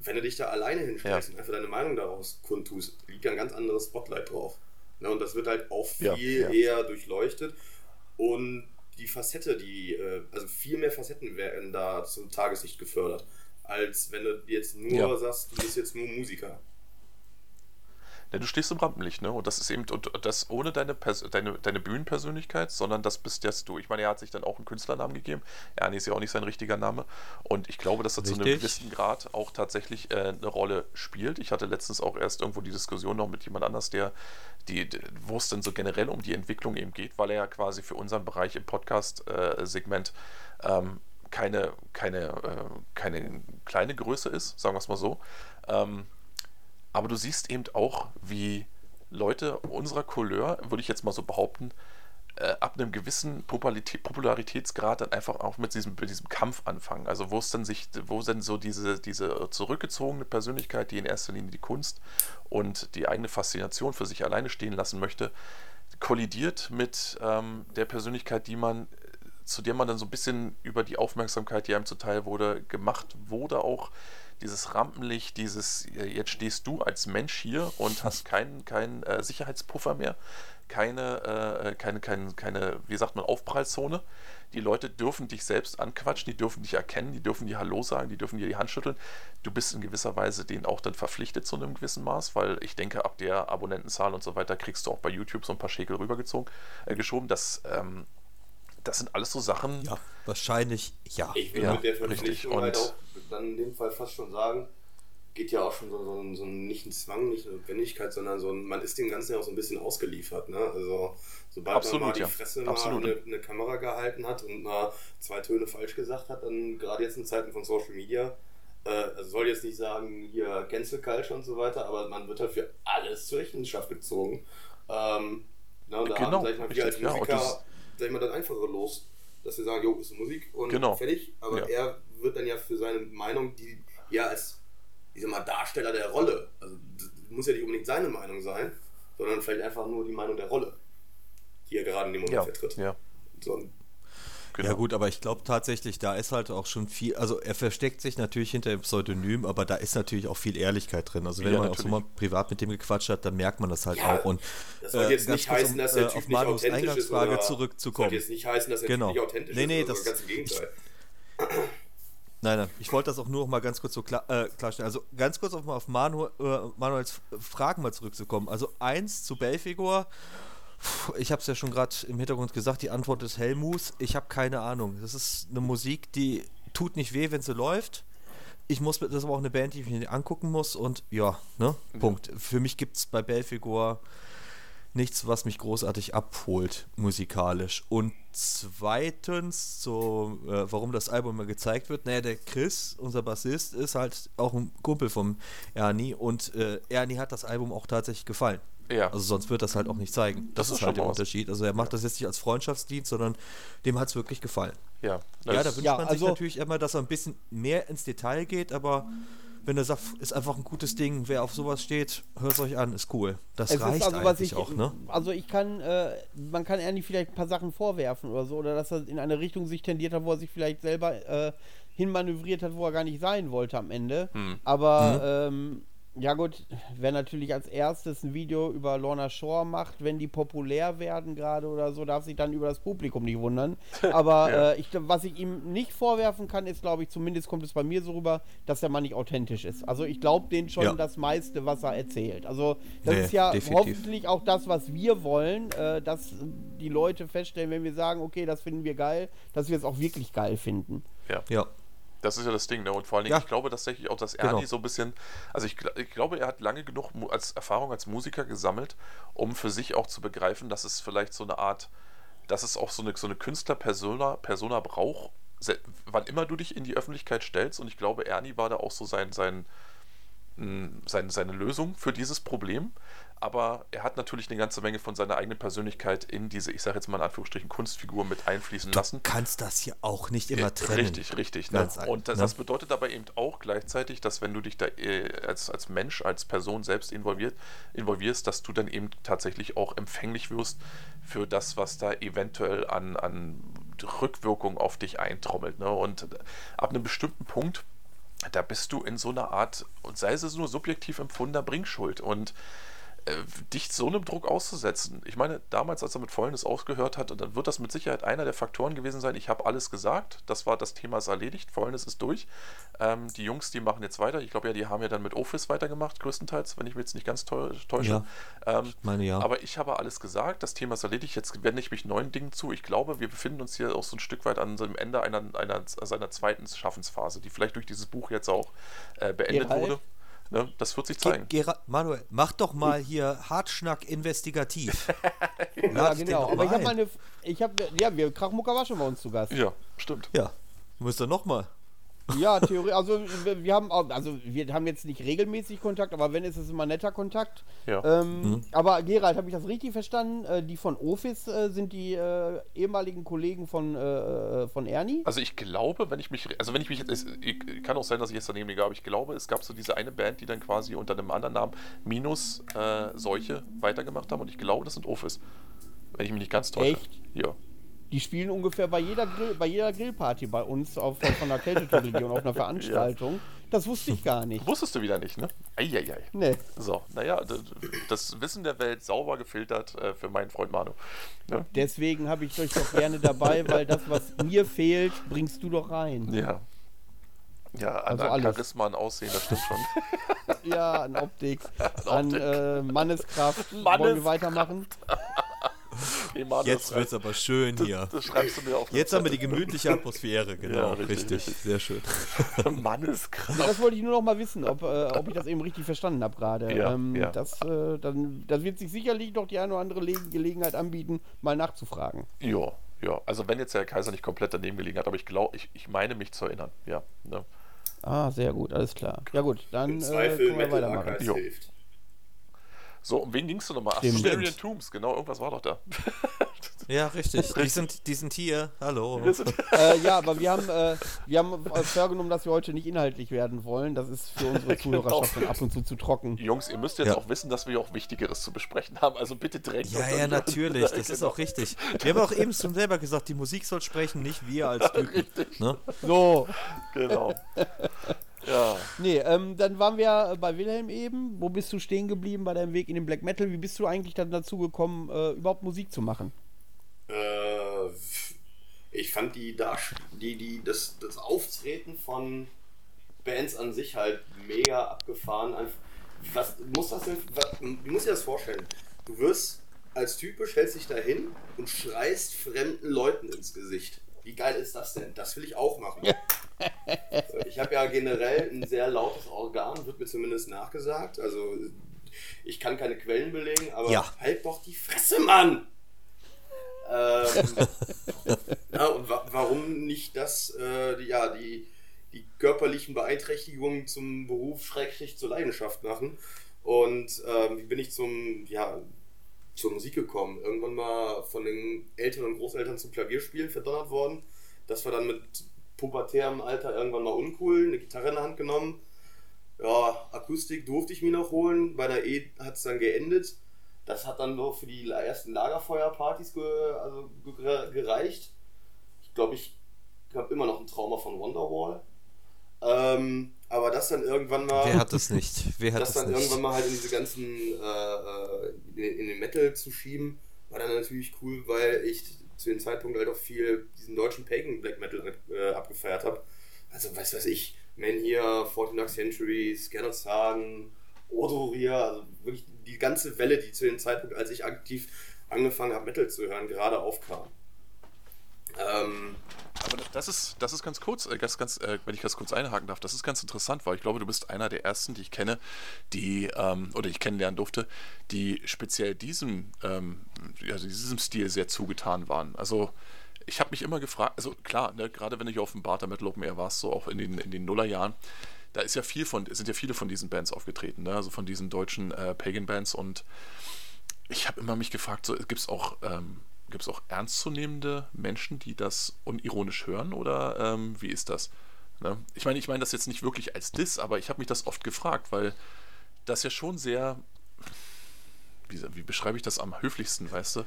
Wenn du dich da alleine hinstellst ja. und einfach deine Meinung daraus kundtust, liegt ja ein ganz anderes Spotlight drauf. Ne, und das wird halt auch viel eher durchleuchtet. Und die Facette, die, äh, also viel mehr Facetten werden da zum Tageslicht gefördert, als wenn du jetzt nur sagst, du bist jetzt nur Musiker. Ja, du stehst im Rampenlicht, ne? Und das ist eben, und das ohne deine, Pers deine, deine Bühnenpersönlichkeit, sondern das bist jetzt du. Ich meine, er hat sich dann auch einen Künstlernamen gegeben. Ernie ist ja auch nicht sein richtiger Name. Und ich glaube, dass er Richtig. zu einem gewissen Grad auch tatsächlich äh, eine Rolle spielt. Ich hatte letztens auch erst irgendwo die Diskussion noch mit jemand anders, der, die, wo es denn so generell um die Entwicklung eben geht, weil er ja quasi für unseren Bereich im Podcast-Segment äh, ähm, keine, keine, äh, keine kleine Größe ist, sagen wir es mal so. Ähm, aber du siehst eben auch, wie Leute unserer Couleur, würde ich jetzt mal so behaupten, äh, ab einem gewissen Popularität, Popularitätsgrad dann einfach auch mit diesem, mit diesem Kampf anfangen. Also wo es dann sich, wo denn so diese, diese zurückgezogene Persönlichkeit, die in erster Linie die Kunst und die eigene Faszination für sich alleine stehen lassen möchte, kollidiert mit ähm, der Persönlichkeit, die man zu der man dann so ein bisschen über die Aufmerksamkeit, die einem zuteil wurde, gemacht wurde, auch dieses Rampenlicht, dieses, äh, jetzt stehst du als Mensch hier und hast keinen kein, äh, Sicherheitspuffer mehr, keine, äh, keine, keine, keine, wie sagt man, Aufprallzone. Die Leute dürfen dich selbst anquatschen, die dürfen dich erkennen, die dürfen dir Hallo sagen, die dürfen dir die Hand schütteln. Du bist in gewisser Weise denen auch dann verpflichtet zu einem gewissen Maß, weil ich denke, ab der Abonnentenzahl und so weiter kriegst du auch bei YouTube so ein paar Schäkel rübergezogen, äh, geschoben. Das ähm, das sind alles so Sachen. Ja, wahrscheinlich ja. Ich würde ja, mit der Verpflichtung halt auch dann in dem Fall fast schon sagen, geht ja auch schon so, so, so nicht ein Zwang, nicht eine Notwendigkeit, sondern so ein, man ist dem Ganzen ja auch so ein bisschen ausgeliefert. Ne? Also sobald Absolut, man mal die Fresse ja. mal eine, eine, Kamera gehalten hat und mal zwei Töne falsch gesagt hat, dann gerade jetzt in Zeiten von Social Media, äh, also soll jetzt nicht sagen, hier Cancel Culture und so weiter, aber man wird halt für alles zur Rechenschaft gezogen. Ähm, na, und da genau, haben, sag ich mal, wir als Musiker ja, sag ich mal, das einfache los, dass wir sagen, jo, ist Musik und genau. fertig. Aber ja. er wird dann ja für seine Meinung, die ja als, ich sag mal, Darsteller der Rolle, also muss ja nicht unbedingt seine Meinung sein, sondern vielleicht einfach nur die Meinung der Rolle, die er gerade in dem Moment ja. vertritt. Ja. So, Genau. Ja gut, aber ich glaube tatsächlich, da ist halt auch schon viel, also er versteckt sich natürlich hinter dem Pseudonym, aber da ist natürlich auch viel Ehrlichkeit drin. Also wenn ja, man natürlich. auch so mal privat mit dem gequatscht hat, dann merkt man das halt ja, auch. Und das soll jetzt äh, nicht heißen, um, dass der äh, Typ auf Manos Eingangsfrage zurückzukommen. Das soll jetzt nicht heißen, dass genau. Typ nicht authentisch nee, nee, ist. Das, ganz im Gegenteil. Nein, nein, ich wollte das auch nur noch mal ganz kurz so klar, äh, klarstellen. Also ganz kurz auf, auf Manu, äh, Manuels Fragen mal zurückzukommen. Also eins zu Belfigor ich habe es ja schon gerade im Hintergrund gesagt, die Antwort ist Helmus. Ich habe keine Ahnung. Das ist eine Musik, die tut nicht weh, wenn sie läuft. Ich muss, das ist aber auch eine Band, die ich mir angucken muss und ja, ne, ja. Punkt. Für mich gibt es bei Belfigur nichts, was mich großartig abholt, musikalisch. Und zweitens, so, äh, warum das Album mal gezeigt wird, naja, der Chris, unser Bassist, ist halt auch ein Kumpel vom Ernie und äh, Ernie hat das Album auch tatsächlich gefallen. Ja. Also sonst wird das halt auch nicht zeigen. Das, das ist, halt der Unterschied. Also er macht das jetzt nicht als Freundschaftsdienst, sondern dem hat es wirklich gefallen. Ja, ja da wünscht ja, man also sich natürlich immer, dass er ein bisschen mehr ins Detail geht, aber wenn er sagt, ist einfach ein gutes Ding, wer auf sowas steht, hört es euch an, ist cool. Das es reicht also, eigentlich ich, auch, ne? Also ich kann, äh, man kann Ernie vielleicht ein paar Sachen vorwerfen oder so, oder dass er in eine Richtung sich tendiert hat, wo er sich vielleicht selber äh, hinmanövriert hat, wo er gar nicht sein wollte am Ende. Hm. Aber mhm. ähm, Ja gut, wer natürlich als erstes ein Video über Lorna Shore macht, wenn die populär werden gerade oder so, darf sich dann über das Publikum nicht wundern. Aber Ja. äh, ich, was ich ihm nicht vorwerfen kann, ist, glaube ich, zumindest kommt es bei mir so rüber, dass der Mann nicht authentisch ist. Also ich glaube denen schon Ja. das meiste, was er erzählt. Also das Nee, ist ja definitiv. hoffentlich auch das, was wir wollen, äh, dass die Leute feststellen, wenn wir sagen, okay, das finden wir geil, dass wir es auch wirklich geil finden. Ja. Das ist ja das Ding, ne? Und vor allen Dingen, Ja. ich glaube tatsächlich auch, dass Ernie Genau. so ein bisschen, also ich, ich glaube, er hat lange genug als Erfahrung als Musiker gesammelt, um für sich auch zu begreifen, dass es vielleicht so eine Art, dass es auch so eine, so eine Künstler-Persona Persona braucht, wann immer du dich in die Öffentlichkeit stellst. Und ich glaube, Ernie war da auch so sein, sein, mh, sein, seine Lösung für dieses Problem. Aber er hat natürlich eine ganze Menge von seiner eigenen Persönlichkeit in diese, ich sage jetzt mal in Anführungsstrichen, Kunstfigur mit einfließen Du lassen. kannst das hier auch nicht immer trennen. Richtig, richtig. Ne? Und das, ne? das bedeutet aber eben auch gleichzeitig, dass wenn du dich da äh, als, als Mensch, als Person selbst involviert, involvierst, dass du dann eben tatsächlich auch empfänglich wirst für das, was da eventuell an, an Rückwirkung auf dich eintrommelt. Ne? Und ab einem bestimmten Punkt, da bist du in so einer Art, und sei es nur subjektiv empfundener Bringschuld. Und dich so einem Druck auszusetzen. Ich meine, damals, als er mit Fäulnis ausgehört hat, dann wird das mit Sicherheit einer der Faktoren gewesen sein. Ich habe alles gesagt, das war das Thema ist erledigt, Fäulnis ist durch. Ähm, die Jungs, die machen jetzt weiter. Ich glaube ja, die haben ja dann mit Office weitergemacht, größtenteils, wenn ich mich jetzt nicht ganz täu- täusche. Ähm, Ich meine, ja. aber ich habe alles gesagt, das Thema ist erledigt, jetzt wende ich mich neuen Dingen zu. Ich glaube, wir befinden uns hier auch so ein Stück weit an dem Ende einer, einer, seiner zweiten Schaffensphase, die vielleicht durch dieses Buch jetzt auch äh, beendet Gerald? wurde. Ne? Das wird sich Ge zeigen. Gera Manuel, mach doch mal hier Hartschnack investigativ. Ja, genau. Aber ich habe meine, ich habe, ja, wir Krachmucker war schon bei uns zu Gast. Ja, stimmt. Ja, müsst ihr noch mal. Ja, Theorie, also wir, wir haben auch, also wir haben jetzt nicht regelmäßig Kontakt, aber wenn ist es immer netter Kontakt. Ja. Ähm, Mhm. Aber Gerald, habe ich das richtig verstanden? Äh, die von Office äh, sind die äh, ehemaligen Kollegen von, äh, von Ernie? Also ich glaube, wenn ich mich, also wenn ich mich jetzt, es ich- kann auch sein, dass ich jetzt daneben liege, aber ich glaube, es gab so diese eine Band, die dann quasi unter einem anderen Namen Minus äh, Seuche weitergemacht haben und ich glaube, das sind Office. Wenn ich mich nicht ganz täusche. Echt? Ja. Die spielen ungefähr bei jeder, Grill, bei jeder Grillparty bei uns auf, von der Kälteturlegion auf einer Veranstaltung. Das wusste ich gar nicht. Wusstest du wieder nicht, ne? Eieiei. Nee. So, naja, das Wissen der Welt sauber gefiltert äh, für meinen Freund Manu. Ne? Deswegen habe ich euch doch gerne dabei, weil das, was mir fehlt, bringst du doch rein. Ja. Ja, an, Also an. Charisma, an Aussehen, das stimmt schon. Ja, an Optik, an äh, Manneskraft. Wollen wir Manneskraft. weitermachen? Emanuel, Jetzt das, wird's aber schön hier. das schreibst du mir auf. Jetzt haben wir die gemütliche Atmosphäre, genau. Ja, richtig, richtig, richtig. Sehr schön. Manneskraft. Das wollte ich nur noch mal wissen, ob, äh, ob ich das eben richtig verstanden habe gerade. Ja, ähm, ja. Das, äh, dann, das wird sich sicherlich noch die eine oder andere Le Gelegenheit anbieten, mal nachzufragen. Ja, ja. Also wenn jetzt der Kaiser nicht komplett daneben gelegen hat, aber ich glaube, ich, ich meine mich zu erinnern. Ja. Ne? Ah, sehr gut, alles klar. Ja gut, dann äh, können wir weitermachen. Jo. hilft. So, um wen gingst du nochmal? Ach, Stimmt. Styrian Tombs, genau, irgendwas war doch da. Ja, richtig. Die sind, die sind hier. Hallo. Äh, ja, aber wir haben, äh, wir haben vorgenommen, dass wir heute nicht inhaltlich werden wollen. Das ist für unsere Zuhörerschaft dann ab und zu zu trocken. Jungs, ihr müsst jetzt Ja. auch wissen, dass wir auch Wichtigeres zu besprechen haben. Also bitte drängt Ja, ja, natürlich. Das ist Genau. auch richtig. Wir haben auch eben schon selber gesagt, die Musik soll sprechen, nicht wir als Typen. Ne? So, Genau. Ja. nee, ähm, dann waren wir bei Wilhelm eben. Wo bist du stehen geblieben bei deinem Weg in den Black Metal? Wie bist du eigentlich dann dazu gekommen, äh, überhaupt Musik zu machen? Äh, ich fand die, die, die das, das Auftreten von Bands an sich halt mega abgefahren. Was muss das denn? Was, musst dir das vorstellen. Du wirst als Type stellst dich da hin und schreist fremden Leuten ins Gesicht. Wie geil ist das denn? Das will ich auch machen. So, ich habe ja generell ein sehr lautes Organ, wird mir zumindest nachgesagt. Also ich kann keine Quellen belegen, aber Ja. halt doch die Fresse, Mann! Ähm, ja, und wa warum nicht das, äh, die, ja, die, die körperlichen Beeinträchtigungen zum Beruf, Schrägstrich zur Leidenschaft machen? Und ähm, wie bin ich zum, ja, zur Musik gekommen? Irgendwann mal von den Eltern und Großeltern zum Klavierspielen verdonnert worden. Das war dann mit pubertärem Alter irgendwann mal uncool, eine Gitarre in der Hand genommen. Ja, Akustik durfte ich mir noch holen. Bei der E hat es dann geendet. Das hat dann nur für die ersten Lagerfeuerpartys ge also ge gereicht. Ich glaube, ich habe immer noch ein Trauma von Wonderwall. Ähm, aber das dann irgendwann mal. Wer hat das nicht? Wer hat das das dann nicht? irgendwann mal halt in diese ganzen äh, äh, in, in den Metal zu schieben, war dann natürlich cool, weil ich zu dem Zeitpunkt halt auch viel diesen deutschen Pagan Black Metal äh, abgefeiert habe. Also was weiß ich, Man hier, 14 Dark Century, Scanner Sagan, Odoria, also wirklich die ganze Welle, die zu dem Zeitpunkt, als ich aktiv angefangen habe, Metal zu hören, gerade aufkam. Ähm, Aber das ist, das ist ganz kurz, äh, ganz, ganz, äh, wenn ich das kurz einhaken darf, das ist ganz interessant, weil ich glaube, du bist einer der ersten, die ich kenne, die, ähm, oder ich kennenlernen durfte, die speziell diesem, ähm, also diesem Stil sehr zugetan waren. Also ich habe mich immer gefragt, also klar, ne, gerade wenn hier auf dem Barter Metal Open Air warst, so auch in den, in den Nullerjahren, da ist ja viel von, sind ja viele von diesen Bands aufgetreten, ne? also von diesen deutschen äh, Pagan-Bands und ich habe immer mich gefragt, so, gibt es auch, ähm, gibt's auch ernstzunehmende Menschen, die das unironisch hören oder ähm, wie ist das? Ne? Ich meine, ich meine das jetzt nicht wirklich als Diss, aber ich habe mich das oft gefragt, weil das ja schon sehr, wie, wie beschreibe ich das am höflichsten, weißt du?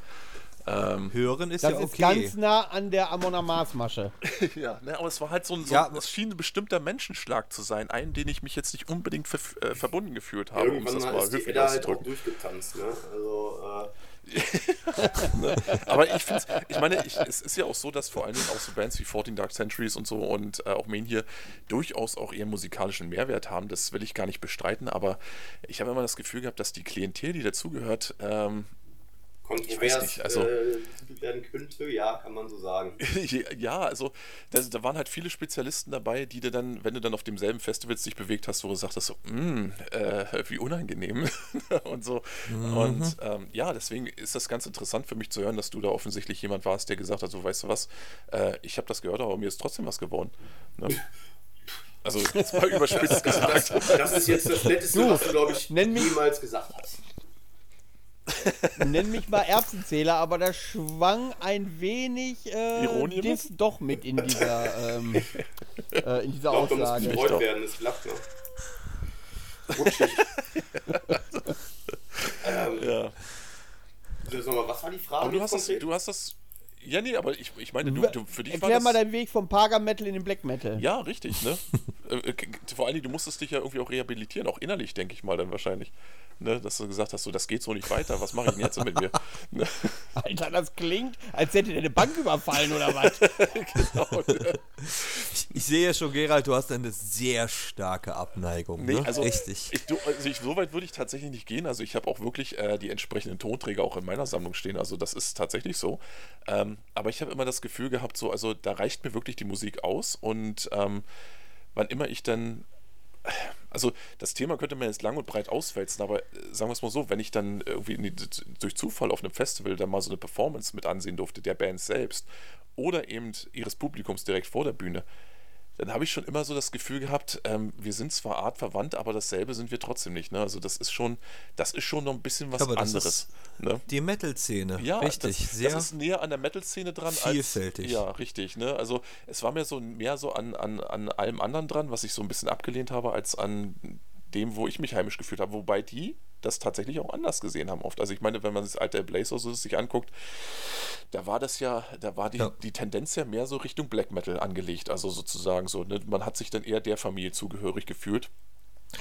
Ähm, Hören ist Das ja ist okay. ganz nah an der Amona Mars-Masche. ja, ne, aber es war halt so ein, so, Ja. es schien ein bestimmter Menschenschlag zu sein, einen, den ich mich jetzt nicht unbedingt ver äh, verbunden gefühlt habe, um es irgendwann das mal ist die Edda halt auch durchgetanzt, ne? Also, äh, Aber ich finde ich meine, ich, es ist ja auch so, dass vor allen Dingen auch so Bands wie 14 Dark Centuries und so und äh, auch Main hier durchaus auch ihren musikalischen Mehrwert haben. Das will ich gar nicht bestreiten, aber ich habe immer das Gefühl gehabt, dass die Klientel, die dazugehört, ähm, kontrovers nicht, also- äh, werden könnte, ja, kann man so sagen. ja, also da, da waren halt viele Spezialisten dabei, die dir dann, wenn du dann auf demselben Festival dich bewegt hast, wo du sagtest so, "Mm, äh, wie unangenehm und so. Und ähm, ja, deswegen ist das ganz interessant für mich zu hören, dass du da offensichtlich jemand warst, der gesagt hat, so weißt du was, äh, ich habe das gehört, aber mir ist trotzdem was geworden. Ne? Also jetzt mal überspitzt gesagt. Das ist jetzt das Netteste, Du, was du, glaube ich, nenn mich- jemals gesagt hast. Nenn mich mal Erbsenzähler, aber da schwang ein wenig äh? Diss doch mit in dieser, ähm, äh, in dieser muss Aussage. gefreut doch. werden, ist flach, ne? Rutschig. ähm, Ja. sag mal, was war die Frage? Aber du hast das, du hast das. Ja, nee, aber ich, ich meine, du, du, für dich war Erklär das, mal deinen Weg vom Pagan Metal in den Black Metal. Ja, richtig, ne? Äh, äh, Vor allen Dingen, du musstest dich ja irgendwie auch rehabilitieren, auch innerlich, denke ich mal, dann wahrscheinlich. Ne? Dass du gesagt hast, so, das geht so nicht weiter, was mache ich denn jetzt mit mir? Ne? Alter, das klingt, als hätte der eine Bank überfallen oder was. genau, ne? Ich sehe schon, Gerald, du hast eine sehr starke Abneigung. Nee, ne? also, Richtig. Ich, du, also ich, so weit würde ich tatsächlich nicht gehen. Also ich habe auch wirklich äh, die entsprechenden Tonträger auch in meiner Sammlung stehen. Also das ist tatsächlich so. Ähm, aber ich habe immer das Gefühl gehabt, so, also da reicht mir wirklich die Musik aus. Und ähm, wann immer ich dann also das Thema könnte man jetzt lang und breit auswälzen, aber äh, sagen wir es mal so, wenn ich dann irgendwie die, durch Zufall auf einem Festival dann mal so eine Performance mit ansehen durfte, der Band selbst oder eben ihres Publikums direkt vor der Bühne, dann habe ich schon immer so das Gefühl gehabt, ähm, wir sind zwar artverwandt, aber dasselbe sind wir trotzdem nicht. Ne? Also das ist schon, das ist schon noch ein bisschen was Aber anderes. Ne? Die Metal-Szene. Ja, richtig. das, sehr das ist näher an der Metal-Szene dran vielfältig. als. Ja, richtig. Ne? Also es war mir so mehr so an, an, an allem anderen dran, was ich so ein bisschen abgelehnt habe, als an dem, wo ich mich heimisch gefühlt habe. Wobei die das tatsächlich auch anders gesehen haben oft. Also ich meine, wenn man das alte Blazer so sich anguckt, da war das ja, da war die, Ja. die Tendenz ja mehr so Richtung Black Metal angelegt. Also sozusagen so, ne? man hat sich dann eher der Familie zugehörig gefühlt,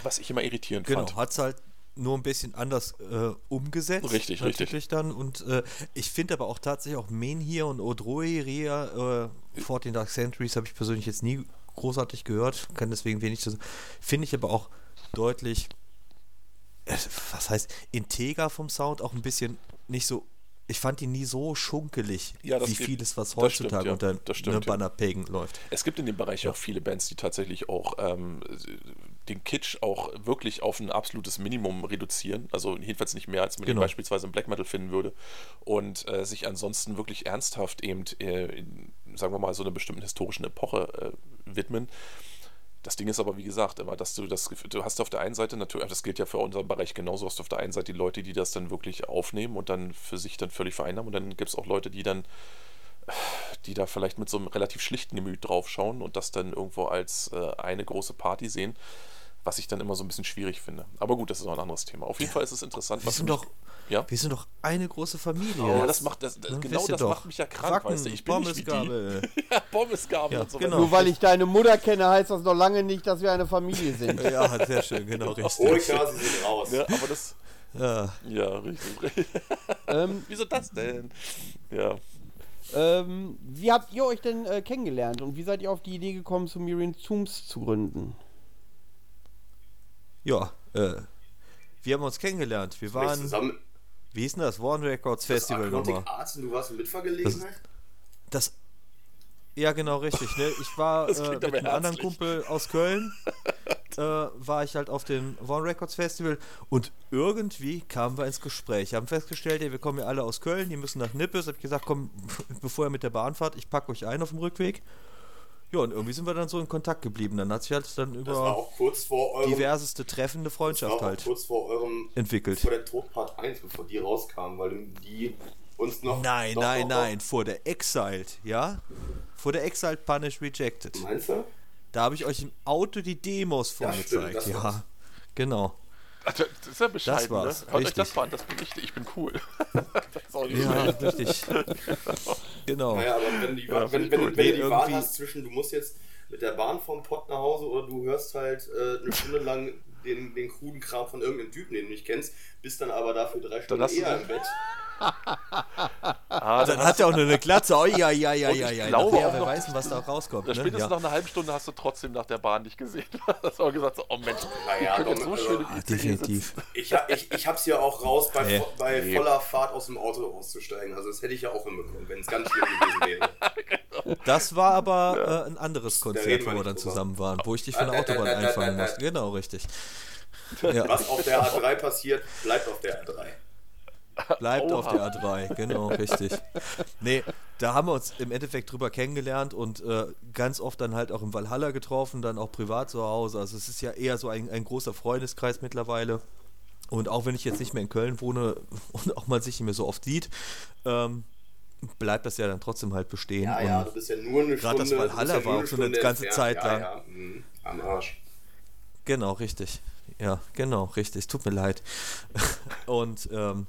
was ich immer irritierend Genau, fand. hat es halt nur ein bisschen anders äh, umgesetzt. Richtig, richtig. dann. Und äh, ich finde aber auch tatsächlich auch Menhir und Odroi, Ria, äh, 14 Dark Centuries habe ich persönlich jetzt nie großartig gehört, kann deswegen wenig zu Finde ich aber auch deutlich, äh, was heißt, integer vom Sound, auch ein bisschen nicht so. Ich fand die nie so schunkelig, Ja, wie geht- vieles, was das stimmt, heutzutage ja. unter stimmt, ne, ja. Banner Pagan läuft. Es gibt in dem Bereich auch viele Bands, die tatsächlich auch ähm, den Kitsch auch wirklich auf ein absolutes Minimum reduzieren. Also jedenfalls nicht mehr, als man Genau. beispielsweise im Black Metal finden würde. Und äh, sich ansonsten wirklich ernsthaft eben, äh, in, sagen wir mal, so einer bestimmten historischen Epoche äh, widmen. Das Ding ist aber, wie gesagt, immer, dass du das du hast auf der einen Seite natürlich, das gilt ja für unseren Bereich genauso, hast du auf der einen Seite die Leute, die das dann wirklich aufnehmen und dann für sich dann völlig vereinnahmen und dann gibt es auch Leute, die dann die da vielleicht mit so einem relativ schlichten Gemüt draufschauen und das dann irgendwo als äh, eine große Party sehen, was ich dann immer so ein bisschen schwierig finde. Aber gut, das ist auch ein anderes Thema. Auf jeden Fall ist es interessant. Wir was sind doch, ja? wir sind doch eine große Familie. Ja, das macht das, das, Ne, genau das doch. macht mich ja krank, Wacken, weißt du. Ich bin nicht wie die. Pommesgabel. Ja, Pommesgabel Ja, und so genau. Nur weil ich deine Mutter kenne, heißt das noch lange nicht, dass wir eine Familie sind. ja, sehr schön, genau richtig. Oika, sie sind raus. Ja, aber das. Ja. Ja, richtig. ähm, Wieso das denn? Ja. ähm, wie habt ihr euch denn äh, kennengelernt und wie seid ihr auf die Idee gekommen, zu Miriam Zooms zu gründen? Ja, äh, wir haben uns kennengelernt. Wir waren, zusammen wie hieß denn das? One Records das Festival nochmal. Arts und du warst in Mitfahrgelegenheit? Das. Ja, genau, richtig. Ne? Ich war Das äh, mit einem anderen. Kumpel aus Köln, äh, war ich halt auf dem One Records Festival und irgendwie kamen wir ins Gespräch. Haben festgestellt, ja, wir kommen ja alle aus Köln, die müssen nach Nippes. Hab gesagt, komm, bevor ihr mit der Bahn fahrt, ich packe euch ein auf dem Rückweg. Ja, und irgendwie sind wir dann so in Kontakt geblieben. Dann hat sich halt dann über auch kurz vor eurem. diverseste treffende Freundschaft halt kurz vor eurem. entwickelt. Vor der Todpart 1, bevor die rauskam, weil die uns noch. Nein, noch, nein, noch, nein, vor der Exiled, ja? Vor der Exiled Punish Rejected. Meinst du? Da habe ich euch im Auto die Demos Ja, stimmt, vorgezeigt. Ja, genau. Ach, Das ist ja bescheiden, war's, ne? Hört euch richtig. das mal an, das bin ich, ich bin cool. das ist auch nicht Ja, schlecht. richtig. genau. Naja, aber wenn, die, Ja, wenn, wenn, ich wenn, gut. du Nee, die Wahl irgendwie- hast zwischen, du musst jetzt mit der Bahn vom Pott nach Hause oder du hörst halt äh, eine Stunde lang den, den kruden Kram von irgendeinem Typen, den du nicht kennst, bist dann aber dafür drei Stunden hast du eher so- im Bett. Ah, Dann hat er auch nur eine Glatze. Oh, ja, ja, ja, Und ja, ich ja. glaube Nachher, auch wer weiß, was da rauskommt. Ne? spätestens Ja. nach einer halben Stunde hast du trotzdem nach der Bahn nicht gesehen. hast auch gesagt, so, oh Mensch, Naja, ich könnte jetzt so doch, schön also- im Ah, definitiv. Ich, ich, ich hab's ja auch raus, bei, Nee. bei Nee. voller Fahrt aus dem Auto auszusteigen. Also das hätte ich ja auch hinbekommen, wenn es ganz schlimm gewesen wäre. Das war aber äh, ein anderes Konzert, wo wir dann drüber. zusammen waren, wo ich dich von der Äh, äh, Autobahn äh, äh, einfangen musste. Genau, richtig. Ja, Was auf der A3 passiert, bleibt auf der A3. bleibt auf Oha. der A3, genau, richtig. Nee, da haben wir uns im Endeffekt drüber kennengelernt und äh, ganz oft dann halt auch im Valhalla getroffen, dann auch privat zu Hause. Also es ist ja eher so ein, ein großer Freundeskreis mittlerweile. Und auch wenn ich jetzt nicht mehr in Köln wohne und auch man sich nicht mehr so oft sieht, ähm, bleibt das ja dann trotzdem halt bestehen. Ja, ja, du bist ja nur eine Gerade das Valhalla ja war auch so eine ganze entfernt. Zeit lang. Ja, ja, mhm, am Arsch. Genau, richtig. Ja, genau, richtig. Tut mir leid. Und ähm,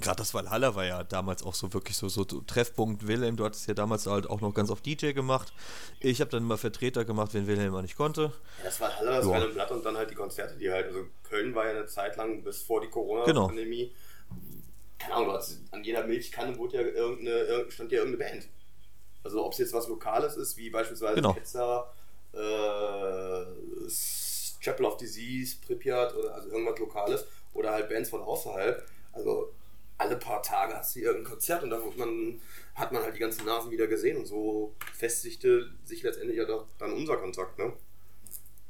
gerade das Valhalla war ja damals auch so wirklich so, so Treffpunkt Wilhelm. Du hattest ja damals halt auch noch ganz auf DJ gemacht. Ich habe dann immer Vertreter gemacht, wenn Wilhelm mal nicht konnte. Ja, das war Halle, das Ja. ein Blatt und dann halt die Konzerte, die halt, also Köln war ja eine Zeit lang bis vor die Genau. Corona-Pandemie. Keine Ahnung, hast, an jeder Milchkanne wurde ja irgendeine, irgend- stand ja irgendeine Band. Also ob es jetzt was Lokales ist, wie beispielsweise Genau. Ketzer, äh, Chapel of Disease, Pripyat oder also irgendwas Lokales oder halt Bands von außerhalb. Also alle paar Tage hast du hier irgendein Konzert und da hat man halt die ganzen Nasen wieder gesehen und so festigte sich letztendlich ja doch dann unser Kontakt, ne?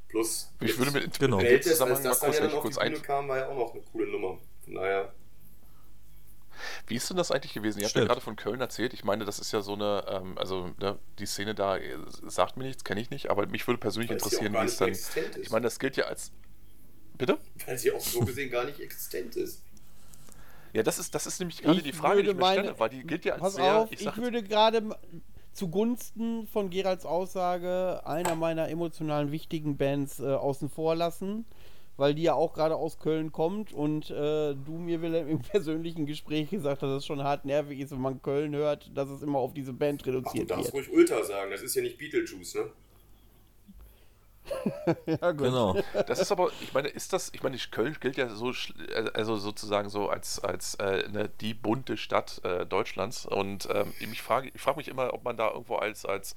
Plus Ich würde mit, Genau. dem Weltes, als das dann ja dann auf die kurz ein, Bühne kam, war ja auch noch eine coole Nummer. Von daher, Wie ist denn das eigentlich gewesen? Ihr habt ja gerade von Köln erzählt. Ich meine, das ist ja so eine, ähm, also ne, die Szene da äh, sagt mir nichts, kenne ich nicht, aber mich würde persönlich Weil sie interessieren, auch gar wie es dann. Ich meine, das gilt ja als. Bitte? weil sie auch so gesehen gar nicht existent ist. Ja, das ist, das ist nämlich gerade Ich die Frage, die ich mir meine- stelle, weil die gilt ja als Pass sehr. auf, ich ich, würde gerade zugunsten von Geralds Aussage einer meiner emotionalen wichtigen Bands äh, außen vor lassen, weil die ja auch gerade aus Köln kommt und äh, du mir Wilhelm, im persönlichen Gespräch gesagt hast, dass es schon hart nervig ist, wenn man Köln hört, dass es immer auf diese Band Ach, du reduziert darfst wird. ruhig Ultra sagen, das ist ja nicht Beetlejuice, ne? Ja, gut. Genau. Das ist aber, ich meine, ist das, ich meine, Köln gilt ja so, schl- also sozusagen so als, als äh, ne, die bunte Stadt äh, Deutschlands. Und ähm, ich frage ich frage mich immer, ob man da irgendwo als, als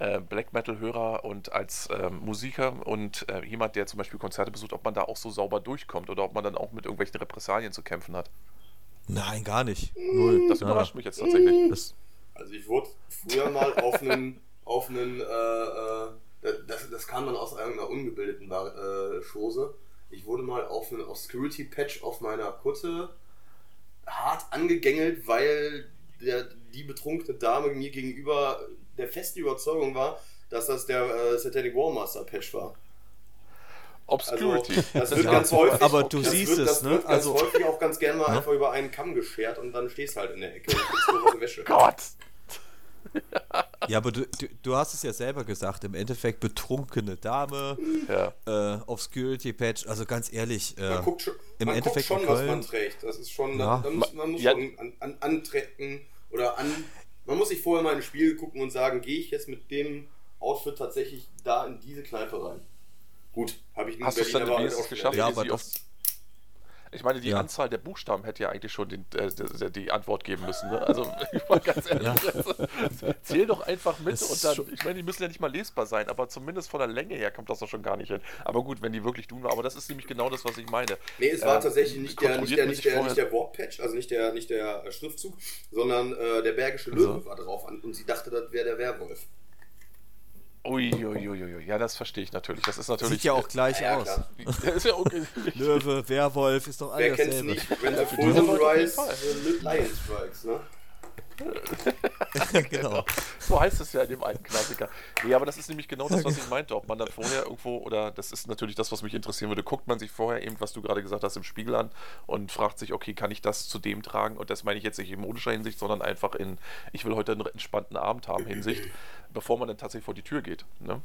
äh, Black Metal-Hörer und als ähm, Musiker und äh, jemand, der zum Beispiel Konzerte besucht, ob man da auch so sauber durchkommt oder ob man dann auch mit irgendwelchen Repressalien zu kämpfen hat. Nein, gar nicht. Null. Das Ja. überrascht mich jetzt tatsächlich. Das, Also ich wurde früher mal auf einen, auf einen, äh, äh, das, das kam dann aus irgendeiner ungebildeten Bar- äh, Chose. Ich wurde mal auf einen Obscurity-Patch auf meiner Kutte hart angegängelt, weil der, die betrunkene Dame mir gegenüber der festen Überzeugung war, dass das der äh, Satanic Warmaster Patch war. Also, Obscurity. das wird Ja, ganz häufig. aber du das siehst wird, es, das ne? Also- häufig auch ganz gerne mal Ne? einfach über einen Kamm geschert und dann stehst du halt in der Ecke und Wäsche. Gott! Ja, aber du, du, du hast es ja selber gesagt, im Endeffekt betrunkene Dame, Ja. äh, auf Security Patch, also ganz ehrlich, äh, Man guckt schon, im man Endeffekt guckt in schon was Köln- man trägt. Das ist schon, Ja. da, da muss, man muss Ja. schon an, an, antrecken oder an. Man muss sich vorher mal ins Spiel gucken und sagen, gehe ich jetzt mit dem Outfit tatsächlich da in diese Kneipe rein? Gut, habe ich in Hast du es Berlin dann aber wenigstens auch geschafft? Ja, aber das- Ich meine, die Ja. Anzahl der Buchstaben hätte ja eigentlich schon den, äh, die, Antwort geben müssen. Ne? Also, ich war ganz ehrlich, also, zähl doch einfach mit Es und dann, ich meine, die müssen ja nicht mal lesbar sein, aber zumindest von der Länge her kommt das doch schon gar nicht hin. Aber gut, wenn die wirklich tun, aber das ist nämlich genau das, was ich meine. Nee, es war Ähm, tatsächlich nicht der, nicht der, nicht der, nicht der Wortpatch, also nicht der, nicht der äh, Schriftzug, sondern äh, der Bergische Also. Löwe war drauf an und sie dachte, das wäre der Werwolf. Uiuiuiui, ja, das verstehe ich natürlich. Das ist natürlich. sieht ja auch gleich Ja, aus. Ja, ist ja okay. Löwe, Werwolf, ist doch Wer alles kennt's dasselbe. nicht? When the für Frozen Rise, Lion Strikes, ne? genau. So heißt es ja in dem alten Klassiker. Nee, aber das ist nämlich genau das, was ich meinte. Ob man dann vorher irgendwo, oder das ist natürlich das, was mich interessieren würde, guckt man sich vorher eben, was du gerade gesagt hast, im Spiegel an und fragt sich, okay, kann ich das zu dem tragen? Und das meine ich jetzt nicht in modischer Hinsicht, sondern einfach in, ich will heute einen entspannten Abend haben Hinsicht, bevor man dann tatsächlich vor die Tür geht. Ne?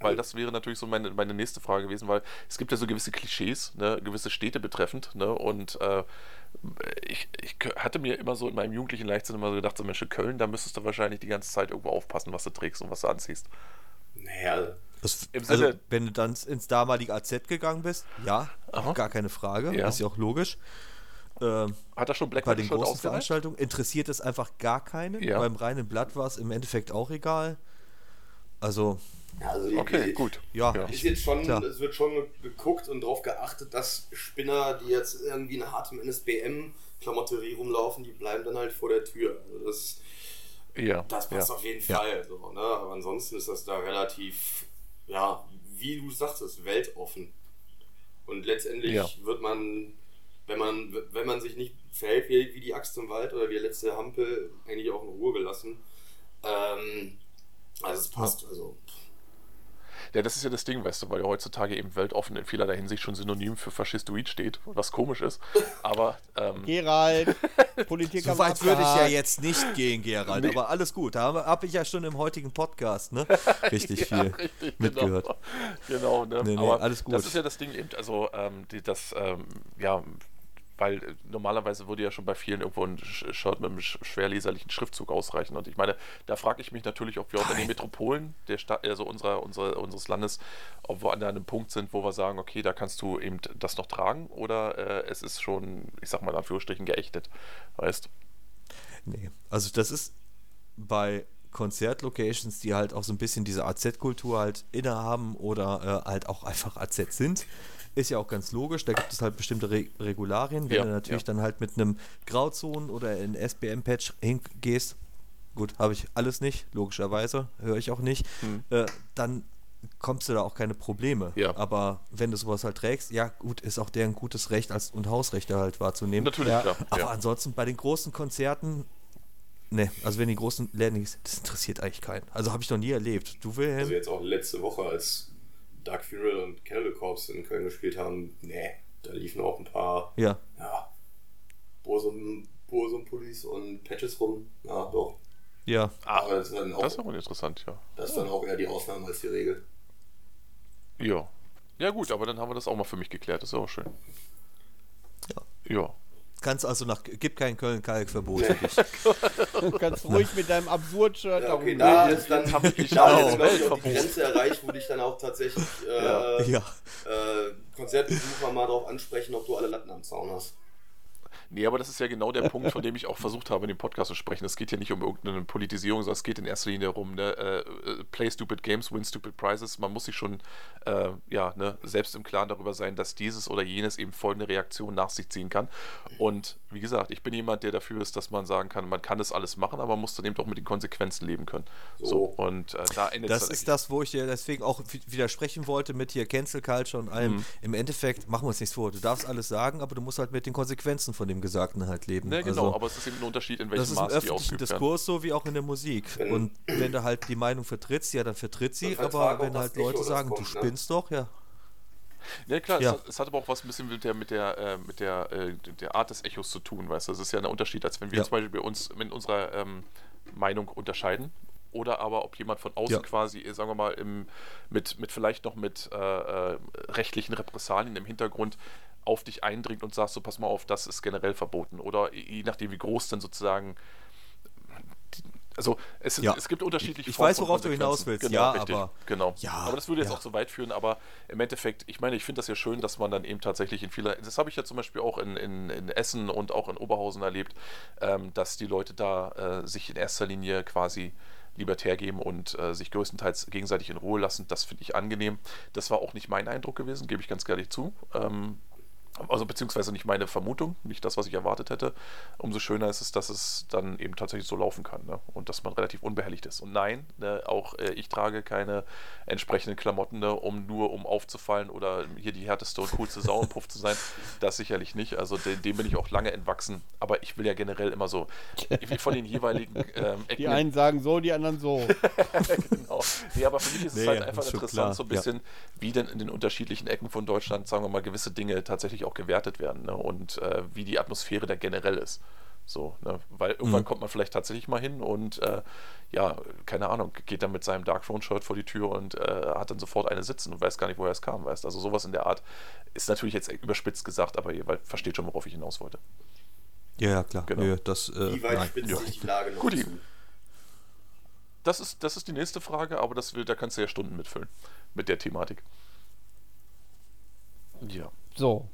Weil das wäre natürlich so meine, meine nächste Frage gewesen, weil es gibt ja so gewisse Klischees, ne, gewisse Städte betreffend, ne, und äh, ich, ich hatte mir immer so in meinem jugendlichen Leichtsinn immer so gedacht, so Mensch, Köln, da müsstest du wahrscheinlich die ganze Zeit irgendwo aufpassen, was du trägst und was du anziehst. Naja, Das, Im also, Sinne- wenn du dann ins damalige AZ gegangen bist, ja, Aha. gar keine Frage, Ja. ist ja auch logisch. Ähm, Hat er schon Black bei den großen ausgereicht? Veranstaltungen interessiert es einfach gar keinen. Ja. Beim reinen Blatt war es im Endeffekt auch egal. Also, also die, Okay, die, gut. ja, Ja. Ist jetzt schon, Klar. es wird schon geguckt und darauf geachtet, dass Spinner, die jetzt irgendwie in hartem NSBM-Klamotterie rumlaufen, die bleiben dann halt vor der Tür. Also das, Ja, das passt ja. auf jeden Ja. Fall. So, ne? Aber ansonsten ist das da relativ, ja, wie du sagtest, weltoffen. Und letztendlich Ja. wird man, wenn man, wenn man sich nicht verhält wie, wie die Axt im Wald oder wie der letzte Hampel, eigentlich auch in Ruhe gelassen. Ähm, also es passt. Also Ja, das ist ja das Ding, weißt du, weil ja heutzutage eben weltoffen in vielerlei Hinsicht schon synonym für Faschistoid steht, was komisch ist. Aber ähm, Gerald, Politik so weit würde ich ja jetzt nicht gehen, Gerald, aber alles gut. Da habe hab ich ja schon im heutigen Podcast, ne? Richtig viel richtig, mitgehört. Genau, genau ne? Nee, nee, aber alles gut. das ist ja das Ding eben, also ähm, die, das, ähm, ja, weil äh, normalerweise würde ja schon bei vielen irgendwo ein Shirt mit einem sch- schwerleserlichen Schriftzug ausreichen. Und ich meine, da frage ich mich natürlich, ob wir auch in den Metropolen der Stadt, also unserer, unserer, unseres Landes, ob wir an einem Punkt sind, wo wir sagen, okay, da kannst du eben das noch tragen oder äh, es ist schon, ich sag mal in Anführungsstrichen, geächtet. Weißt Nee, also das ist bei Konzertlocations, die halt auch so ein bisschen diese AZ-Kultur halt innehaben oder äh, halt auch einfach AZ sind, ist ja auch ganz logisch. Da gibt es halt bestimmte Re Regularien. Wenn Ja, du natürlich ja. dann halt mit einem Grauzonen oder in SBM-Patch hingehst, gut, habe ich alles nicht, logischerweise, höre ich auch nicht, Hm. äh, dann kommst du da auch keine Probleme. Ja. Aber wenn du sowas halt trägst, ja gut, ist auch deren gutes Recht als und Hausrechte halt wahrzunehmen. Natürlich, Ja. klar. Aber ja. ansonsten bei den großen Konzerten, ne, also wenn die großen Läden, das interessiert eigentlich keinen. Also habe ich noch nie erlebt. Du Wilhelm? Also jetzt auch letzte Woche, als Dark Funeral und Cannibal Corpse in Köln gespielt haben, nee, da liefen auch ein paar, ja. ja, Bursum, Bursum-Pullis und Patches rum. Ja, doch. Ja, Ah, Aber das ist, dann auch, das ist aber interessant, ja. das ist dann auch eher die Ausnahme als die Regel. Ja. Ja, gut, aber dann haben wir das auch mal für mich geklärt. Das ist auch schön. Ja. Kannst also nach, gibt kein Köln-Kalk-Verbot für dich. Du kannst ruhig mit deinem Absurd-Shirt Ja, okay, da ist dann, haben wir da genau. jetzt, glaub ich, auch die. Grenze erreicht, wo dich dann auch tatsächlich äh, Ja. äh, Konzertbesucher mal darauf ansprechen, ob du alle Latten am Zaun hast. Nee, aber das ist ja genau der Punkt, von dem ich auch versucht habe, in dem Podcast zu sprechen. Es geht ja nicht um irgendeine Politisierung, sondern es geht in erster Linie darum, ne, äh, äh, play stupid games, win stupid prizes. Man muss sich schon äh, ja, ne, selbst im Klaren darüber sein, dass dieses oder jenes eben folgende Reaktion nach sich ziehen kann. Und wie gesagt, ich bin jemand, der dafür ist, dass man sagen kann, man kann das alles machen, aber man muss dann eben auch mit den Konsequenzen leben können. So, So. und äh, da endet Das ist das, wo ich dir deswegen auch wi- widersprechen wollte mit hier Cancel Culture und allem. Mhm. Im Endeffekt, machen wir uns nichts vor. Du darfst alles sagen, aber du musst halt mit den Konsequenzen von dem Gesagten halt leben. Ne, genau, Also, aber es ist eben ein Unterschied, in das welchem ist im Maß die öffentlichen. Diskurs so wie auch in der Musik. Wenn- Und wenn du halt die Meinung vertrittst, ja, dann vertritt sie. Vertrag Aber wenn das halt Leute das sagen, kommt, du ne? spinnst doch, ja. Ja klar, Ja. Es, hat, es hat aber auch was ein bisschen mit der, mit der, äh, mit der, äh, der Art des Echos zu tun, weißt du. Das ist ja ein Unterschied, als wenn wir Ja. zum Beispiel bei uns in unserer ähm, Meinung unterscheiden. Oder aber ob jemand von außen Ja. quasi, äh, sagen wir mal, im, mit, mit vielleicht noch mit äh, äh, rechtlichen Repressalien im Hintergrund auf dich eindringt und sagst so, pass mal auf, das ist generell verboten. Oder je nachdem, wie groß denn sozusagen also es, Ja. es gibt unterschiedliche Ich- Formen weiß, worauf du hinaus willst. Genau, Ja, richtig. aber- genau. Ja, aber das würde jetzt ja. auch zu weit führen, aber im Endeffekt, ich meine, ich finde das ja schön, dass man dann eben tatsächlich in vieler, das habe ich ja zum Beispiel auch in, in, in Essen und auch in Oberhausen erlebt, ähm, dass die Leute da äh, sich in erster Linie quasi libertär geben und äh, sich größtenteils gegenseitig in Ruhe lassen. Das finde ich angenehm. Das war auch nicht mein Eindruck gewesen, gebe ich ganz ehrlich zu. Ähm, also beziehungsweise nicht meine Vermutung, nicht das, was ich erwartet hätte. Umso schöner ist es, dass es dann eben tatsächlich so laufen kann ne? und dass man relativ unbehelligt ist. Und nein, ne, auch äh, ich trage keine entsprechenden Klamotten, ne, um nur um aufzufallen oder hier die härteste und coolste Sau im Puff zu sein. Das sicherlich nicht. Also dem, dem bin ich auch lange entwachsen. Aber ich will ja generell immer so von den jeweiligen ähm, Ecken Die einen sagen so, die anderen so. genau. Nee, aber für mich ist es Nee, halt einfach interessant, klar, so ein bisschen, wie denn in den unterschiedlichen Ecken von Deutschland, sagen wir mal, gewisse Dinge tatsächlich auch gewertet werden ne? und äh, wie die Atmosphäre da generell ist. So, ne? Weil irgendwann Mhm. kommt man vielleicht tatsächlich mal hin und äh, ja, keine Ahnung, geht dann mit seinem Darkthrone-Shirt vor die Tür und äh, hat dann sofort eine sitzen und weiß gar nicht, woher es kam, weißt Also sowas in der Art ist natürlich jetzt überspitzt gesagt, aber ihr versteht schon, worauf ich hinaus wollte. Ja, ja, klar. Genau. Nö, das, äh, Wie weit nein. spitzt Ja. sich die Lage noch Guti. zu? Das ist, das ist die nächste Frage, aber das will, da kannst du ja Stunden mitfüllen mit der Thematik. Ja. So,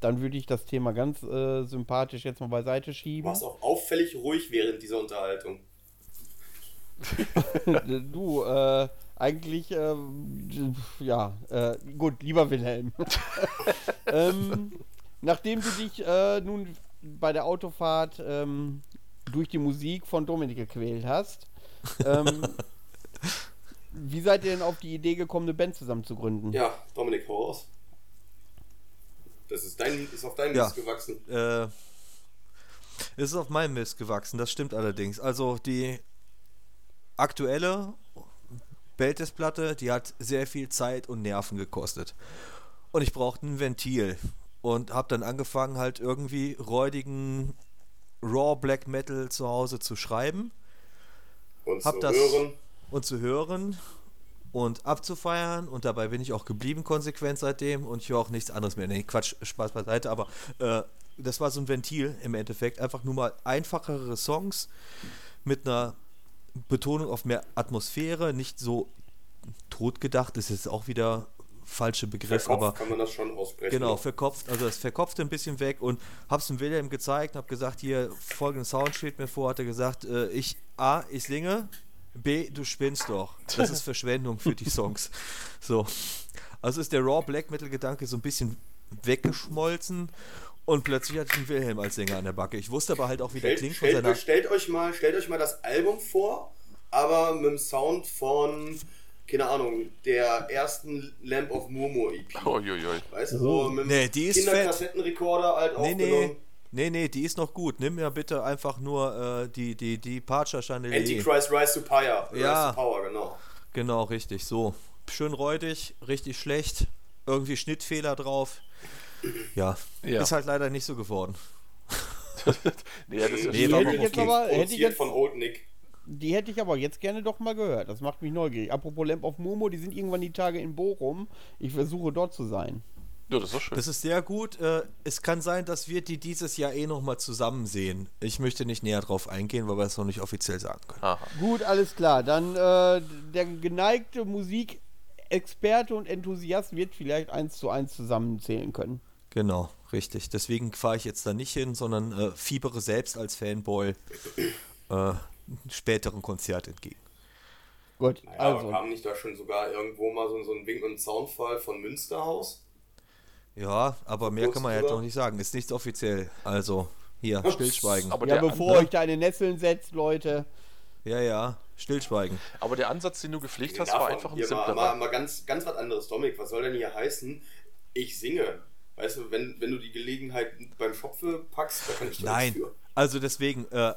dann würde ich das Thema ganz äh, sympathisch jetzt mal beiseite Du schieben. warst auch auffällig ruhig während dieser Unterhaltung. du, äh, eigentlich, äh, ja, gut, lieber Wilhelm. ähm, nachdem du dich äh, nun bei der Autofahrt ähm, durch die Musik von Dominik gequält hast, ähm, wie seid ihr denn auf die Idee gekommen, eine Band zusammen zu gründen? Ja, Dominik, hau raus. Das ist, dein, ist auf deinen Ja. Mist gewachsen. Äh, es ist auf meinem Mist gewachsen, das stimmt allerdings. Also die aktuelle Beltes-Platte, die hat sehr viel Zeit und Nerven gekostet. Und ich brauchte ein Ventil. Und habe dann angefangen, halt irgendwie räudigen Raw Black Metal zu Hause zu schreiben Und Hab zu das- hören, und zu hören und abzufeiern. Und dabei bin ich auch geblieben konsequent seitdem und ich höre auch nichts anderes mehr. Nee, Quatsch, Spaß beiseite, aber äh, das war so ein Ventil im Endeffekt. Einfach nur mal einfachere Songs mit einer Betonung auf mehr Atmosphäre, nicht so totgedacht, ist jetzt auch wieder falsche Begriff, verkopft aber kann man das schon aussprechen. Genau, verkopft, also das verkopfte ein bisschen weg und hab's dem Wilhelm gezeigt, hab gesagt, hier folgenden Sound steht mir vor, hat er gesagt, äh, ich A, ich singe, B, du spinnst doch. Das ist Verschwendung für die Songs. So. Also ist der Raw Black Metal Gedanke so ein bisschen weggeschmolzen und plötzlich hatte ich einen Wilhelm als Sänger an der Backe. Ich wusste aber halt auch, wie der Stellt, klingt von stellt, seiner. euch, stellt, euch mal, stellt euch mal das Album vor, aber mit dem Sound von, keine Ahnung, der ersten Lamp of Murmur EP. Uiuiui. Weißt du, so mit dem Nee, die ist Kinderkassettenrekorder halt Nee, aufgenommen. nee, nee, nee, die ist noch gut. Nimm ja bitte einfach nur äh, die, die, die Parcher Chandelier. Antichrist Rise to Power. Ja. Rise to Power, genau. Genau, richtig, so. Schön räudig, richtig schlecht, irgendwie Schnittfehler drauf. Ja, Ja. ist halt leider nicht so geworden. nee, das ist ja Nee, Die hätte ich jetzt aber, hätte ich jetzt, von Old Nick. die hätte ich aber jetzt gerne doch mal gehört. Das macht mich neugierig. Apropos Lamp of Momo, die sind irgendwann die Tage in Bochum. Ich versuche dort zu sein. Ja, das ist schön. Das ist sehr gut. Äh, es kann sein, dass wir die dieses Jahr eh nochmal zusammen sehen. Ich möchte nicht näher drauf eingehen, weil wir es noch nicht offiziell sagen können. Aha. Gut, alles klar. Dann äh, der geneigte Musikexperte und Enthusiast wird vielleicht eins zu eins zusammenzählen können. Genau, richtig. Deswegen fahre ich jetzt da nicht hin, sondern äh, fiebere selbst als Fanboy äh, einem späteren Konzert entgegen. Gut, Naja, aber also. kam nicht da schon sogar irgendwo mal so, so ein Wink- und Soundfall von Münsterhaus? Ja, aber mehr kann man ja noch nicht sagen. Ist nichts offiziell. Also, hier, Ups. stillschweigen. Aber, Ja, der, bevor An- euch da in den Nesseln setzt, Leute. Ja, ja, stillschweigen. aber der Ansatz, den du gepflegt hast, Davon. war einfach ein Hier mal, simplerer. mal, mal ganz, ganz was anderes. Dominik, was soll denn hier heißen? Ich singe. Weißt du, wenn, wenn du die Gelegenheit beim Schopfe packst, da kann ich doch Nein, für. also deswegen, äh,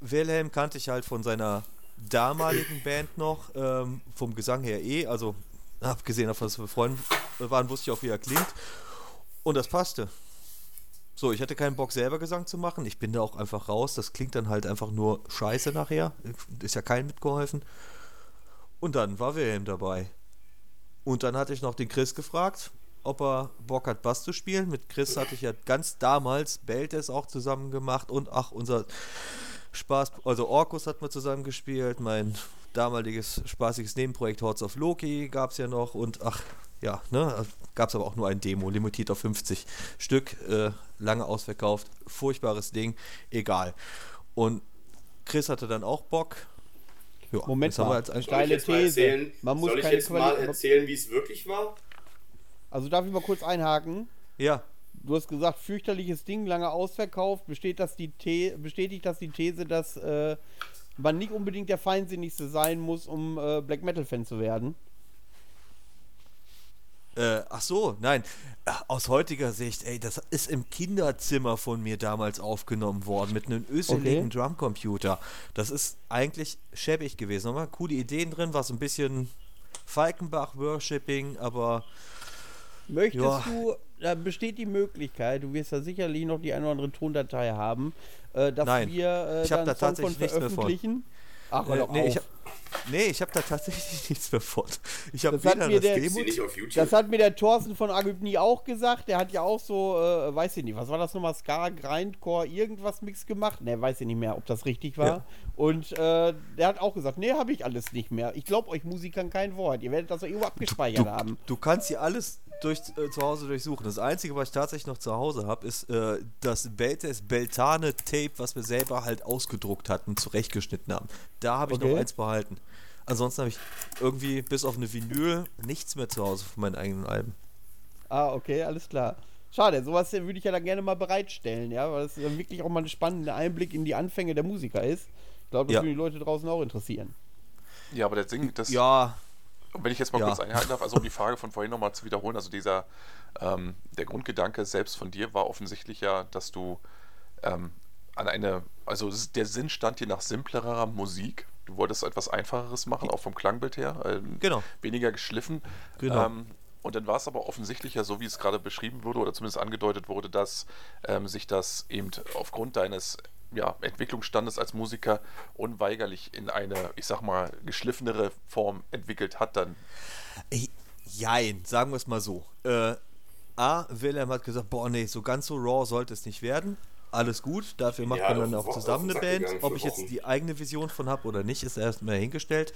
Wilhelm kannte ich halt von seiner damaligen Band noch, ähm, vom Gesang her eh, also abgesehen davon, dass wir Freunde waren, wusste ich auch, wie er klingt. Und das passte. So, ich hatte keinen Bock selber Gesang zu machen. Ich bin da auch einfach raus. Das klingt dann halt einfach nur scheiße nachher. Ist ja kein mitgeholfen. Und dann war Wilhelm dabei. Und dann hatte ich noch den Chris gefragt, ob er Bock hat, Bass zu spielen. Mit Chris hatte ich ja ganz damals Beltes auch zusammen gemacht und ach, unser Spaß, also Orkus hat man zusammen gespielt, mein damaliges spaßiges Nebenprojekt Hordes of Loki gab es ja noch und ach, ja, ne, gab es aber auch nur ein Demo, limitiert auf 50 Stück, äh, lange ausverkauft, furchtbares Ding, egal. Und Chris hatte dann auch Bock. Ja, Moment das haben wir mal, als ein Soll ich jetzt mal These. erzählen, Man muss soll ich jetzt mal erzählen, wie es wirklich war? Also darf ich mal kurz einhaken? Ja, Du hast gesagt, fürchterliches Ding, lange ausverkauft. Besteht das die The bestätigt das die These, dass äh, man nicht unbedingt der Feinsinnigste sein muss, um äh, Black Metal-Fan zu werden? Äh, ach so, nein. Äh, Aus heutiger Sicht, ey, das ist im Kinderzimmer von mir damals aufgenommen worden mit einem öseligen Okay. Drumcomputer. Das ist eigentlich schäbig gewesen. Waren coole Ideen drin, war so ein bisschen Falkenbach-Worshipping, aber Möchtest Ja. du, da besteht die Möglichkeit, du wirst da sicherlich noch die eine oder andere Tondatei haben, äh, dass Nein, wir äh, ich hab da Song von nichts mehr von. Ach, äh, nee, auf. ich hab, nee, ich habe da tatsächlich nichts mehr von. Ich habe Das hat weder mir das der- Demo. Das hat mir der Thorsten von Agybni auch gesagt. Der hat ja auch so, äh, weiß ich nicht, was war das nochmal? Ska, Grindcore, irgendwas Mix gemacht? Ne, weiß ich nicht mehr, ob das richtig war. Ja. Und äh, der hat auch gesagt, nee, habe ich alles nicht mehr. Ich glaube euch Musikern kein Wort. Ihr werdet das doch irgendwo abgespeichert Du, haben. du kannst hier alles durch, äh, zu Hause durchsuchen. Das Einzige, was ich tatsächlich noch zu Hause habe, ist äh, das Beltes Beltane Tape, was wir selber halt ausgedruckt hatten, zurechtgeschnitten haben. Da habe ich Okay. noch eins behalten. Ansonsten habe ich irgendwie bis auf eine Vinyl nichts mehr zu Hause von meinen eigenen Alben. Ah, okay, alles klar. Schade, sowas würde ich ja dann gerne mal bereitstellen, ja, weil das dann wirklich auch mal ein spannender Einblick in die Anfänge der Musiker ist. Ich glaube, das Ja. würde die Leute draußen auch interessieren. Ja, aber der Ding, das, Ja, wenn ich jetzt mal Ja. kurz einhalten darf, also um die Frage von vorhin nochmal zu wiederholen, also dieser, ähm, der Grundgedanke selbst von dir war offensichtlich ja, dass du ähm, an eine, also der Sinn stand dir nach simplerer Musik. Du wolltest etwas Einfacheres machen, auch vom Klangbild her. Ähm, Genau. Weniger geschliffen. Genau. Ähm, und dann war es aber offensichtlich ja so, wie es gerade beschrieben wurde oder zumindest angedeutet wurde, dass ähm, sich das eben aufgrund deines ja, Entwicklungsstandes als Musiker unweigerlich in eine, ich sag mal, geschliffenere Form entwickelt hat dann. Ich- Jein, sagen wir es mal so. Äh, A, Wilhelm hat gesagt, boah, nee, so ganz so raw sollte es nicht werden. Alles gut, dafür macht Ja, man dann auch zusammen eine Band. Ob ich jetzt die eigene Vision von habe oder nicht, ist erstmal hingestellt.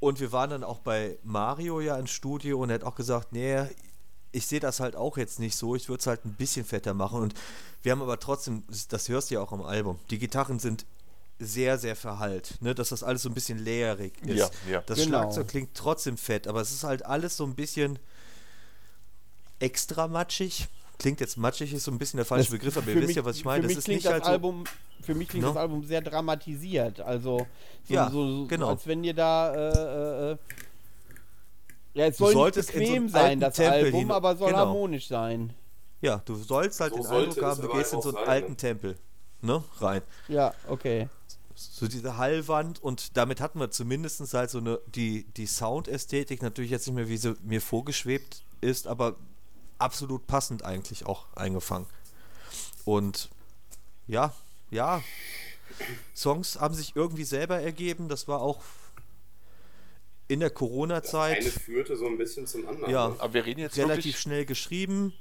Und wir waren dann auch bei Mario ja ins Studio und er hat auch gesagt, nee, ich sehe das halt auch jetzt nicht so, ich würde es halt ein bisschen fetter machen. Und wir haben aber trotzdem, das hörst du ja auch am Album, die Gitarren sind sehr, sehr verhallt, ne? dass das alles so ein bisschen leerig ist. Ja, ja. Das Genau. Schlagzeug klingt trotzdem fett, aber es ist halt alles so ein bisschen extra matschig. Klingt jetzt matschig, ist so ein bisschen der falsche Das- Begriff, aber für ihr wisst mich- ja, was ich für meine. Das mich ist klingt nicht das halt so. Album, für mich klingt Ne? das Album sehr dramatisiert. Also so, Ja, so, so genau. als wenn ihr da äh, äh, äh, ja, es Du soll nicht solltest in so bequem einen sein, das Tempel Album, hin- aber soll genau. harmonisch sein. Ja, du sollst halt So den Eindruck haben, du gehst in auch so einen sein, alten ne? Tempel. Ne? Rein. Ja, okay. So diese Hallwand und damit hatten wir zumindest halt so eine, die, die Soundästhetik natürlich jetzt nicht mehr, wie sie mir vorgeschwebt ist, aber absolut passend eigentlich auch eingefangen. Und ja, ja, Songs haben sich irgendwie selber ergeben, das war auch in der Eine Corona-Zeit führte so ein bisschen zum anderen. Ja. ne? Aber wir reden jetzt relativ wirklich, schnell geschrieben.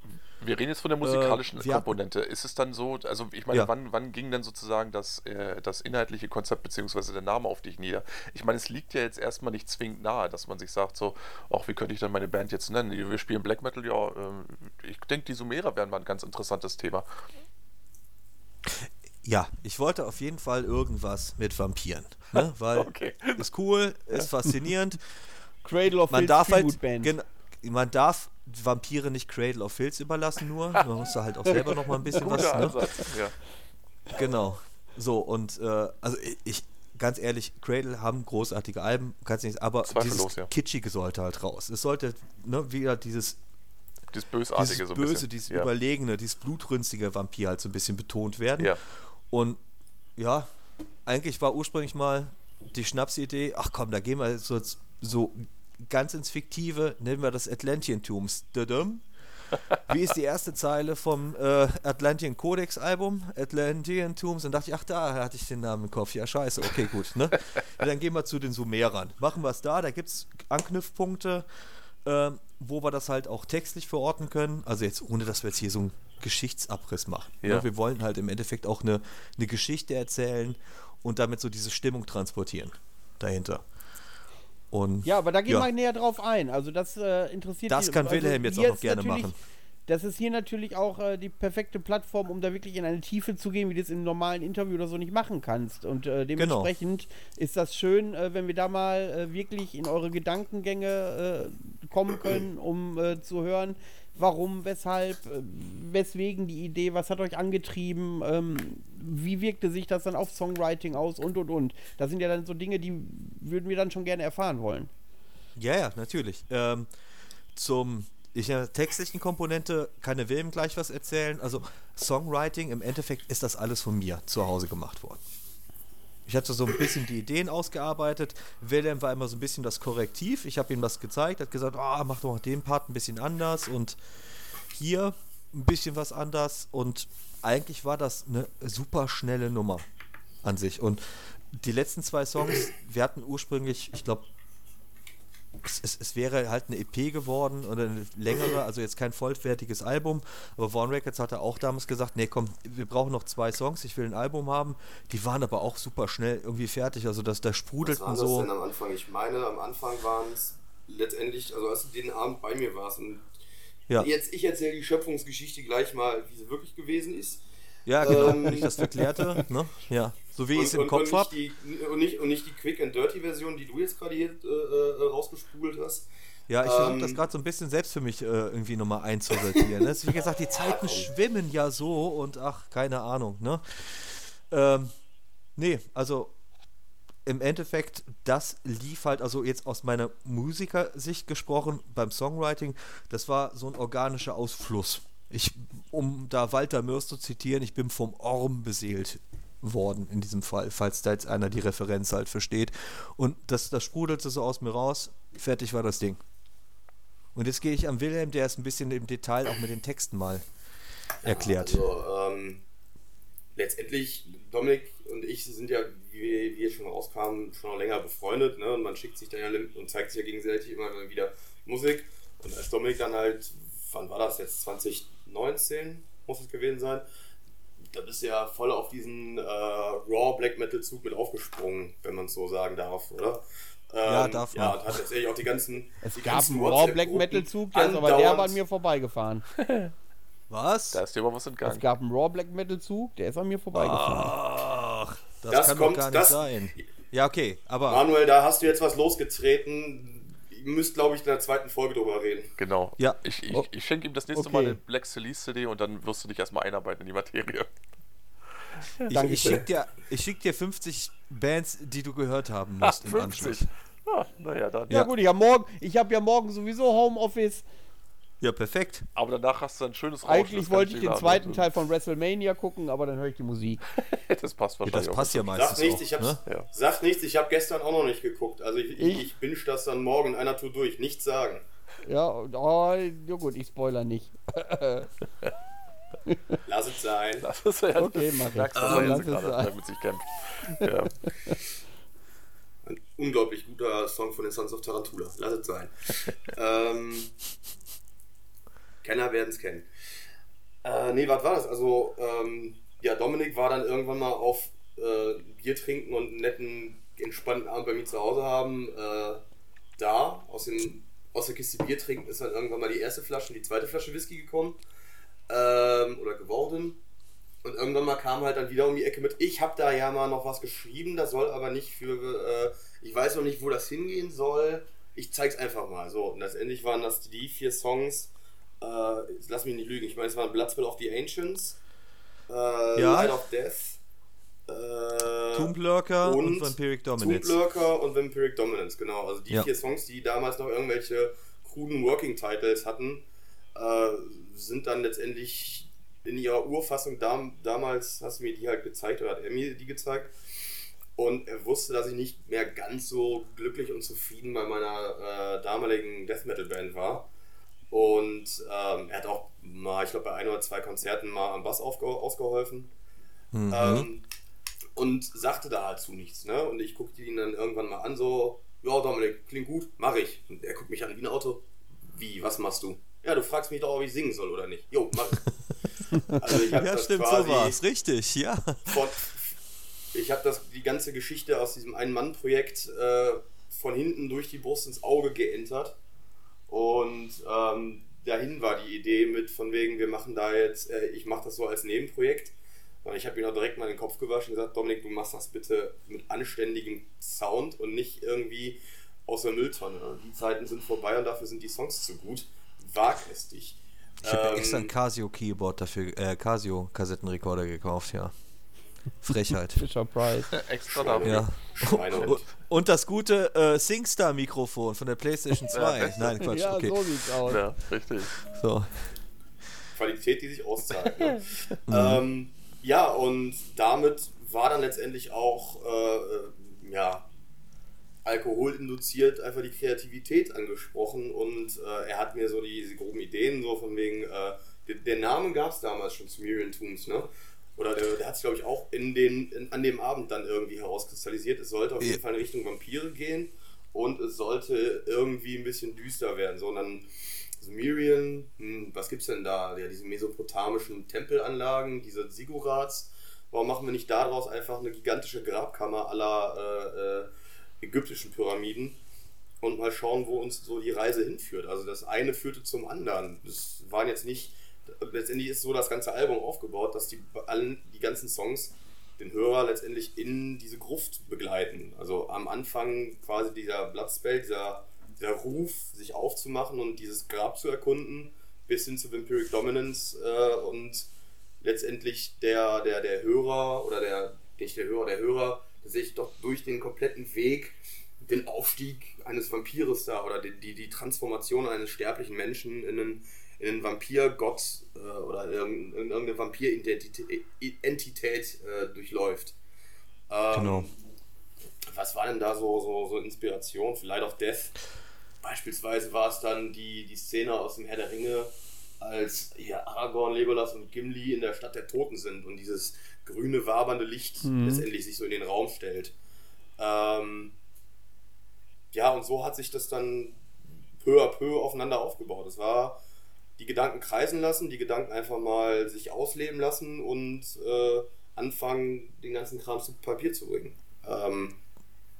wir reden jetzt von der musikalischen Äh, Komponente. Ist es dann so, also ich meine, Ja. wann, wann ging denn sozusagen das, äh, das inhaltliche Konzept beziehungsweise der Name auf dich nieder? Ich meine, es liegt ja jetzt erstmal nicht zwingend nahe, dass man sich sagt, so, ach, wie könnte ich dann meine Band jetzt nennen? Wir spielen Black Metal, ja, ähm, ich denke, die Sumerer wären mal ein ganz interessantes Thema. Ja, ich wollte auf jeden Fall irgendwas mit Vampiren. Ne? Weil Okay. ist cool, ist faszinierend. Cradle of Man Filth darf halt, Band. man darf Vampire nicht Cradle of Filth überlassen nur. Man muss da halt auch selber noch mal ein bisschen was. Ne? Ja. Genau. So, und äh, also ich, ganz ehrlich, Cradle haben großartige Alben, kannst nicht, aber dieses ja. Kitschige sollte halt raus. Es sollte ne, wieder dieses, Das Bösartige dieses so ein Böse, bisschen. dieses ja. Überlegene, dieses blutrünstige Vampir halt so ein bisschen betont werden. Ja. Und ja, eigentlich war ursprünglich mal die Schnapsidee, ach komm, da gehen wir so, so ganz ins Fiktive, nennen wir das Atlantientums. Wie ist die erste Zeile vom äh, Atlantean Codex Album, Atlantean Tombs? Dann dachte ich, ach, da hatte ich den Namen im Kopf. Ja, scheiße, okay, gut. Ne? Dann gehen wir zu den Sumerern. Machen wir es da, da gibt es Anknüpfpunkte, äh, wo wir das halt auch textlich verorten können. Also jetzt, ohne dass wir jetzt hier so einen Geschichtsabriss machen. Ne? Ja. Wir wollen halt im Endeffekt auch eine, eine Geschichte erzählen und damit so diese Stimmung transportieren dahinter. Und Ja, aber da gehen Ja. wir näher drauf ein. Also das äh, interessiert Das die- kann also Wilhelm jetzt auch noch gerne machen. Das ist hier natürlich auch äh, die perfekte Plattform, um da wirklich in eine Tiefe zu gehen, wie du es im normalen Interview oder so nicht machen kannst. Und äh, Genau. dementsprechend ist das schön, äh, wenn wir da mal äh, wirklich in eure Gedankengänge äh, kommen können, um äh, zu hören, warum, weshalb, weswegen die Idee, was hat euch angetrieben, ähm, wie wirkte sich das dann auf Songwriting aus und und und. Das sind ja dann so Dinge, die würden wir dann schon gerne erfahren wollen. Ja, ja, natürlich. Ähm, zum ich, ja, textlichen Komponente kann der Wilhelm gleich was erzählen. Also Songwriting, im Endeffekt ist das alles von mir zu Hause gemacht worden. Ich hatte so ein bisschen die Ideen ausgearbeitet. Wilhelm war immer so ein bisschen das Korrektiv. Ich habe ihm das gezeigt, hat gesagt, ah, mach doch mal den Part ein bisschen anders und hier ein bisschen was anders. Und eigentlich war das eine super schnelle Nummer an sich. Und die letzten zwei Songs, wir hatten ursprünglich, ich glaube, es, es, es wäre halt eine EP geworden oder eine längere, also jetzt kein vollwertiges Album. Aber Warren Records hatte auch damals gesagt, nee, komm, wir brauchen noch zwei Songs, ich will ein Album haben. Die waren aber auch super schnell irgendwie fertig, also das, da Was sprudelten war das so. denn am Anfang? Ich meine, am Anfang waren es letztendlich, also als du den Abend bei mir warst und Ja. jetzt, ich erzähle die Schöpfungsgeschichte gleich mal, wie sie wirklich gewesen ist. Ja, genau, Ähm. wenn ich das verklärte, ne? Ja, so wie ich es im und, Kopf habe. nicht und, nicht, und nicht die Quick and Dirty Version, die du jetzt gerade hier äh, äh, rausgespult hast. Ja, ich versuche Ähm, das gerade so ein bisschen selbst für mich äh, irgendwie nochmal einzusortieren. Ne? Wie gesagt, die Zeiten schwimmen ja so und ach, keine Ahnung, ne? Ähm, nee, also im Endeffekt, das lief halt, also jetzt aus meiner Musikersicht gesprochen, beim Songwriting, das war so ein organischer Ausfluss. Ich, um da Walter Mörs zu zitieren, ich bin vom Orm beseelt worden in diesem Fall, falls da jetzt einer die Referenz halt versteht. Und das, das sprudelte so aus mir raus, fertig war das Ding. Und jetzt gehe ich am Wilhelm, der es ein bisschen im Detail auch mit den Texten mal erklärt. Also, ähm, letztendlich, Dominik und ich sind ja, wie wir, schon rauskamen, schon noch länger befreundet. Ne? Und man schickt sich dann ja und zeigt sich ja gegenseitig immer wieder Musik. Und als Dominik dann halt, wann war das jetzt? 2019 muss es gewesen sein. Da bist du ja voll auf diesen äh, Raw Black Metal Zug mit aufgesprungen, wenn man es so sagen darf, oder? Ja, Ähm, darf Ja, man. und hat tatsächlich auch die ganzen. Es die gab ganzen einen Raw Black Metal Zug, der ist aber der andauernd- an mir vorbeigefahren. Was? Da ist dir aber was Es entgangen. gab einen Raw Black Metal Zug, der ist an mir vorbeigefahren. Ach, das, Das kann kommt- doch gar nicht das- sein. Ja, okay, aber Manuel, da hast du jetzt was losgetreten. Ihr müsst, glaube ich, in der zweiten Folge drüber reden. Genau. Ja. Ich, ich, Oh. ich schenke ihm das nächste Okay. Mal eine Black Celeste CD und dann wirst du dich erstmal einarbeiten in die Materie. ich, Danke ich schicke dir, ich schick dir 50 Bands, die du gehört haben musst im Anschluss. Ah, naja, dann. Ja, gut, ich habe morgen, ich habe ja morgen sowieso Homeoffice. Ja, perfekt. Aber danach hast du ein schönes Rauschen, Eigentlich wollte ich den zweiten. Teil von WrestleMania gucken, aber dann höre ich die Musik. Das passt Ja, wahrscheinlich das passt ja auch. meistens Sag nichts, auch. ich hab's. Ne? Ja. Sag nichts, ich habe gestern auch noch nicht geguckt. Also ich, ich, Ich? binge das dann morgen in einer Tour durch. Nichts sagen. Ja, oh, ja gut, ich spoiler nicht. Lass es sein. Das ist ja Okay, mach ich. merkst du, Ah, lass es gerade sein. damit sich kämpft. Ja. Ein unglaublich guter Song von den Sons of Tarantula. Lass es sein. ähm, Kenner werden es kennen. Äh, nee, was war das? Also, ähm, ja, Dominik war dann irgendwann mal auf äh, Bier trinken und einen netten, entspannten Abend bei mir zu Hause haben. Äh, da, aus, dem, aus der Kiste Bier trinken, ist dann irgendwann mal die erste Flasche und die zweite Flasche Whisky gekommen. Ähm, oder geworden. Und irgendwann mal kam halt dann wieder um die Ecke mit, ich habe da ja mal noch was geschrieben, das soll aber nicht für, äh, ich weiß noch nicht, wo das hingehen soll. Ich zeig's einfach mal. So, und letztendlich waren das die vier Songs, äh, jetzt lass mich nicht lügen, ich meine, es waren Bloodspell of the Ancients, äh, Ja. Light of Death, äh, Tomb Lurker und, und Vampiric Tomb Dominance. Lurker und Vampiric Dominance, genau. Also die Ja. vier Songs, die damals noch irgendwelche kruden Working Titles hatten, äh, sind dann letztendlich in ihrer Urfassung dam damals, hast du mir die halt gezeigt oder hat er mir die gezeigt. Und er wusste, dass ich nicht mehr ganz so glücklich und zufrieden bei meiner äh, damaligen Death Metal Band war. Und ähm, er hat auch mal, ich glaube, bei ein oder zwei Konzerten mal am Bass aufge ausgeholfen. Mhm. Ähm, und sagte da dazu nichts. Ne? Und ich guckte ihn dann irgendwann mal an, so, ja, Dominik, klingt gut, mach ich. Und er guckt mich an wie ein Auto. Wie, was machst du? Ja, du fragst mich doch, ob ich singen soll oder nicht. Jo, mach ich. Also ich ja, stimmt, so war es, richtig, ja. Von, ich habe das die ganze Geschichte aus diesem Ein-Mann-Projekt äh, von hinten durch die Brust ins Auge geentert. Und ähm, dahin war die Idee mit von wegen, wir machen da jetzt, äh, ich mache das so als Nebenprojekt. Und ich habe ihm auch direkt mal den Kopf gewaschen und gesagt, Dominik, du machst das bitte mit anständigem Sound und nicht irgendwie aus der Mülltonne. Die Zeiten sind vorbei und dafür sind die Songs zu gut. Wag es dich. Ich habe ähm, extra ein Casio Keyboard dafür, äh, Casio Kassettenrekorder gekauft, ja. Frechheit. Fisher Price. extra dafür. Ja. Und, das gute äh, SingStar Mikrofon von der PlayStation 2. Ja, Nein, Quatsch. Ja, okay. so sieht's aus. Ja, richtig. So. Qualität, die sich auszahlt. Ne? mhm. ähm, ja, und damit war dann letztendlich auch äh, äh ja, Alkohol induziert einfach die Kreativität angesprochen und äh, er hat mir so die, diese groben Ideen so von wegen, äh, der, der, Name gab es damals schon zu Miriam Tombs, ne? Oder der, der hat es, glaube ich, auch in den, in, an dem Abend dann irgendwie herauskristallisiert. Es sollte auf jeden Fall in Richtung Vampire gehen und es sollte irgendwie ein bisschen düster werden. So, und dann Sumerian, hm, was es denn da? Ja, diese mesopotamischen Tempelanlagen, diese Sigurats. Warum machen wir nicht daraus einfach eine gigantische Grabkammer aller äh, äh, ägyptischen Pyramiden und mal schauen, wo uns so die Reise hinführt. Also das eine führte zum anderen. Das waren jetzt nicht, letztendlich ist so das ganze Album aufgebaut, dass die allen, die ganzen Songs den Hörer letztendlich in diese Gruft begleiten. Also am Anfang quasi dieser Bloodspell, dieser, dieser Ruf, sich aufzumachen und dieses Grab zu erkunden, bis hin zu Vampiric Dominance äh, und letztendlich der, der, der Hörer oder der, nicht der Hörer, der Hörer sich doch durch den kompletten Weg den Aufstieg eines Vampires da oder die, die, die Transformation eines sterblichen Menschen in einen, in einen Vampirgott äh, oder in, in irgendeine Vampiridentität äh, durchläuft. Ähm, genau. Was war denn da so, so, so Inspiration Light of Death? Beispielsweise war es dann die, die Szene aus dem Herr der Ringe, als hier Aragorn, Legolas und Gimli in der Stadt der Toten sind und dieses grüne, wabernde Licht mhm. letztendlich sich so in den Raum stellt. Ähm, ja, und so hat sich das dann peu à peu aufeinander aufgebaut. Es war die Gedanken kreisen lassen, die Gedanken einfach mal sich ausleben lassen und äh, anfangen, den ganzen Kram zu Papier zu bringen. Ähm,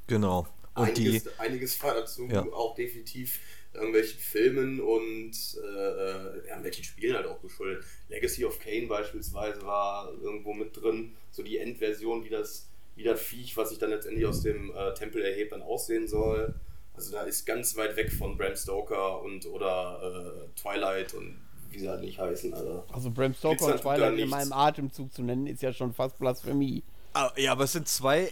genau. Und einiges, die, einiges war dazu ja. auch definitiv irgendwelchen Filmen und äh, ja, welchen Spielen halt auch geschuldet. Legacy of Kane beispielsweise war irgendwo mit drin, so die Endversion, wie das, wie das Viech, was sich dann letztendlich aus dem äh, Tempel erhebt, dann aussehen soll. Also da ist ganz weit weg von Bram Stoker und oder äh, Twilight und wie sie halt nicht heißen. Also, also Bram Stoker und Twilight in meinem Atemzug zu nennen, ist ja schon fast Blasphemie. Ah, ja, aber es sind zwei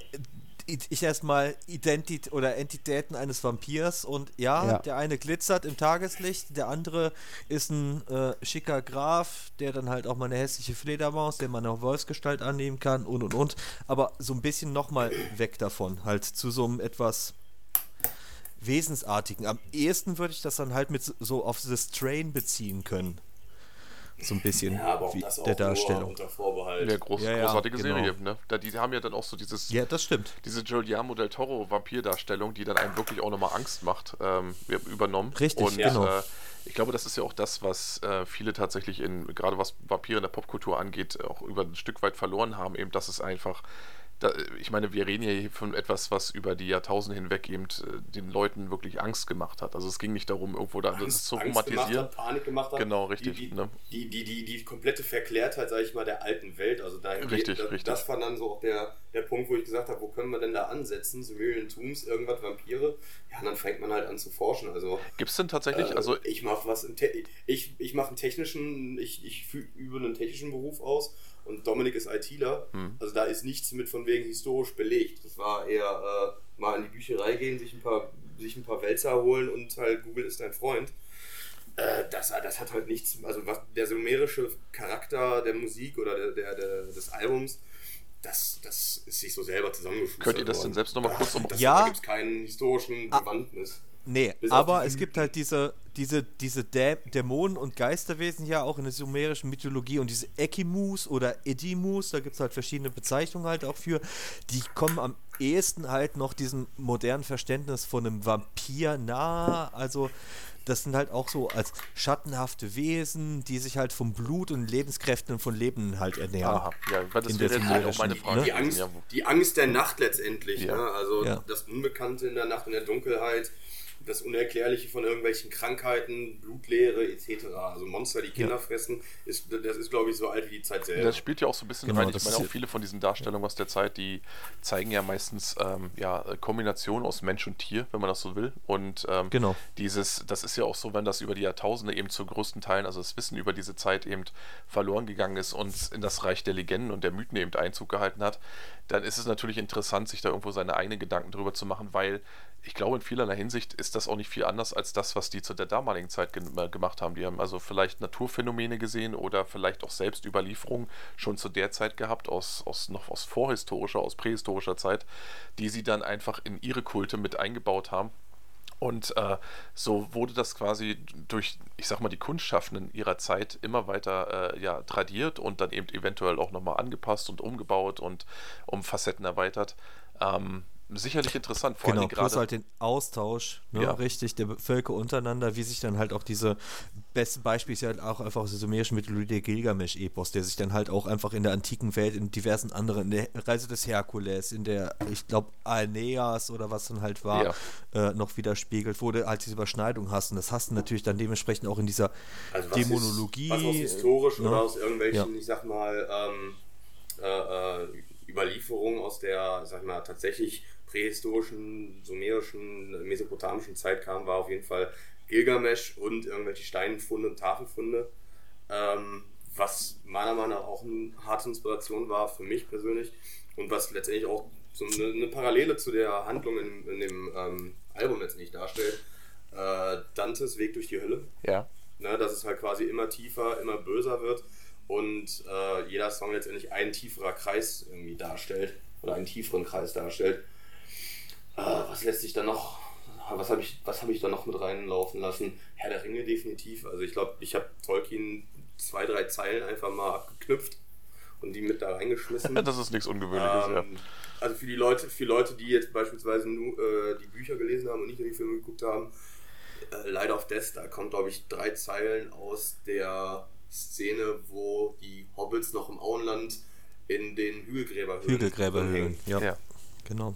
ich erstmal Identität oder Entitäten eines Vampirs und ja, ja, der eine glitzert im Tageslicht, der andere ist ein äh, schicker Graf, der dann halt auch mal eine hässliche Fledermaus, der man auch Wolfsgestalt annehmen kann und und und, aber so ein bisschen nochmal weg davon, halt zu so einem etwas Wesensartigen. Am ehesten würde ich das dann halt mit so auf The Strain beziehen können. So ein bisschen ja, aber auch wie das auch der Darstellung. unter Vorbehalt. Ja, groß, ja, ja, großartige genau. Serie. Ne? Da, die haben ja dann auch so dieses. Ja, das stimmt. Diese Giuliano del Toro Vampirdarstellung, die dann einem wirklich auch nochmal Angst macht, ähm, übernommen. Richtig, Und, genau. Äh, ich glaube, das ist ja auch das, was äh, viele tatsächlich in, gerade was Vampire in der Popkultur angeht, auch über ein Stück weit verloren haben, eben, dass es einfach da, ich meine, wir reden hier von etwas, was über die Jahrtausende hinweg eben äh, den Leuten wirklich Angst gemacht hat. Also es ging nicht darum, irgendwo da, Angst, das zu romantisieren. Gemacht hat, Panik gemacht hat. Genau, richtig. Die, die, ne? die, die, die, die, komplette Verklärtheit, sage ich mal, der alten Welt. Also da richtig, das, richtig. das war dann so auch der, der Punkt, wo ich gesagt habe, wo können wir denn da ansetzen? Sumerian Tombs, irgendwas, Vampire. Ja, und dann fängt man halt an zu forschen. Also, Gibt es denn tatsächlich, äh, also... Ich mache was, ich, ich mache einen technischen, ich, ich übe einen technischen Beruf aus und Dominik ist ITler. Hm. Also da ist nichts mit von wegen historisch belegt. Das war eher äh, mal in die Bücherei gehen, sich ein paar, sich ein paar Wälzer holen und halt Google ist dein Freund. Äh, das, das hat halt nichts, also was, der sumerische Charakter der Musik oder der, der, der des Albums, das, das ist sich so selber zusammengefügt. Könnt ihr das denn selbst nochmal kurz. Das, ja. Da gibt es keinen historischen ah. Bewandtnis. Nee, aber es gibt halt diese, diese, diese Dä Dämonen und Geisterwesen ja auch in der sumerischen Mythologie und diese Ekimus oder Edimus, da gibt es halt verschiedene Bezeichnungen halt auch für, die kommen am ehesten halt noch diesem modernen Verständnis von einem Vampir nahe. Also das sind halt auch so als schattenhafte Wesen, die sich halt vom Blut und Lebenskräften und von Leben halt ernähren. Aha, ja, weil das wäre jetzt auch meine Frage. Die, Angst, die Angst der Nacht letztendlich, ja. ne? also ja. das Unbekannte in der Nacht, in der Dunkelheit, das Unerklärliche von irgendwelchen Krankheiten, Blutleere etc. Also Monster, die Kinder ja. fressen, ist, das ist, glaube ich, so alt wie die Zeit selber. Das spielt ja auch so ein bisschen genau, rein. Ich meine, auch viele von diesen Darstellungen aus der Zeit, die zeigen ja meistens ähm, ja, Kombination aus Mensch und Tier, wenn man das so will. Und ähm, genau. dieses, das ist ja auch so, wenn das über die Jahrtausende eben zu größten Teilen, also das Wissen über diese Zeit eben verloren gegangen ist und in das Reich der Legenden und der Mythen eben Einzug gehalten hat, dann ist es natürlich interessant, sich da irgendwo seine eigenen Gedanken drüber zu machen, weil ich glaube, in vielerlei Hinsicht ist das auch nicht viel anders als das, was die zu der damaligen Zeit ge äh, gemacht haben. Die haben also vielleicht Naturphänomene gesehen oder vielleicht auch selbst Überlieferungen schon zu der Zeit gehabt, aus, aus noch aus vorhistorischer, aus prähistorischer Zeit, die sie dann einfach in ihre Kulte mit eingebaut haben. Und äh, so wurde das quasi durch, ich sag mal, die Kunstschaffenden ihrer Zeit immer weiter äh, ja, tradiert und dann eben eventuell auch nochmal angepasst und umgebaut und um Facetten erweitert. Ähm, sicherlich interessant. Vor genau, plus halt den Austausch, ne, ja. richtig, der Völker untereinander, wie sich dann halt auch diese, beste Beispiel ist ja halt auch einfach aus der sumerischen Mythologie der Gilgamesch-Epos, der sich dann halt auch einfach in der antiken Welt, in diversen anderen, in der Reise des Herkules, in der, ich glaube, Aeneas oder was dann halt war, ja. äh, noch widerspiegelt, wo du halt diese Überschneidung hast. Und das hast du natürlich dann dementsprechend auch in dieser also was Dämonologie. Ist, was aus historisch ne? oder aus irgendwelchen, ja. ich sag mal, ähm, äh, äh, Überlieferungen aus der, sag mal, tatsächlich prähistorischen, sumerischen, mesopotamischen Zeit kam, war auf jeden Fall Gilgamesch und irgendwelche Steinfunde und Tafelfunde. Ähm, was meiner Meinung nach auch eine harte Inspiration war für mich persönlich und was letztendlich auch so eine, eine Parallele zu der Handlung in, in dem ähm, Album letztendlich darstellt. Äh, Dantes Weg durch die Hölle. Ja. Ne, dass es halt quasi immer tiefer, immer böser wird und äh, jeder Song letztendlich ein tieferer Kreis irgendwie darstellt oder einen tieferen Kreis darstellt. Äh, was lässt sich da noch, was habe ich, hab ich da noch mit reinlaufen lassen? Herr der Ringe definitiv. Also ich glaube, ich habe Tolkien zwei, drei Zeilen einfach mal abgeknüpft und die mit da reingeschmissen. das ist nichts Ungewöhnliches, ähm, ja. Also für die Leute, für Leute, die jetzt beispielsweise nur äh, die Bücher gelesen haben und nicht nur die Filme geguckt haben, äh, Light of Death, da kommt glaube ich drei Zeilen aus der Szene, wo die Hobbits noch im Auenland in den Hügelgräberhöhlen. Hügelgräberhöhlen, ja. ja. Genau.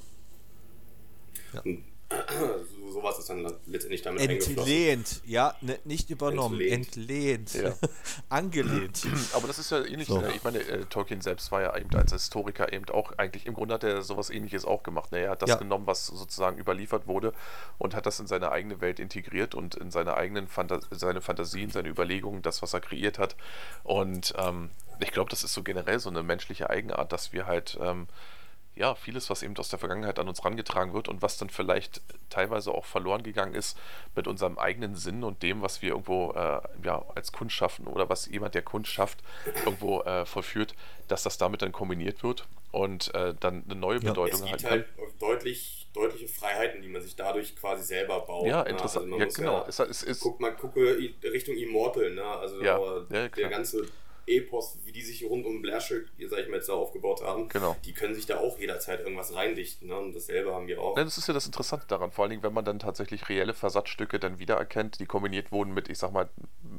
Ja. So, sowas ist dann letztendlich damit Entlehnt, ja, ne, nicht übernommen, entlehnt. entlehnt. Ja. Angelehnt. Aber das ist ja ähnlich. So. Ne? Ich meine, äh, Tolkien selbst war ja eben als Historiker eben auch eigentlich, im Grunde hat er sowas ähnliches auch gemacht. Ne? Er hat das ja. genommen, was sozusagen überliefert wurde und hat das in seine eigene Welt integriert und in seine eigenen Phanta seine Fantasien, seine Überlegungen, das, was er kreiert hat. Und ähm, ich glaube, das ist so generell so eine menschliche Eigenart, dass wir halt. Ähm, ja, vieles, was eben aus der Vergangenheit an uns rangetragen wird und was dann vielleicht teilweise auch verloren gegangen ist mit unserem eigenen Sinn und dem, was wir irgendwo äh, ja, als Kunst schaffen oder was jemand, der Kunst schafft, irgendwo äh, vollführt, dass das damit dann kombiniert wird und äh, dann eine neue Bedeutung ja, es gibt halt deutlich, deutliche Freiheiten, die man sich dadurch quasi selber baut. Ja, ne? interessant. Also ja, genau. Ja, es, es, es, guck mal, gucke Richtung Immortal, ne? Also ja, der ganze Epos, wie die sich rund um Blaschick, sag ich mal jetzt da aufgebaut haben, genau. die können sich da auch jederzeit irgendwas reindichten. Ne? Und dasselbe haben wir auch. Ja, das ist ja das Interessante daran, vor allen Dingen, wenn man dann tatsächlich reelle Versatzstücke dann wiedererkennt, die kombiniert wurden mit, ich sag mal,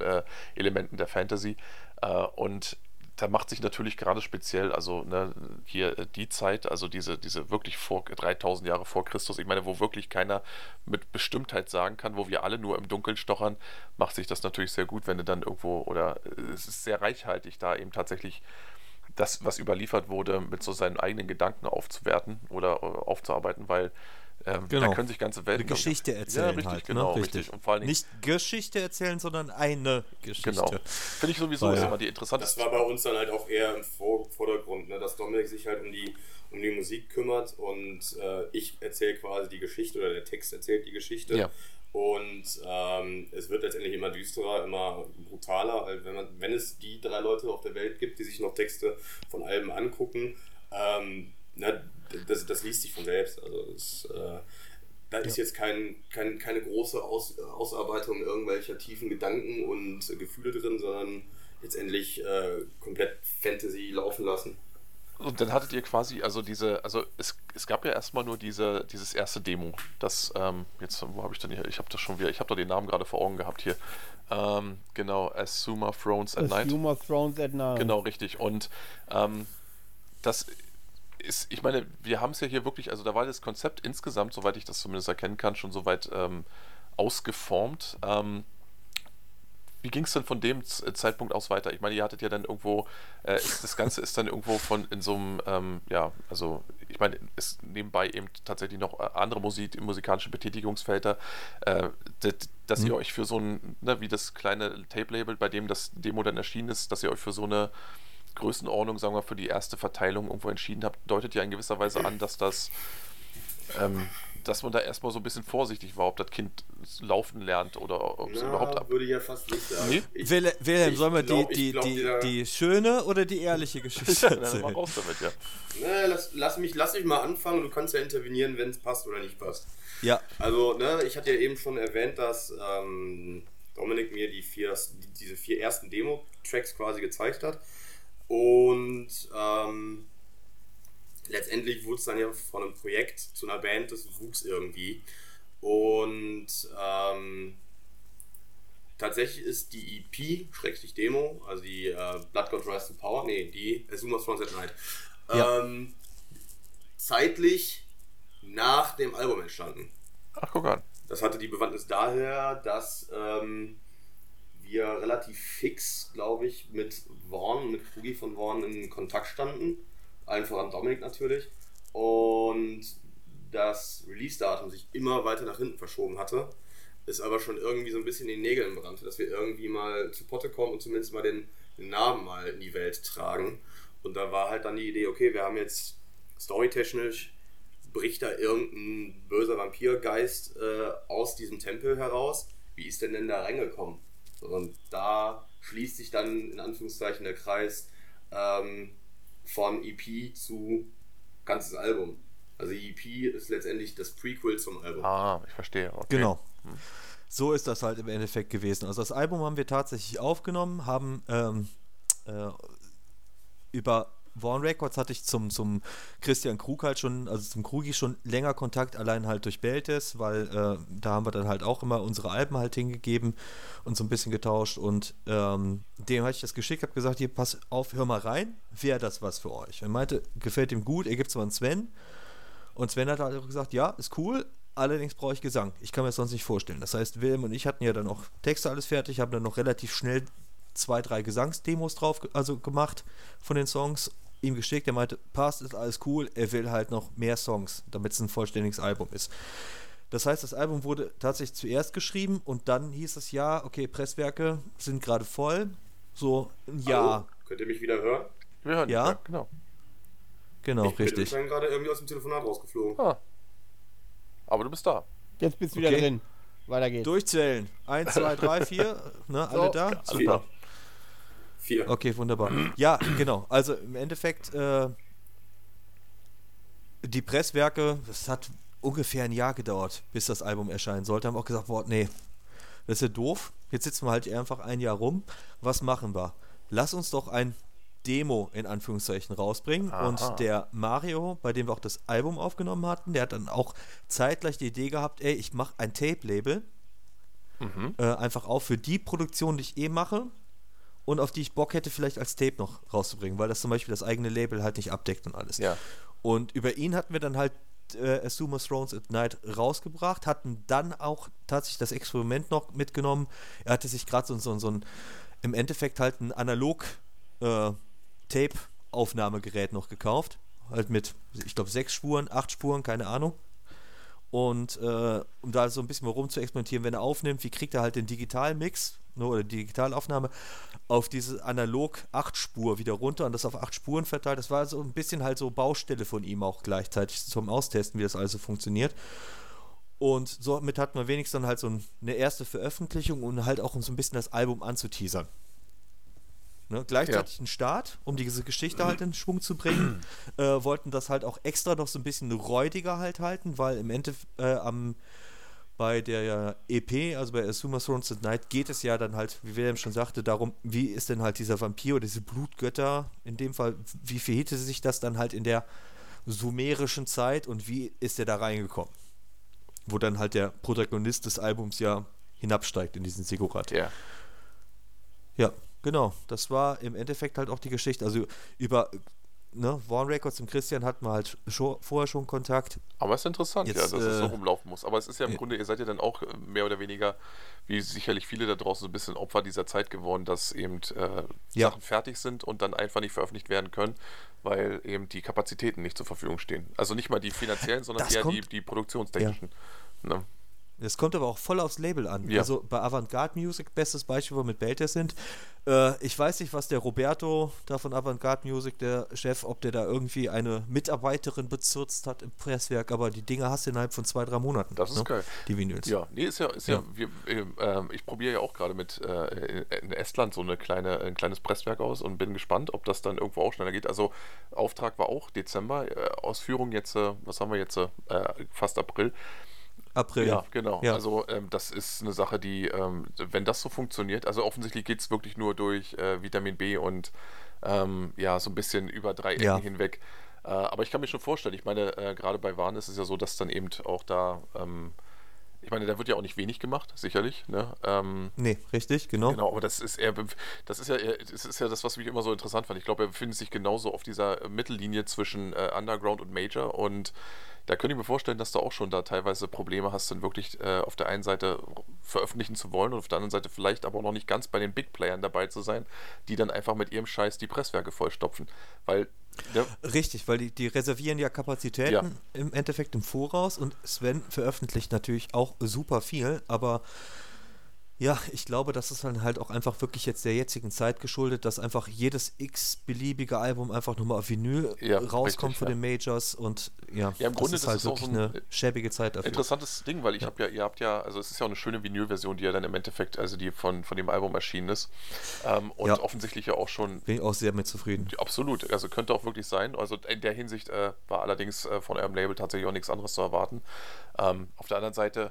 äh, Elementen der Fantasy. Äh, und da macht sich natürlich gerade speziell, also ne, hier äh, die Zeit, also diese, diese wirklich vor 3000 Jahre vor Christus, ich meine, wo wirklich keiner mit Bestimmtheit sagen kann, wo wir alle nur im Dunkeln stochern, macht sich das natürlich sehr gut, wenn du dann irgendwo, oder äh, es ist sehr reichhaltig, da eben tatsächlich das, was überliefert wurde, mit so seinen eigenen Gedanken aufzuwerten oder äh, aufzuarbeiten, weil ähm, genau. Da können sich ganze Welten. Eine Geschichte erzählen. Ja, richtig, halt, genau, ne? richtig. richtig. Und vor allen Nicht Geschichte erzählen, sondern eine Geschichte. Genau. Finde ich sowieso ist immer die interessante. Das war bei uns dann halt auch eher im Vordergrund, ne? dass Dominik sich halt um die, um die Musik kümmert und äh, ich erzähle quasi die Geschichte oder der Text erzählt die Geschichte. Ja. Und ähm, es wird letztendlich immer düsterer, immer brutaler, wenn, man, wenn es die drei Leute auf der Welt gibt, die sich noch Texte von Alben angucken. Ähm, na, das, das liest sich von selbst. Also es, äh, da ist jetzt kein, kein, keine große Aus, Ausarbeitung irgendwelcher tiefen Gedanken und Gefühle drin, sondern letztendlich äh, komplett Fantasy laufen lassen. Und dann hattet ihr quasi, also diese, also es, es gab ja erstmal nur diese, dieses erste Demo. Das, ähm, jetzt, wo habe ich denn hier? Ich habe das schon wieder, ich habe doch den Namen gerade vor Augen gehabt hier. Ähm, genau, Asuma Thrones at Night. Asuma Thrones at Night. Genau, richtig. Und ähm, das ist, ich meine, wir haben es ja hier wirklich, also da war das Konzept insgesamt, soweit ich das zumindest erkennen kann, schon soweit ähm, ausgeformt. Ähm, wie ging es denn von dem Z Zeitpunkt aus weiter? Ich meine, ihr hattet ja dann irgendwo, äh, ist, das Ganze ist dann irgendwo von in so einem, ähm, ja, also ich meine, es nebenbei eben tatsächlich noch äh, andere Musik, musikalische Betätigungsfelder, äh, dass, dass mhm. ihr euch für so ein, ne, wie das kleine Tape-Label, bei dem das Demo dann erschienen ist, dass ihr euch für so eine Größenordnung, sagen wir, für die erste Verteilung irgendwo entschieden habt, deutet ja in gewisser Weise an, dass das ähm, dass man da erstmal so ein bisschen vorsichtig war, ob das Kind laufen lernt oder ob es überhaupt ab. würde ich ja fast nicht sagen. Nee? Ich, Wilhelm, sollen wir glaub, die, die, glaub, die, die, schöne oder die ehrliche Geschichte ja, erzählen? Mal raus damit, ja. Na, lass, lass, mich, lass mich mal anfangen. Du kannst ja intervenieren, wenn es passt oder nicht passt. Ja. Also, ne, ich hatte ja eben schon erwähnt, dass ähm, Dominik mir die vier, die, diese vier ersten Demo-Tracks quasi gezeigt hat. Und ähm, letztendlich wurde es dann ja von einem Projekt zu einer Band, das wuchs irgendwie. Und ähm, tatsächlich ist die EP, Schrägstrich Demo, also die äh, Blood God Rise to Power, nee, die Azumas From That Night, ja. ähm, zeitlich nach dem Album entstanden. Ach, guck an. Das hatte die Bewandtnis daher, dass ähm, wir relativ fix, glaube ich, mit Vaughn, mit Rugi von Vaughn in Kontakt standen allen voran Dominik natürlich. Und das Release-Datum sich immer weiter nach hinten verschoben hatte, ist aber schon irgendwie so ein bisschen in den Nägeln brannte, dass wir irgendwie mal zu Potte kommen und zumindest mal den, den Namen mal in die Welt tragen. Und da war halt dann die Idee, okay, wir haben jetzt storytechnisch bricht da irgendein böser Vampirgeist äh, aus diesem Tempel heraus. Wie ist denn denn da reingekommen? Und da schließt sich dann in Anführungszeichen der Kreis. Ähm, von EP zu ganzes Album. Also EP ist letztendlich das Prequel zum Album. Ah, ich verstehe. Okay. Genau. Hm. So ist das halt im Endeffekt gewesen. Also das Album haben wir tatsächlich aufgenommen, haben ähm, äh, über Warn Records hatte ich zum, zum Christian Krug halt schon, also zum Krugi schon länger Kontakt, allein halt durch Beltes, weil äh, da haben wir dann halt auch immer unsere Alben halt hingegeben und so ein bisschen getauscht und ähm, dem hatte ich das geschickt, habe gesagt, hier, pass auf, hör mal rein, wäre das was für euch? Und meinte, gefällt ihm gut, er gibt es mal an Sven und Sven hat halt auch gesagt, ja, ist cool, allerdings brauche ich Gesang, ich kann mir das sonst nicht vorstellen. Das heißt, Wilhelm und ich hatten ja dann auch Texte alles fertig, haben dann noch relativ schnell zwei, drei Gesangsdemos drauf also gemacht von den Songs ihm geschickt, er meinte, passt, ist alles cool, er will halt noch mehr Songs, damit es ein vollständiges Album ist. Das heißt, das Album wurde tatsächlich zuerst geschrieben und dann hieß es ja, okay, Presswerke sind gerade voll. So ein Jahr. Könnt ihr mich wieder hören? Wir hören ja, ja genau. Genau, ich richtig. Ich bin gerade irgendwie aus dem Telefonat rausgeflogen. Ah. Aber du bist da. Jetzt bist du wieder okay. drin. Weiter geht's. Durchzählen. 1, 2, 3, 4. Ne, alle so, da? Super. Vier. Okay, wunderbar. Ja, genau. Also im Endeffekt, äh, die Presswerke, das hat ungefähr ein Jahr gedauert, bis das Album erscheinen sollte. Haben auch gesagt, boah, nee, das ist ja doof. Jetzt sitzen wir halt einfach ein Jahr rum. Was machen wir? Lass uns doch ein Demo in Anführungszeichen rausbringen. Aha. Und der Mario, bei dem wir auch das Album aufgenommen hatten, der hat dann auch zeitgleich die Idee gehabt, ey, ich mache ein Tape-Label. Mhm. Äh, einfach auch für die Produktion, die ich eh mache und auf die ich Bock hätte, vielleicht als Tape noch rauszubringen, weil das zum Beispiel das eigene Label halt nicht abdeckt und alles. Ja. Und über ihn hatten wir dann halt äh, Assumer Thrones at Night rausgebracht, hatten dann auch tatsächlich das Experiment noch mitgenommen. Er hatte sich gerade so, so, so ein, im Endeffekt halt ein analog äh, noch gekauft. Halt mit, ich glaube, sechs Spuren, acht Spuren, keine Ahnung. Und äh, um da so ein bisschen mal rum zu experimentieren, wenn er aufnimmt, wie kriegt er halt den Digitalmix ne, oder die Digitalaufnahme auf diese analog 8 Spur wieder runter und das auf 8 Spuren verteilt. Das war so ein bisschen halt so Baustelle von ihm auch gleichzeitig zum Austesten, wie das also funktioniert. Und somit hat man wenigstens dann halt so eine erste Veröffentlichung und halt auch um so ein bisschen das Album anzuteasern. Ne? Gleichzeitig ja. ein Start, um diese Geschichte halt in Schwung zu bringen. äh, wollten das halt auch extra noch so ein bisschen räudiger halt halten, weil im Endeffekt äh, am bei der EP, also bei Asuma Thrones at Night, geht es ja dann halt, wie William schon sagte, darum, wie ist denn halt dieser Vampir oder diese Blutgötter, in dem Fall, wie verhielte sich das dann halt in der sumerischen Zeit und wie ist er da reingekommen? Wo dann halt der Protagonist des Albums ja hinabsteigt in diesen Sigurat. Ja. Ja, genau. Das war im Endeffekt halt auch die Geschichte. Also über ne, Warren Records und Christian hatten wir halt schon, vorher schon Kontakt. Aber es ist interessant, Jetzt, ja, dass äh, es so rumlaufen muss. Aber es ist ja im äh, Grunde, ihr seid ja dann auch äh, mehr oder weniger, wie sicherlich viele da draußen, so ein bisschen Opfer dieser Zeit geworden, dass eben äh, ja. Sachen fertig sind und dann einfach nicht veröffentlicht werden können, weil eben die Kapazitäten nicht zur Verfügung stehen. Also nicht mal die finanziellen, sondern eher die, die produktionstechnischen. Ja. Ne? Es kommt aber auch voll aufs Label an. Ja. Also bei Avantgarde Music, bestes Beispiel, wo wir mit Belter sind. Äh, ich weiß nicht, was der Roberto da von Avantgarde Music, der Chef, ob der da irgendwie eine Mitarbeiterin bezürzt hat im Presswerk, aber die Dinge hast du innerhalb von zwei, drei Monaten. Das ist ne? geil. Die Vinyls. Ja, nee, ist ja, ist ja, ja wir, äh, ich probiere ja auch gerade mit äh, in Estland so eine kleine, ein kleines Presswerk aus und bin gespannt, ob das dann irgendwo auch schneller geht. Also Auftrag war auch Dezember, äh, Ausführung jetzt, äh, was haben wir jetzt, äh, fast April. April. Ja, genau. Ja. Also ähm, das ist eine Sache, die, ähm, wenn das so funktioniert, also offensichtlich geht es wirklich nur durch äh, Vitamin B und ähm, ja, so ein bisschen über drei Ecken ja. hinweg. Äh, aber ich kann mir schon vorstellen, ich meine, äh, gerade bei Warn ist es ja so, dass dann eben auch da ähm, ich meine, da wird ja auch nicht wenig gemacht, sicherlich. Ne? Ähm, nee, richtig, genau. Genau, aber das ist eher, das ist ja, eher, das ist ja das, was mich immer so interessant fand. Ich glaube, er befindet sich genauso auf dieser Mittellinie zwischen äh, Underground und Major und da könnte ich mir vorstellen, dass du auch schon da teilweise Probleme hast, dann wirklich äh, auf der einen Seite veröffentlichen zu wollen und auf der anderen Seite vielleicht aber auch noch nicht ganz bei den Big Playern dabei zu sein, die dann einfach mit ihrem Scheiß die Presswerke vollstopfen. Weil ja. Richtig, weil die, die reservieren ja Kapazitäten ja. im Endeffekt im Voraus und Sven veröffentlicht natürlich auch super viel, aber ja, ich glaube, das ist dann halt auch einfach wirklich jetzt der jetzigen Zeit geschuldet, dass einfach jedes x-beliebige Album einfach nochmal auf Vinyl ja, rauskommt für ja. den Majors und ja, ja im Grunde ist halt ist wirklich so ein eine schäbige Zeit dafür. Interessantes Ding, weil ich ja. habe ja, ihr habt ja, also es ist ja auch eine schöne Vinyl-Version, die ja dann im Endeffekt, also die von, von dem Album erschienen ist ähm, und offensichtlich ja auch schon. Bin ich auch sehr mit zufrieden. Absolut, also könnte auch wirklich sein. Also in der Hinsicht äh, war allerdings äh, von eurem Label tatsächlich auch nichts anderes zu erwarten. Ähm, auf der anderen Seite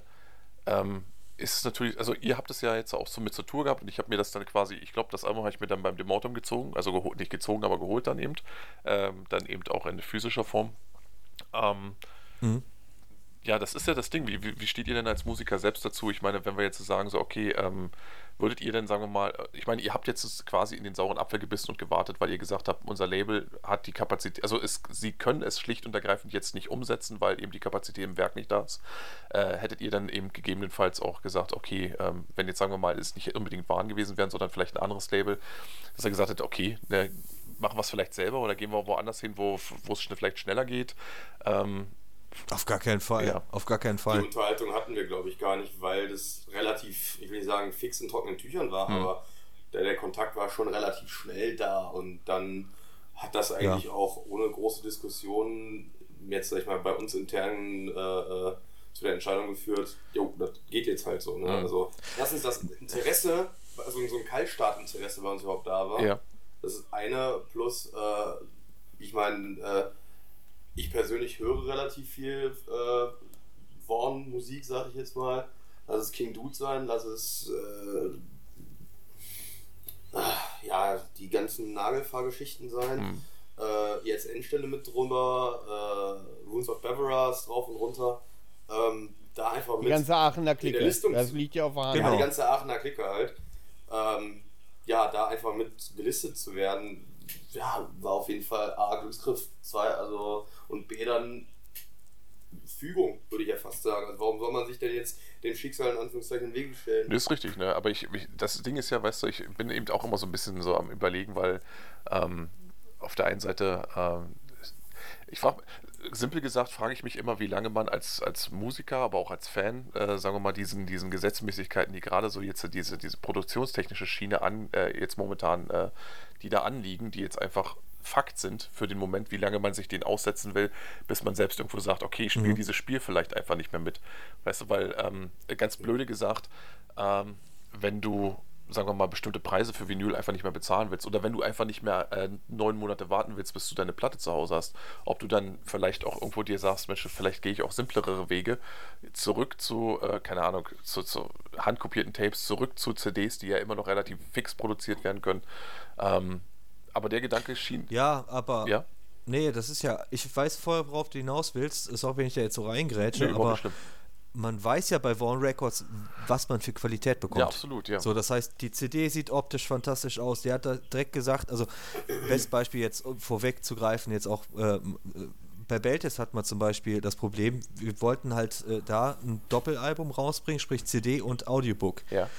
ähm, ist es natürlich, also ihr habt es ja jetzt auch so mit zur Tour gehabt und ich habe mir das dann quasi, ich glaube, das Album habe ich mir dann beim Demortum gezogen, also geholt, nicht gezogen, aber geholt dann eben, ähm, dann eben auch in physischer Form. Ähm, mhm ja, das ist ja das Ding. Wie, wie, steht ihr denn als Musiker selbst dazu? Ich meine, wenn wir jetzt sagen, so, okay, ähm, würdet ihr denn, sagen wir mal, äh, ich meine, ihr habt jetzt quasi in den sauren Apfel gebissen und gewartet, weil ihr gesagt habt, unser Label hat die Kapazität, also es, sie können es schlicht und ergreifend jetzt nicht umsetzen, weil eben die Kapazität im Werk nicht da ist. Äh, hättet ihr dann eben gegebenenfalls auch gesagt, okay, ähm, wenn jetzt, sagen wir mal, es nicht unbedingt Waren gewesen wären, sondern vielleicht ein anderes Label, dass er gesagt hätte, okay, ne, machen wir es vielleicht selber oder gehen wir woanders hin, wo es vielleicht schneller geht. Ähm, auf gar keinen Fall. Ja. Auf gar keinen Fall. Die Unterhaltung hatten wir, glaube ich, gar nicht, weil das relativ, ich will nicht sagen, fix in trockenen Tüchern war, hm. aber der, der Kontakt war schon relativ schnell da und dann hat das eigentlich ja. auch ohne große Diskussion jetzt, sag ich mal, bei uns intern äh, äh, zu der Entscheidung geführt, jo, das geht jetzt halt so. Ne? Mhm. Also, erstens das Interesse, also so ein Kaltstartinteresse bei uns überhaupt da war. Ja. Das ist eine plus, äh, ich meine, äh, ich persönlich höre relativ viel äh, Warn-Musik, sag ich jetzt mal. Lass es King Dude sein, lass es äh, ja, die ganzen Nagelfahrgeschichten sein. Mhm. Äh, jetzt Endstelle mit drüber, äh, Runes of Beveras drauf und runter. Ähm, da einfach mit. Die ganze Aachener Clique. Das liegt ja auf der Hand. Genau, die ganze Aachener Clique halt. Ähm, ja, da einfach mit gelistet zu werden, ja, war auf jeden Fall A, Glücksgriff, zwei, also und B dann Fügung, würde ich ja fast sagen. Also warum soll man sich denn jetzt dem Schicksal in Anführungszeichen in den Weg stellen? Das ist richtig, ne? Aber ich, ich, das Ding ist ja, weißt du, ich bin eben auch immer so ein bisschen so am überlegen, weil ähm, auf der einen Seite, ähm, ich frage, simpel gesagt, frage ich mich immer, wie lange man als, als Musiker, aber auch als Fan, äh, sagen wir mal, diesen, diesen Gesetzmäßigkeiten, die gerade so jetzt diese, diese produktionstechnische Schiene an, äh, jetzt momentan, äh, die da anliegen, die jetzt einfach Fakt sind für den Moment, wie lange man sich den aussetzen will, bis man selbst irgendwo sagt, okay, ich spiele mhm. dieses Spiel vielleicht einfach nicht mehr mit. Weißt du, weil, ähm, ganz blöde gesagt, ähm, wenn du sagen wir mal, bestimmte Preise für Vinyl einfach nicht mehr bezahlen willst oder wenn du einfach nicht mehr äh, neun Monate warten willst, bis du deine Platte zu Hause hast, ob du dann vielleicht auch irgendwo dir sagst, Mensch, vielleicht gehe ich auch simplere Wege zurück zu, äh, keine Ahnung, zu, zu, handkopierten Tapes, zurück zu CDs, die ja immer noch relativ fix produziert werden können. Ähm, aber der Gedanke schien. Ja, aber. Ja. Nee, das ist ja, ich weiß vorher, worauf du hinaus willst, ist auch, wenn ich da jetzt so reingrätsche, nee, aber man weiß ja bei Vaughn Records, was man für Qualität bekommt. Ja, absolut, ja. So, das heißt, die CD sieht optisch fantastisch aus. Der hat da direkt gesagt, also, bestes Beispiel jetzt vorwegzugreifen, jetzt auch äh, bei Beltes hat man zum Beispiel das Problem, wir wollten halt äh, da ein Doppelalbum rausbringen, sprich CD und Audiobook. Ja.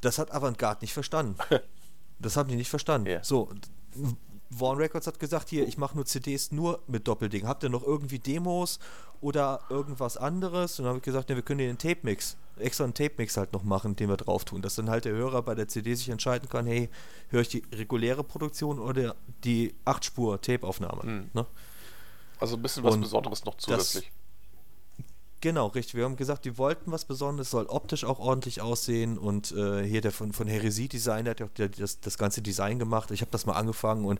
Das hat Avantgarde nicht verstanden. das haben die nicht verstanden. Ja. So, Vaughn Records hat gesagt, hier, ich mache nur CDs nur mit Doppelding. Habt ihr noch irgendwie Demos oder irgendwas anderes? Und dann habe ich gesagt, ne, wir können den Tape-Mix, extra einen Tape-Mix halt noch machen, den wir drauf tun. Dass dann halt der Hörer bei der CD sich entscheiden kann, hey, höre ich die reguläre Produktion oder die 8-Spur-Tape-Aufnahme. Mhm. Ne? Also ein bisschen was Und Besonderes noch zusätzlich. Genau, richtig. Wir haben gesagt, die wollten was Besonderes, soll optisch auch ordentlich aussehen. Und äh, hier der von, von Heresie Design, der hat ja das, das ganze Design gemacht. Ich habe das mal angefangen und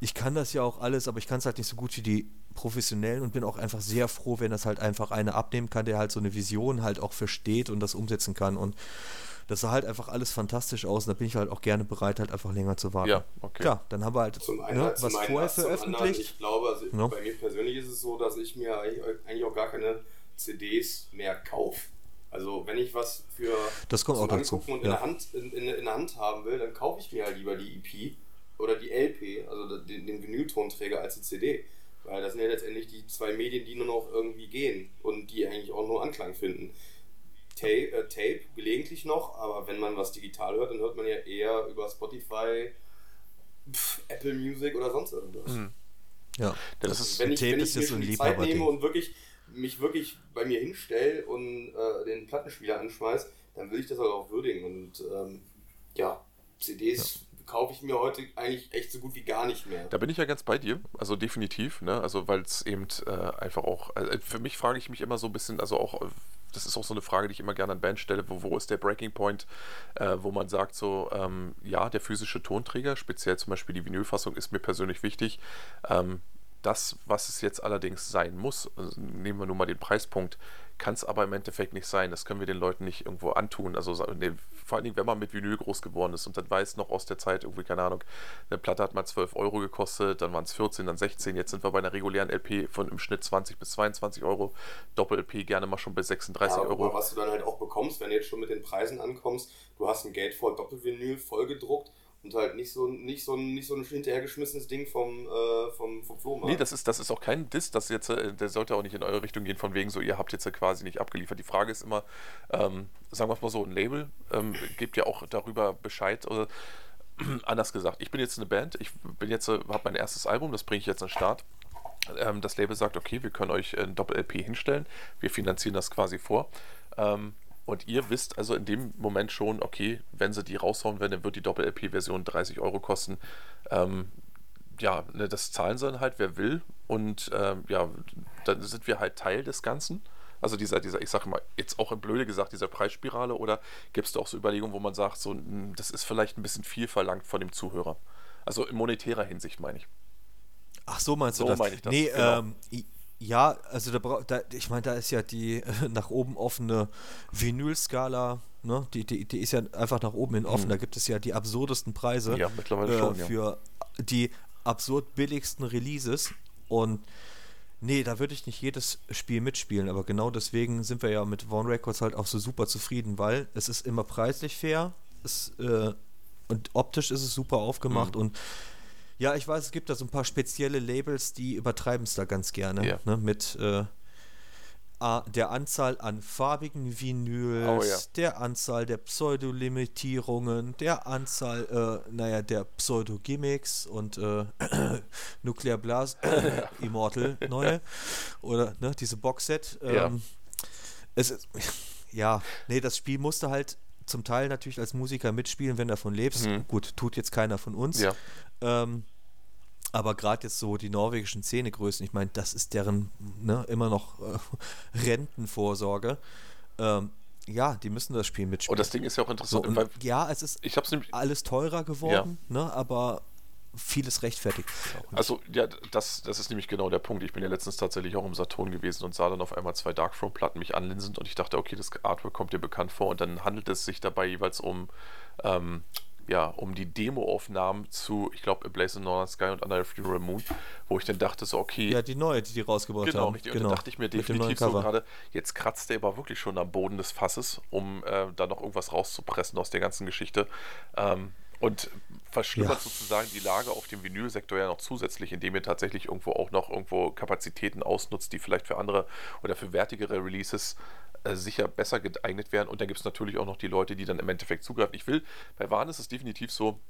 ich kann das ja auch alles, aber ich kann es halt nicht so gut wie die Professionellen und bin auch einfach sehr froh, wenn das halt einfach einer abnehmen kann, der halt so eine Vision halt auch versteht und das umsetzen kann. Und das sah halt einfach alles fantastisch aus und da bin ich halt auch gerne bereit, halt einfach länger zu warten. Ja, okay. Klar, dann haben wir halt zum einen, ne, was vorher veröffentlicht. Anderen, ich glaube, also no? bei mir persönlich ist es so, dass ich mir eigentlich auch gar keine CDs mehr kaufe. Also wenn ich was für das kommt zum auch dazu. und ja. in, der Hand, in, in, in, der Hand haben will, dann kaufe ich mir halt lieber die EP oder die LP, also den, den Vinyltonträger als die CD. Weil das sind ja letztendlich die zwei Medien, die nur noch irgendwie gehen und die eigentlich auch nur Anklang finden. Tape, äh, Tape gelegentlich noch, aber wenn man was digital hört, dann hört man ja eher über Spotify, pff, Apple Music oder sonst irgendwas. Mhm. Ja, das, das ist, wenn ich, Tape wenn ich mir so die Zeit nehme und wirklich mich wirklich bei mir hinstelle und äh, den Plattenspieler anschmeiß, dann will ich das halt auch würdigen. Und ähm, ja, CDs ja. kaufe ich mir heute eigentlich echt so gut wie gar nicht mehr. Da bin ich ja ganz bei dir, also definitiv, ne? Also weil es eben äh, einfach auch, also für mich frage ich mich immer so ein bisschen, also auch das ist auch so eine Frage, die ich immer gerne an Band stelle, wo, wo ist der Breaking Point, äh, wo man sagt so, ähm, ja, der physische Tonträger, speziell zum Beispiel die Vinylfassung, ist mir persönlich wichtig. Ähm, das, was es jetzt allerdings sein muss, also nehmen wir nur mal den Preispunkt, kann es aber im Endeffekt nicht sein. Das können wir den Leuten nicht irgendwo antun. Also ne, vor allen Dingen, wenn man mit Vinyl groß geworden ist und dann weiß noch aus der Zeit irgendwie, keine Ahnung, eine Platte hat mal 12 Euro gekostet, dann waren es 14, dann 16, jetzt sind wir bei einer regulären LP von im Schnitt 20 bis 22 Euro, Doppel-LP gerne mal schon bis 36 ja, Euro. Aber was du dann halt auch bekommst, wenn du jetzt schon mit den Preisen ankommst, du hast ein Geld voll Doppelvinyl vollgedruckt und halt nicht so, nicht so, nicht so ein hinterhergeschmissenes Ding vom, äh, vom, vom Flohmarkt. Nee, das ist, das ist auch kein Diss, das jetzt, äh, der sollte auch nicht in eure Richtung gehen, von wegen so, ihr habt jetzt quasi nicht abgeliefert. Die Frage ist immer, ähm, sagen wir es mal so, ein Label ähm, gibt ja auch darüber Bescheid oder anders gesagt, ich bin jetzt eine Band, ich bin jetzt, äh, habe mein erstes Album, das bringe ich jetzt an den Start. Ähm, das Label sagt, okay, wir können euch ein Doppel-LP hinstellen, wir finanzieren das quasi vor. Ähm, und ihr wisst also in dem Moment schon, okay, wenn sie die raushauen werden, dann wird die Doppel-LP-Version 30 Euro kosten. Ähm, ja, ne, das zahlen sie dann halt, wer will. Und ähm, ja, dann sind wir halt Teil des Ganzen. Also dieser, dieser, ich sage mal, jetzt auch im Blöde gesagt, dieser Preisspirale oder gibt es da auch so Überlegungen, wo man sagt, so, hm, das ist vielleicht ein bisschen viel verlangt von dem Zuhörer. Also in monetärer Hinsicht meine ich. Ach so meinst du so das? meine ich das. Nee, genau. ähm, ja, also da, da ich meine, da ist ja die äh, nach oben offene Vinylskala, ne? Die, die, die ist ja einfach nach oben hin offen. Mhm. Da gibt es ja die absurdesten Preise ja, mittlerweile äh, schon, ja. für die absurd billigsten Releases. Und nee, da würde ich nicht jedes Spiel mitspielen, aber genau deswegen sind wir ja mit Vaughn Records halt auch so super zufrieden, weil es ist immer preislich fair, es, äh, und optisch ist es super aufgemacht mhm. und ja, ich weiß, es gibt da so ein paar spezielle Labels, die übertreiben es da ganz gerne. Yeah. Ne, mit äh, der Anzahl an farbigen Vinyls, oh, ja. der Anzahl der Pseudolimitierungen, der Anzahl, äh, naja, der Pseudo-Gimmicks und äh, Nuclear Blast, äh, Immortal, neue, oder ne, diese Boxset. Ähm, ja. Es ist, ja, nee, das Spiel musste halt zum Teil natürlich als Musiker mitspielen, wenn du davon lebst. Mhm. Gut, tut jetzt keiner von uns. Ja. Ähm, aber gerade jetzt so die norwegischen Szenegrößen, ich meine, das ist deren ne, immer noch äh, Rentenvorsorge. Ähm, ja, die müssen das Spiel mitspielen. Und das Ding ist ja auch so, interessant, und, weil ja, es ist alles teurer geworden, ne, aber vieles rechtfertigt. Also, ja, das, das ist nämlich genau der Punkt. Ich bin ja letztens tatsächlich auch im Saturn gewesen und sah dann auf einmal zwei Darkthrone-Platten mich anlinsend und ich dachte, okay, das Artwork kommt dir bekannt vor und dann handelt es sich dabei jeweils um, ähm, ja, um die Demo-Aufnahmen zu, ich glaube, A Blaze in Northern Sky und Under a Funeral Moon, wo ich dann dachte, so, okay, ja, die neue, die die rausgebracht Genau, haben. richtig. Und dann dachte ich mir definitiv so gerade, jetzt kratzt der aber wirklich schon am Boden des Fasses, um äh, da noch irgendwas rauszupressen aus der ganzen Geschichte. Ähm, und verschlimmert Ja. sozusagen die Lage auf dem Vinylsektor ja noch zusätzlich, indem ihr tatsächlich irgendwo auch noch irgendwo Kapazitäten ausnutzt, die vielleicht für andere oder für wertigere Releases äh, sicher besser geeignet wären. Und dann gibt es natürlich auch noch die Leute, die dann im Endeffekt zugreifen. Ich will, bei Warn ist es definitiv so,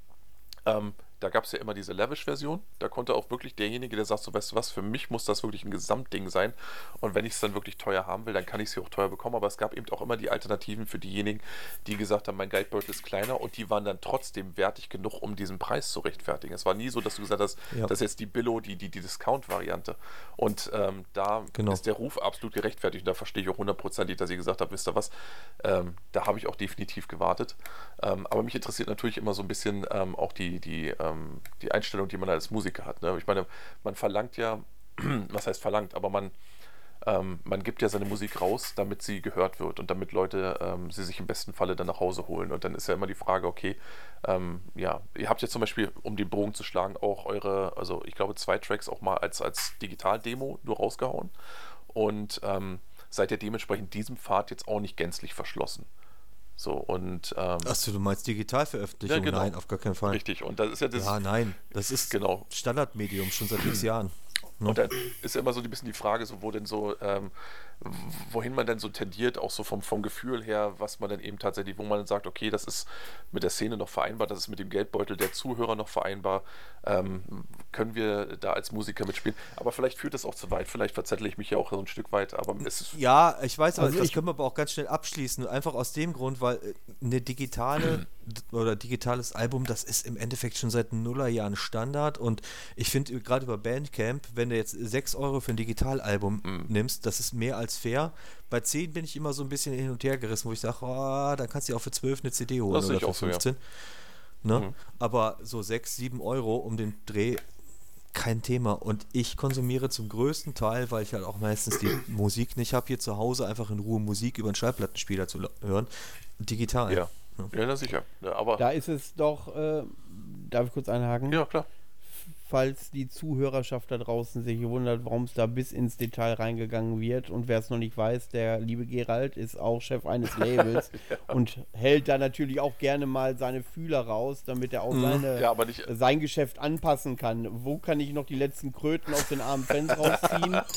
ähm, da gab es ja immer diese Lavish-Version. Da konnte auch wirklich derjenige, der sagt, so weißt du was, für mich muss das wirklich ein Gesamtding sein. Und wenn ich es dann wirklich teuer haben will, dann kann ich es hier auch teuer bekommen. Aber es gab eben auch immer die Alternativen für diejenigen, die gesagt haben, mein Geldbeutel ist kleiner und die waren dann trotzdem wertig genug, um diesen Preis zu rechtfertigen. Es war nie so, dass du gesagt hast, Ja. das ist jetzt die Billo, die, die, die Discount-Variante. Und ähm, da Genau. ist der Ruf absolut gerechtfertigt. Und da verstehe ich auch hundertprozentig, dass ihr gesagt habt, wisst ihr was, ähm, da habe ich auch definitiv gewartet. Ähm, aber mich interessiert natürlich immer so ein bisschen ähm, auch die, die, ähm, die Einstellung, die man als Musiker hat. Ne? Ich meine, man verlangt ja, was heißt verlangt, aber man, ähm, man gibt ja seine Musik raus, damit sie gehört wird und damit Leute ähm, sie sich im besten Falle dann nach Hause holen. Und dann ist ja immer die Frage, okay, ähm, ja, ihr habt jetzt zum Beispiel, um den Bogen zu schlagen, auch eure, also ich glaube, zwei Tracks auch mal als, als Digital-Demo nur rausgehauen. Und ähm, seid ihr dementsprechend diesem Pfad jetzt auch nicht gänzlich verschlossen. So, und ähm, Achso, du meinst Digitalveröffentlichung? Ja, genau. Nein, auf gar keinen Fall. richtig, und das ist ja das. Ja, nein, das ist Genau. Standardmedium schon seit x Jahren. Ne? Und dann ist ja immer so ein bisschen die Frage, so, wo denn so, ähm, wohin man denn so tendiert, auch so vom, vom Gefühl her, was man dann eben tatsächlich, wo man dann sagt, okay, das ist mit der Szene noch vereinbar, das ist mit dem Geldbeutel der Zuhörer noch vereinbar, ähm, können wir da als Musiker mitspielen. Aber vielleicht führt das auch zu weit, vielleicht verzettle ich mich ja auch so ein Stück weit, aber es ist. Ja, ich weiß, aber Also das ich- können wir aber auch ganz schnell abschließen. Einfach aus dem Grund, weil äh, eine digitale oder digitales Album, das ist im Endeffekt schon seit den Nullerjahren Standard. Und ich finde äh, gerade über Bandcamp, wenn du jetzt 6 Euro für ein Digitalalbum Mhm. nimmst, das ist mehr als fair. Bei 10 bin ich immer so ein bisschen hin und her gerissen, wo ich sage, oh, dann kannst du dir auch für 12 eine CD holen Das oder ich für auch so, ja. 15. Ne? Mhm. Aber so 6, 7 Euro um den Dreh kein Thema. Und ich konsumiere zum größten Teil, weil ich halt auch meistens die Musik nicht habe, hier zu Hause einfach in Ruhe Musik über einen Schallplattenspieler zu hören. Digital. Ja, ja, na sicher. Ja, aber, Da ist es doch, äh, darf ich kurz einhaken? ja, klar. Falls die Zuhörerschaft da draußen sich wundert, warum es da bis ins Detail reingegangen wird und wer es noch nicht weiß, der liebe Gerald ist auch Chef eines Labels und hält da natürlich auch gerne mal seine Fühler raus, damit er auch seine, Mhm. Ja, aber nicht. sein Geschäft anpassen kann. Wo kann ich noch die letzten Kröten aus den armen Fans rausziehen?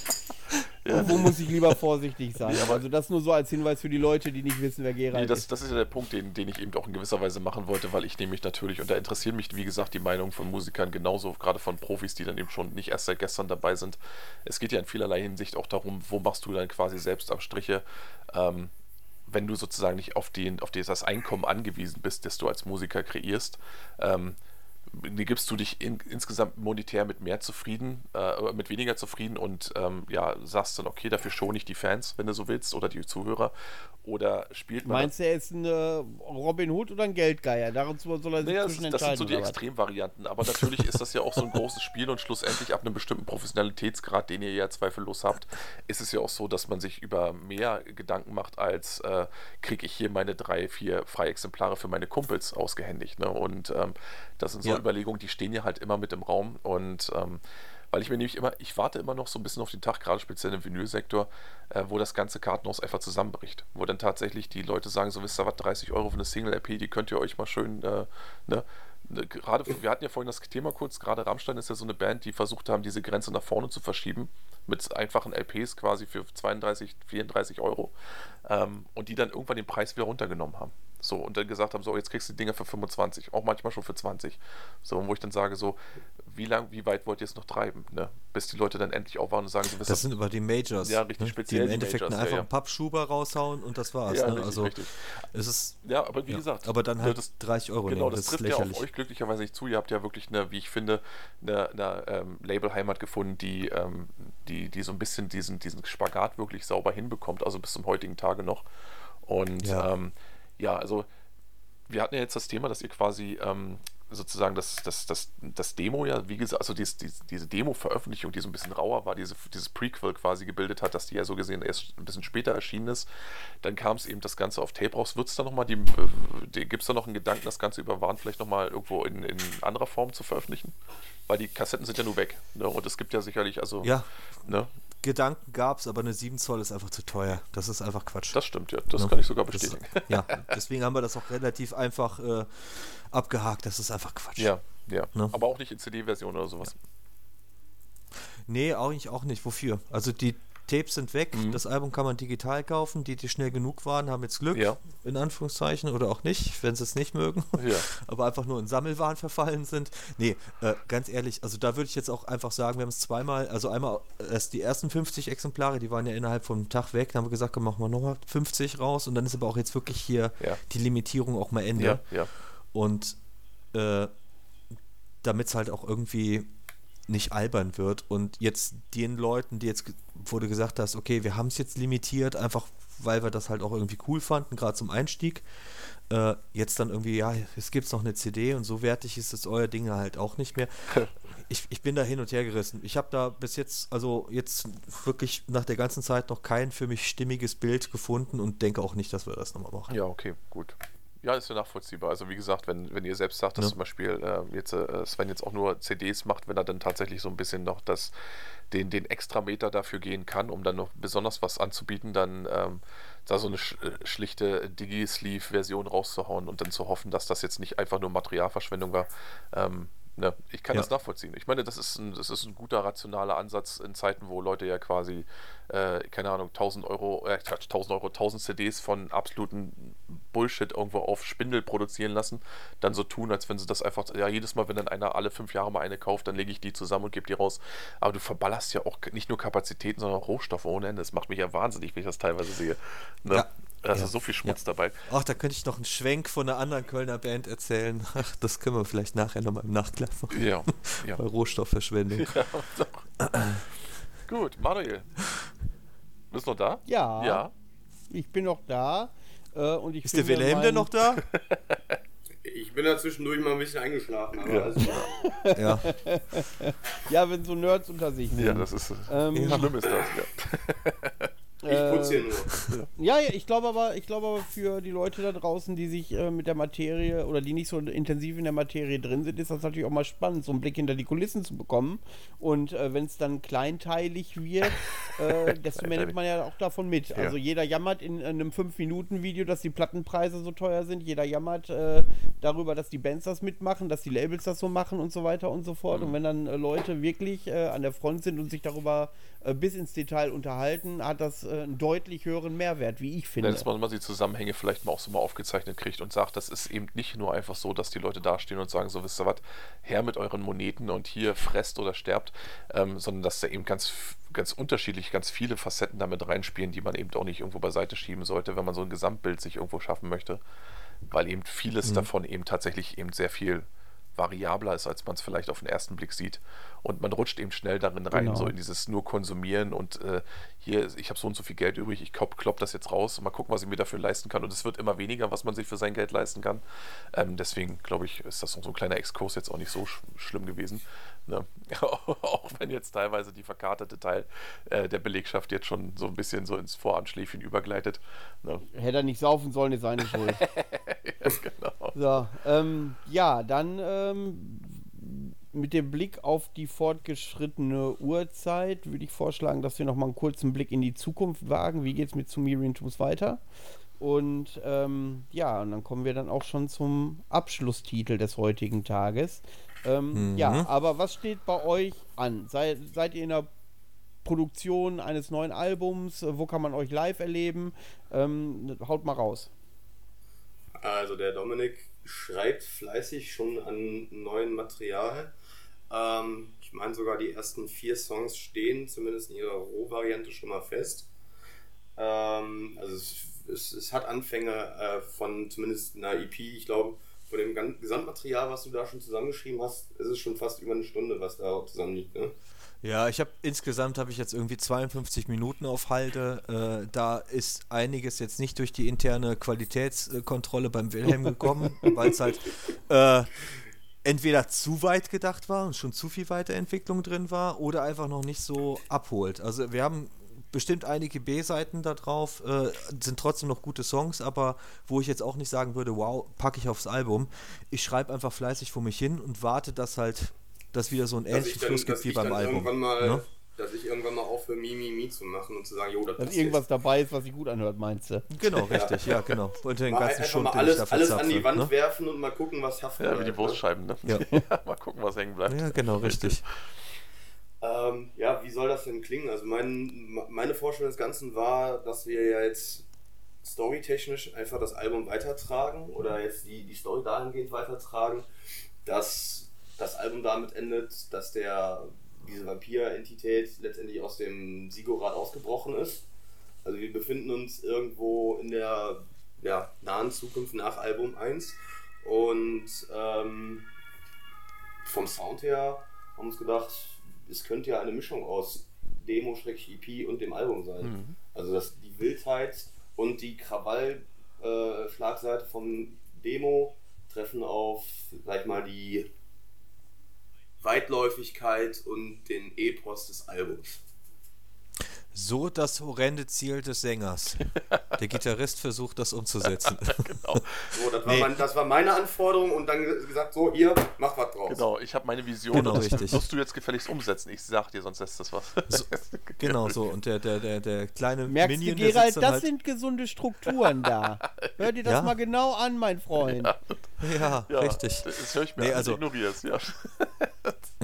Und wo muss ich lieber vorsichtig sein? also das nur so als Hinweis für die Leute, die nicht wissen, wer Gerald Nee, das, ist. das ist ja der Punkt, den, den ich eben auch in gewisser Weise machen wollte, weil ich nämlich natürlich, und da interessieren mich, wie gesagt, die Meinungen von Musikern genauso, gerade von Profis, die dann eben schon nicht erst seit gestern dabei sind. Es geht ja in vielerlei Hinsicht auch darum, wo machst du dann quasi selbst Abstriche, ähm, wenn du sozusagen nicht auf, den, auf das Einkommen angewiesen bist, das du als Musiker kreierst. Ähm, gibst du dich in, insgesamt monetär mit mehr zufrieden, äh, mit weniger zufrieden und ähm, ja, sagst dann, okay, dafür schone ich die Fans, wenn du so willst, oder die Zuhörer. Oder spielt man. Meinst du, er ist ein äh, Robin Hood oder ein Geldgeier? Dazu soll er sich Naja, das, zwischen das sind entscheiden. so die? Extremvarianten, aber natürlich ist das ja auch so ein großes Spiel und schlussendlich ab einem bestimmten Professionalitätsgrad, den ihr ja zweifellos habt, ist es ja auch so, dass man sich über mehr Gedanken macht, als äh, kriege ich hier meine drei, vier Freiexemplare für meine Kumpels ausgehändigt. Ne? Und ähm, das sind so Ja. Überlegungen, die stehen ja halt immer mit im Raum und ähm, weil ich mir nämlich immer, ich warte immer noch so ein bisschen auf den Tag, gerade speziell im Vinylsektor, äh, wo das ganze Kartenhaus einfach zusammenbricht. Wo dann tatsächlich die Leute sagen, so wisst ihr was, 30 Euro für eine Single-RP, die könnt ihr euch mal schön, äh, ne, ne, gerade, wir hatten ja vorhin das Thema kurz, gerade Rammstein ist ja so eine Band, die versucht haben, diese Grenze nach vorne zu verschieben, mit einfachen LPs quasi für 32, 34 Euro ähm, und die dann irgendwann den Preis wieder runtergenommen haben. So, und dann gesagt haben, so, jetzt kriegst du die Dinger für 25, auch manchmal schon für 20. So, wo ich dann sage, so, wie lang, wie weit wollt ihr es noch treiben, ne? Bis die Leute dann endlich aufwachen und sagen, so, Das ihr- sind aber die Majors. Ja, richtig ne? speziell Die im Endeffekt Majors, ja, einfach ja. einen Pappschuber raushauen und das war's. Ja, ne? richtig, also richtig. es ist Ja, aber wie ja. gesagt. aber dann ne, halt das, 30 Euro Genau, nehmen, das, das, trifft ja lächerlich. auf euch glücklicherweise nicht zu. Ihr habt ja wirklich eine, wie ich finde, eine, eine ähm, Labelheimat gefunden, die, ähm, die, die so ein bisschen diesen, diesen Spagat wirklich sauber hinbekommt, also bis zum heutigen Tage noch. Und ja, ähm, ja also wir hatten ja jetzt das Thema, dass ihr quasi ähm, sozusagen das, das, das, das Demo ja, wie gesagt, also dies, dies, diese Demo-Veröffentlichung, die so ein bisschen rauer war, diese, dieses Prequel quasi gebildet hat, dass die ja so gesehen erst ein bisschen später erschienen ist. Dann kam es eben das Ganze auf Tape raus. Wird es da nochmal, die, die, gibt es da noch einen Gedanken, das Ganze über Waren vielleicht nochmal irgendwo in, in anderer Form zu veröffentlichen? Weil die Kassetten sind ja nur weg. Ne? Und es gibt ja sicherlich, also. Ja. Ne? Gedanken gab es, aber eine 7 Zoll ist einfach zu teuer. Das ist einfach Quatsch. Das stimmt, ja. Das ja. kann ich sogar bestätigen. Das, ja, deswegen haben wir das auch relativ einfach äh, abgehakt. Das ist einfach Quatsch. Ja, ja. Ne? Aber auch nicht in CD-Version oder sowas. Ja. Nee, eigentlich auch nicht. Wofür? Also die Tapes sind weg, mhm. das Album kann man digital kaufen. Die, die schnell genug waren, haben jetzt Glück, ja. in Anführungszeichen, oder auch nicht, wenn sie es nicht mögen, ja. aber einfach nur in Sammelwaren verfallen sind. Nee, äh, ganz ehrlich, also da würde ich jetzt auch einfach sagen, wir haben es zweimal, also einmal erst die ersten 50 Exemplare, die waren ja innerhalb vom Tag weg, dann haben wir gesagt, dann machen wir nochmal 50 raus und dann ist aber auch jetzt wirklich hier ja. die Limitierung auch mal Ende. Und äh, damit es halt auch irgendwie nicht albern wird und jetzt den Leuten, die jetzt, du gesagt hast, okay, wir haben es jetzt limitiert, einfach weil wir das halt auch irgendwie cool fanden, gerade zum Einstieg, äh, jetzt dann irgendwie, ja, es gibt noch eine CD und so wertig ist es euer Ding halt auch nicht mehr. Ich, ich bin da hin und her gerissen. Ich habe da bis jetzt, also jetzt wirklich nach der ganzen Zeit noch kein für mich stimmiges Bild gefunden und denke auch nicht, dass wir das nochmal machen. Ja, okay, gut. Ja, ist ja nachvollziehbar. Also wie gesagt, wenn, wenn ihr selbst sagt, dass ja. zum Beispiel äh, jetzt äh, Sven jetzt auch nur CDs macht, wenn er dann tatsächlich so ein bisschen noch das, den, den Extrameter dafür gehen kann, um dann noch besonders was anzubieten, dann ähm, da so eine sch äh, schlichte Digi-Sleeve-Version rauszuhauen und dann zu hoffen, dass das jetzt nicht einfach nur Materialverschwendung war. Ähm, Ne, ich kann ja. das nachvollziehen. Ich meine, das ist, ein, das ist ein guter, rationaler Ansatz in Zeiten, wo Leute ja quasi, äh, keine Ahnung, 1000 Euro, äh, 1000 Euro, 1000 CDs von absoluten Bullshit irgendwo auf Spindel produzieren lassen, dann so tun, als wenn sie das einfach, ja, jedes Mal, wenn dann einer alle fünf Jahre mal eine kauft, dann lege ich die zusammen und gebe die raus. Aber du verballerst ja auch nicht nur Kapazitäten, sondern auch Rohstoffe ohne Ende. Das macht mich ja wahnsinnig, wenn ich das teilweise sehe. Ne? Ja, da ist ja. so viel Schmutz ja. dabei. Ach, da könnte ich noch einen Schwenk von einer anderen Kölner Band erzählen. Ach, das können wir vielleicht nachher nochmal im Nachklapp machen. Ja. ja. Bei Rohstoffverschwendung. Ja, Gut, Manuel. Bist du noch da? Ja. Ja. Ich bin noch da. Äh, und ich ist der Wilhelm denn noch da? Ich bin da zwischendurch mal ein bisschen eingeschlafen, aber ja. Also, ja. ja, wenn so Nerds unter sich sind. Ja, das ist ähm, schlimm ist das, ja. Ich putze hier nur. Ja, ja, ich glaube aber, ich glaube aber für die Leute da draußen, die sich äh, mit der Materie oder die nicht so intensiv in der Materie drin sind, ist das natürlich auch mal spannend, so einen Blick hinter die Kulissen zu bekommen. Und äh, wenn es dann kleinteilig wird, äh, desto mehr nimmt man ja auch davon mit. Ja. Also jeder jammert in, in einem 5-Minuten-Video, dass die Plattenpreise so teuer sind. Jeder jammert äh, darüber, dass die Bands das mitmachen, dass die Labels das so machen und so weiter und so fort. Mhm. Und wenn dann äh, Leute wirklich äh, an der Front sind und sich darüber bis ins Detail unterhalten, hat das äh, einen deutlich höheren Mehrwert, wie ich finde. Dass man mal die Zusammenhänge vielleicht mal auch so mal aufgezeichnet kriegt und sagt, das ist eben nicht nur einfach so, dass die Leute dastehen und sagen, so wisst ihr was, her mit euren Moneten und hier fresst oder sterbt, ähm, sondern dass da eben ganz, ganz unterschiedlich, ganz viele Facetten damit reinspielen, die man eben auch nicht irgendwo beiseite schieben sollte, wenn man so ein Gesamtbild sich irgendwo schaffen möchte. Weil eben vieles mhm. davon eben tatsächlich eben sehr viel variabler ist, als man es vielleicht auf den ersten Blick sieht. Und man rutscht eben schnell darin rein, genau. so in dieses nur konsumieren und äh, hier, ich habe so und so viel Geld übrig, ich klopp, klopp das jetzt raus und mal gucken, was ich mir dafür leisten kann. Und es wird immer weniger, was man sich für sein Geld leisten kann. Ähm, deswegen glaube ich, ist das noch so ein kleiner Exkurs jetzt auch nicht so sch schlimm gewesen. Ne? auch wenn jetzt teilweise die verkartete Teil äh, der Belegschaft jetzt schon so ein bisschen so ins Voranschläfchen übergleitet. Ne? Hätte er nicht saufen sollen, ist seine Schuld. ja, genau. So, ähm, ja, dann ähm, mit dem Blick auf die fortgeschrittene Uhrzeit würde ich vorschlagen, dass wir noch mal einen kurzen Blick in die Zukunft wagen. Wie geht es mit Sumerian Tools weiter? Und ähm, ja, und dann kommen wir dann auch schon zum Abschlusstitel des heutigen Tages. Ähm, mhm. Ja, aber was steht bei euch an? Sei, seid ihr in der Produktion eines neuen Albums? Wo kann man euch live erleben? Ähm, haut mal raus. Also der Dominik schreibt fleißig schon an neuem Material. Ähm, ich meine sogar die ersten vier Songs stehen zumindest in ihrer Rohvariante schon mal fest. Ähm, also es, es, es, hat Anfänge äh, von zumindest einer EP, ich glaube von dem Gesamtmaterial, was du da schon zusammengeschrieben hast, ist es schon fast über eine Stunde, was da zusammenliegt, ne? Ja, ich habe insgesamt habe ich jetzt irgendwie 52 Minuten auf Halde. Äh, da ist einiges jetzt nicht durch die interne Qualitätskontrolle beim Wilhelm gekommen, weil es halt äh, entweder zu weit gedacht war und schon zu viel Weiterentwicklung drin war oder einfach noch nicht so abholt. Also wir haben bestimmt einige B-Seiten da drauf, äh, sind trotzdem noch gute Songs, aber wo ich jetzt auch nicht sagen würde, wow, packe ich aufs Album. Ich schreibe einfach fleißig vor mich hin und warte, dass halt das wieder so einen ähnlichen dann, Fluss gibt wie beim Album. Mal, ne? Dass ich irgendwann mal aufhöre, Mi, Mi, Mi zu machen und zu sagen, jo, das Dass irgendwas dabei ist, was sich gut anhört, meinst du? Genau, richtig, ja, genau. Und den ganzen Schund, mal alles, alles an die Wand ne? werfen und mal gucken, was haftet. Ja, wie die Wurstscheiben, ne? Ja. mal gucken, was hängen bleibt. Ja, genau, richtig. Ähm, ja, wie soll das denn klingen? Also mein, meine Vorstellung des Ganzen war, dass wir ja jetzt storytechnisch einfach das Album weitertragen oder jetzt die, die Story dahingehend weitertragen, dass das Album damit endet, dass der, diese Vampir-Entität letztendlich aus dem Sigurad ausgebrochen ist. Also wir befinden uns irgendwo in der ja, nahen Zukunft nach Album 1 und ähm, vom Sound her haben wir uns gedacht, es könnte ja eine Mischung aus Demo-EP und dem Album sein. Mhm. Also dass die Wildheit und die Krawall-Schlagseite äh, vom Demo treffen auf, sag ich mal, die Weitläufigkeit und den Epos des Albums. So das horrende Ziel des Sängers. Der Gitarrist versucht das umzusetzen. genau. So, das, war nee. mein, das, war meine Anforderung und dann gesagt, so, hier, mach was draus. Genau, ich habe meine Vision genau, das richtig. musst du jetzt gefälligst umsetzen. Ich sag dir, sonst lässt das was. So, genau so. Und der, der, der, der kleine Merkst Minion, du, Gerald, das halt sind gesunde Strukturen da. Hör dir das ja? mal genau an, mein Freund. Ja, ja, ja richtig. Das höre ich mir nee, an, also, ignorierst, ja.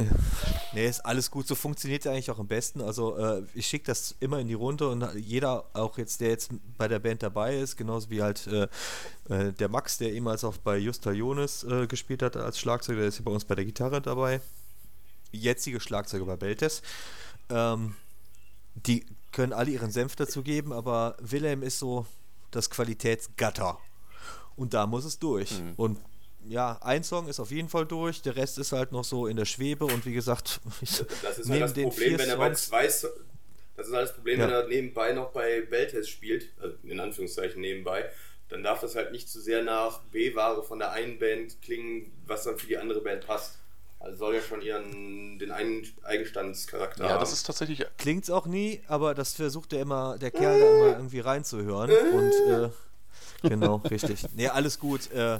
nee, ist alles gut. So funktioniert ja eigentlich auch am besten. Also äh, ich schicke das immer in die Runde und jeder, auch jetzt, der jetzt bei der Band dabei ist, genauso wie halt äh, äh, der Max, der ehemals auch bei Justa Jonas äh, gespielt hat als Schlagzeuger, der ist hier bei uns bei der Gitarre dabei. Jetzige Schlagzeuger bei Beltes. Ähm, die können alle ihren Senf dazu geben, aber Wilhelm ist so das Qualitätsgatter. Und da muss es durch. Mhm. Und ja, ein Song ist auf jeden Fall durch, der Rest ist halt noch so in der Schwebe und wie gesagt, das ist halt das Problem, wenn er bei zwei, das ist halt das Problem, ja. wenn er nebenbei noch bei Beltest spielt, also in Anführungszeichen nebenbei, dann darf das halt nicht zu sehr nach B-Ware von der einen Band klingen, was dann für die andere Band passt. Also soll ja schon ihren den einen Eigenstandscharakter ja, haben. Ja, das ist tatsächlich. Klingt's auch nie, aber das versucht der immer, der Kerl da immer irgendwie reinzuhören. und äh, genau, richtig. Nee, alles gut. Äh,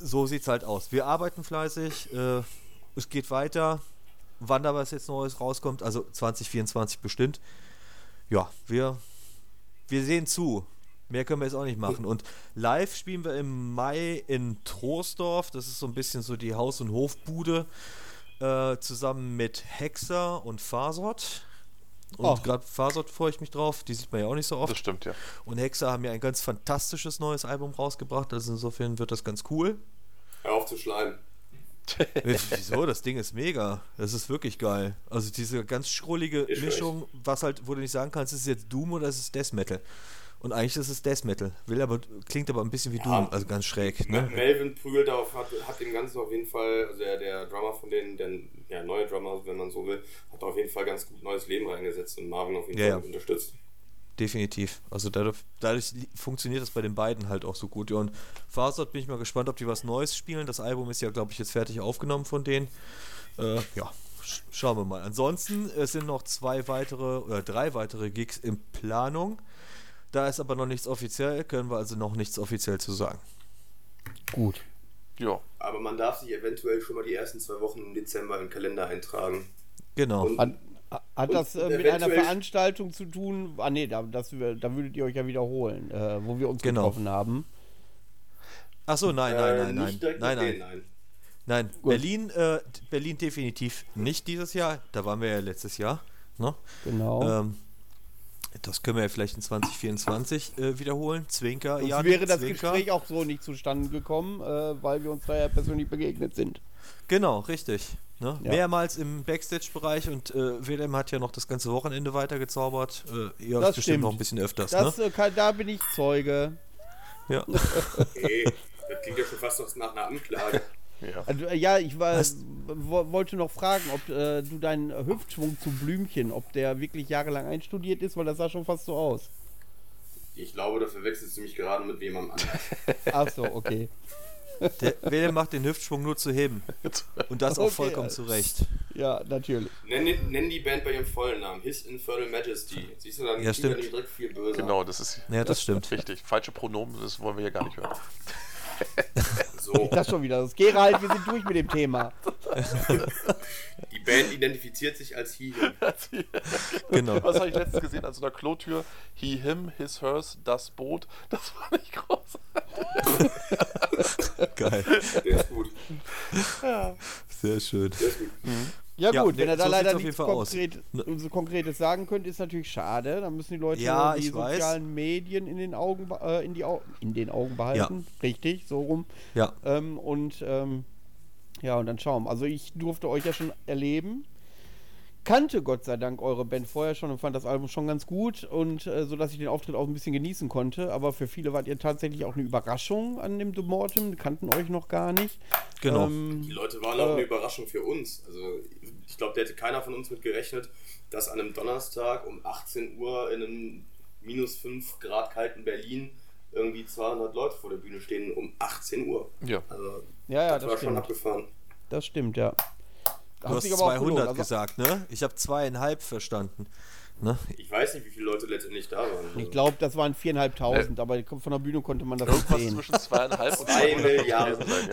so sieht's halt aus. Wir arbeiten fleißig, äh, es geht weiter. Wann da was jetzt Neues rauskommt, also 2024 bestimmt. Ja, wir, wir sehen zu. Mehr können wir jetzt auch nicht machen. Und live spielen wir im Mai in Troisdorf. Das ist so ein bisschen so die Haus- und Hofbude. Äh, zusammen mit Hexer und Fasort. Und oh. gerade Fasort freue ich mich drauf. Die sieht man ja auch nicht so oft. Das stimmt, ja. Und Hexer haben ja ein ganz fantastisches neues Album rausgebracht. Also insofern wird das ganz cool. Hör auf zu schleimen. Wieso? Das Ding ist mega. Das ist wirklich geil. Also diese ganz schrullige ich Mischung, weiß. was halt, wo du nicht sagen kannst, ist es jetzt Doom oder ist es Death Metal. Und eigentlich ist es Death Metal. Will aber, klingt aber ein bisschen wie Doom, also ganz schräg. Ne? Melvin prügelt darauf, hat, hat dem Ganzen auf jeden Fall, also der, der Drummer von denen, der ja, neue Drummer, wenn man so will, hat auf jeden Fall ganz gut neues Leben reingesetzt und Marvin auf jeden ja, Fall ja. unterstützt. Definitiv. Also dadurch, dadurch, funktioniert das bei den beiden halt auch so gut. Und Fasort bin ich mal gespannt, ob die was Neues spielen. Das Album ist ja, glaube ich, jetzt fertig aufgenommen von denen. Äh, ja, schauen wir mal. Ansonsten es sind noch zwei weitere oder drei weitere Gigs in Planung. Da ist aber noch nichts offiziell, können wir also noch nichts offiziell zu sagen. Gut. Ja. Aber man darf sich eventuell schon mal die ersten zwei Wochen im Dezember in den Kalender eintragen. Genau. Und, hat, hat das äh, mit einer Veranstaltung zu tun? Ah nee, da, das, da würdet ihr euch ja wiederholen, äh, wo wir uns genau. getroffen haben. Achso, nein, nein, äh, nein, nein. Nein, nein. Nein. Nein, Berlin, äh, Berlin definitiv nicht dieses Jahr. Da waren wir ja letztes Jahr. Ne? Genau. Ähm, das können wir ja vielleicht in 2024 äh, wiederholen. Zwinker, ja. wäre das Zwinker. Gespräch auch so nicht zustande gekommen, äh, weil wir uns da ja persönlich begegnet sind. Genau, richtig. Ne? Ja. Mehrmals im Backstage-Bereich und äh, Wilhelm hat ja noch das ganze Wochenende weitergezaubert. Äh, ihr das bestimmt stimmt. noch ein bisschen öfters. Das, ne? Äh, kann, da bin ich Zeuge. Ja. okay, das klingt ja schon fast nach einer Anklage. Ja. Also, äh, ja, ich war, wollte noch fragen, ob äh, du deinen Hüftschwung zu Blümchen, ob der wirklich jahrelang einstudiert ist, weil das sah schon fast so aus. Ich glaube, da verwechselst du mich gerade mit wem anders. Ach so, okay. Der Wilhelm macht den Hüftschwung nur zu heben. Und das auch Okay, vollkommen also- zu Recht. Ja, natürlich. Nenn, nenn die Band bei ihrem vollen Namen. His Infernal Majesty. Siehst du, dann Ja, stimmt. nicht direkt viel böser. Genau, das ist Ja, das stimmt. richtig. Falsche Pronomen, das wollen wir hier gar nicht hören. So, Das schon wieder. Das Gerald, wir sind durch mit dem Thema. die Band identifiziert sich als He, Him. Genau. Was habe ich letztens gesehen an so einer Klotür? He, him, his, hers, das Boot. Das fand ich groß. Geil. Der ist gut. Sehr schön. Der ist gut. Ja, Ja, gut, wenn er da so leider nichts konkret, Ne. so Konkretes sagen könnt, ist natürlich schade. Dann müssen die Leute Ja, die ich weiß. sozialen Medien in den Augen, äh, in, die Au in den Augen behalten. Richtig, so rum. Ja. Ähm, und ähm, ja, und dann schauen. wir. Also ich durfte euch ja schon erleben. Kannte Gott sei Dank eure Band vorher schon und fand das Album schon ganz gut und äh, so dass ich den Auftritt auch ein bisschen genießen konnte. Aber für viele wart ihr tatsächlich auch eine Überraschung an dem The Mortem, kannten euch noch gar nicht. Genau. Ähm, Die Leute waren auch Äh. eine Überraschung für uns. Also ich glaube, da hätte keiner von uns mit gerechnet, dass an einem Donnerstag um 18 Uhr in einem minus 5 Grad kalten Berlin irgendwie 200 Leute vor der Bühne stehen um 18 Uhr. Ja. Also ja, ja, das, das, war schon stimmt. abgefahren. Das stimmt, ja. Du hast sich aber auch 200 gelohnt. Also, gesagt, ne? Ich habe zweieinhalb verstanden. Ne? Ich weiß nicht, wie viele Leute letztendlich da waren. Ich glaube, das waren viereinhalbtausend, aber von der Bühne konnte man das nicht Irgendwas sehen. zwischen zweieinhalb und Zwei 200 Milliarden. sein,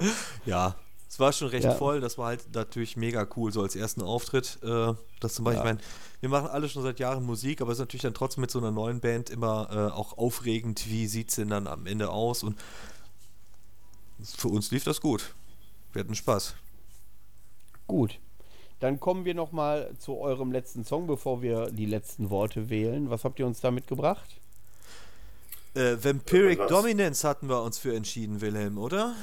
ja. Ja, es war schon recht Ja. voll. Das war halt natürlich mega cool, so als ersten Auftritt. Äh, das zum Beispiel, Ja. ich meine, wir machen alle schon seit Jahren Musik, aber es ist natürlich dann trotzdem mit so einer neuen Band immer äh, auch aufregend, wie sieht es denn dann am Ende aus. Und für uns lief das gut. Wir hatten Spaß. Gut. Dann kommen wir noch mal zu eurem letzten Song, bevor wir die letzten Worte wählen. Was habt ihr uns da mitgebracht? Äh, Vampiric Was? Dominance hatten wir uns für entschieden, Wilhelm, oder?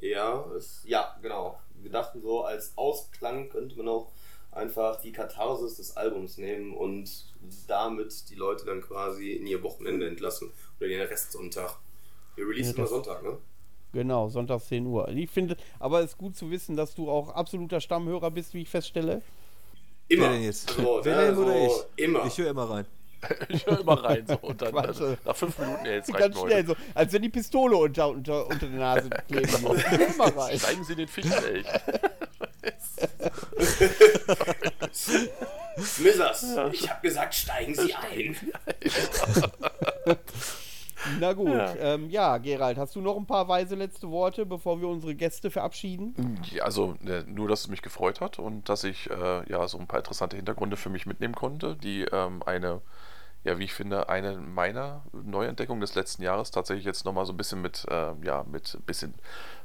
Ja, es, ja, genau. Wir dachten so, als Ausklang könnte man auch einfach die Katharsis des Albums nehmen und damit die Leute dann quasi in ihr Wochenende entlassen. Oder in den Restsonntag. Wir releasen Ja, immer Sonntag, ne? Genau, Sonntag 10 Uhr. Ich finde, aber es ist gut zu wissen, dass du auch absoluter Stammhörer bist, wie ich feststelle. Immer. Wer denn jetzt? So, ne, oder so, ich? Immer. Ich höre immer rein. Ich höre immer rein so und dann äh, nach fünf Minuten, ja, jetzt Ganz schnell, heute. so, als wenn die Pistole unter, unter, unter der Nase kleben muss. Immer rein. Steigen Sie den Finger, ey. Smithers, ich habe gesagt, steigen Sie ein. Na gut, Ja. Ähm, ja, Gerald, hast du noch ein paar weise letzte Worte, bevor wir unsere Gäste verabschieden? Ja, also ne, nur, dass es mich gefreut hat und dass ich äh, ja so ein paar interessante Hintergründe für mich mitnehmen konnte, die ähm, eine, ja, wie ich finde, eine meiner Neuentdeckungen des letzten Jahres tatsächlich jetzt nochmal so ein bisschen mit, ähm, ja, mit ein bisschen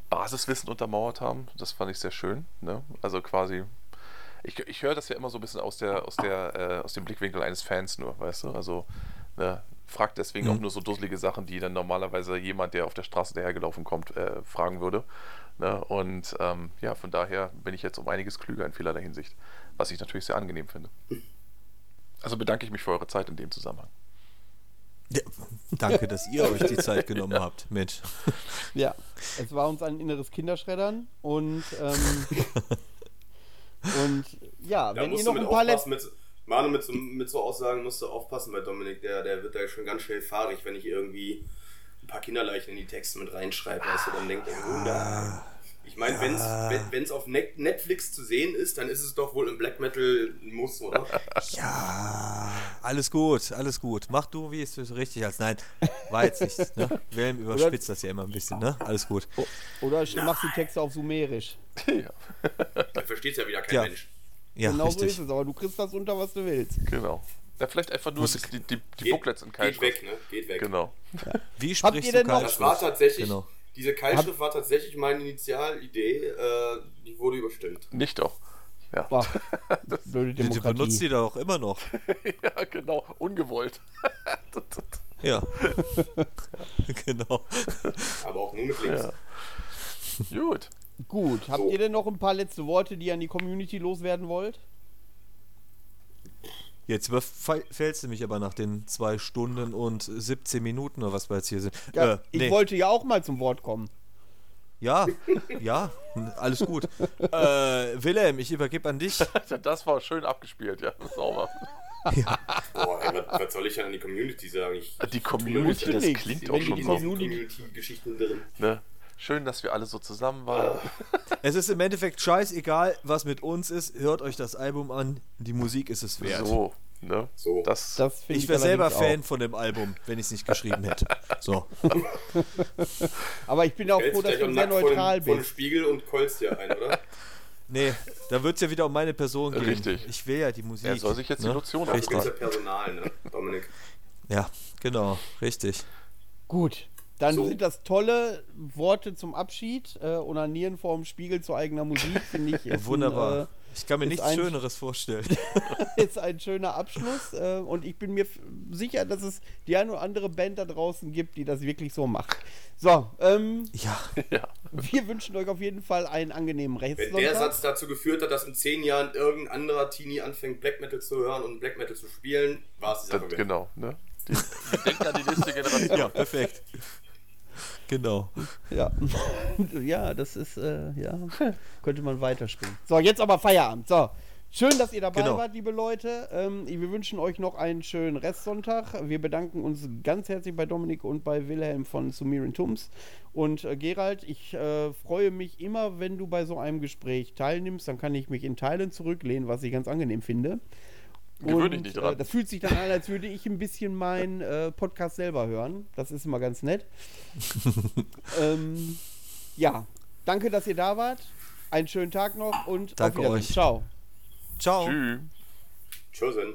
Basiswissen untermauert haben. Das fand ich sehr schön. Ne? Also quasi. Ich, ich höre das ja immer so ein bisschen aus der, aus der, äh, aus dem Blickwinkel eines Fans nur, weißt du? Also, ne, fragt deswegen auch nur so dusselige Sachen, die dann normalerweise jemand, der auf der Straße dahergelaufen kommt, äh, fragen würde. Ne? Und ähm, ja, von daher bin ich jetzt um einiges klüger in vielerlei Hinsicht, was ich natürlich sehr angenehm finde. Also bedanke ich mich für eure Zeit in dem Zusammenhang. Ja, danke, dass ihr euch die Zeit genommen habt. Mensch. Ja, es war uns ein inneres Kinderschreddern und, ähm, und ja, Da wenn ihr noch ein mit paar letzte. Manu, mit so, mit so Aussagen musst du aufpassen bei Dominik. Der, der wird da schon ganz schnell fahrig, wenn ich irgendwie ein paar Kinderleichen in die Texte mit reinschreibe. Weißt du, dann denkt er, oh, da. Ich meine, wenn's wenn es auf Net- Netflix zu sehen ist, dann ist es doch wohl im Black Metal ein Muss, oder? Ja, alles gut, alles gut. Mach du, wie es richtig als Nein, war jetzt nicht. Ne? Wilhelm überspitzt das ja immer ein bisschen, ne? Alles gut. Oder ich mach die Texte auf Sumerisch. ja, Da versteht ja wieder kein Ja. Mensch. Ja, genau so richtig. ist es, aber du kriegst das unter, was du willst. genau. Ja, vielleicht einfach nur die, die, die Geht- Booklets in Geht Keilschrift. weg, ne? Geht weg. Genau. Wie Habt sprichst ihr du denn noch- Das war tatsächlich, Genau. diese Keilschrift war tatsächlich meine Initialidee, äh, die wurde überstimmt. Nicht doch. Ja, Boah, blöde Du benutzt Demokratie. die doch immer noch. ja genau. Ungewollt. Ja. genau. Aber auch nur mit links. Ja. Gut. Gut, habt So. ihr denn noch ein paar letzte Worte, die ihr an die Community loswerden wollt? Jetzt überfällst du mich aber nach den zwei Stunden und 17 Minuten oder was wir jetzt hier sind. Ja, äh, ich nee. wollte ja auch mal zum Wort kommen. Ja, ja, alles gut. Äh, Wilhelm, ich übergebe an dich. Das war schön abgespielt, ja. Sauber. Boah, ey, was, was soll ich denn an die Community sagen? Ich, Die Community, das klingt auch die schon die so. Community-Geschichten drin. Ne? Schön, dass wir alle so zusammen waren. Es ist im Endeffekt scheißegal, was mit uns ist. Hört euch das Album an. Die Musik ist es wert. So, ne? So. Das, Das finde Ich wäre selber Fan von dem Album, wenn ich es nicht geschrieben hätte. So. Auch. Aber ich bin auch froh, dass du auch sehr neutral bist. Spiegel und keulst dir ein, oder? Nee, da wird es ja wieder um meine Person gehen. Richtig. Ich will ja die Musik. er soll sich jetzt die ne? Lotion Dafür gibt's ja auftragen. Personal, ne, Dominik? Ja, genau, richtig. Gut. Dann So. sind das tolle Worte zum Abschied. Äh, Onanieren vor dem Spiegel zu eigener Musik, finde ich. Ist Wunderbar. Ein, ich kann mir nichts ein- Schöneres vorstellen. äh, ist ein schöner Abschluss. Äh, und ich bin mir sicher, dass es die eine oder andere Band da draußen gibt, die das wirklich so macht. So, ähm, Ja, Ja. wir wünschen euch auf jeden Fall einen angenehmen Wenn der. Satz dazu geführt hat, dass in zehn Jahren irgendein anderer Teenie anfängt, Black Metal zu hören und Black Metal zu spielen, war es die Sache genau, ne? Denken an die nächste Generation. ja, perfekt. Genau. Ja. ja, das ist, äh, ja, könnte man weiterspielen. So, jetzt aber Feierabend. So. Schön, dass ihr dabei Genau. wart, liebe Leute. Ähm, wir wünschen euch noch einen schönen Restsonntag. Wir bedanken uns ganz herzlich bei Dominik und bei Wilhelm von Sumirin Tums. Und äh, Gerald, ich äh, freue mich immer, wenn du bei so einem Gespräch teilnimmst. Dann kann ich mich in Teilen zurücklehnen, was ich ganz angenehm finde. Gewöhn dich nicht Äh, dran. das fühlt sich dann an, als würde ich ein bisschen meinen äh, Podcast selber hören. Das ist immer ganz nett. ähm, ja, danke, dass ihr da wart. Einen schönen Tag noch und Danke auf Wiedersehen. euch. Ciao. Ciao. Tschüss. Tschüssen.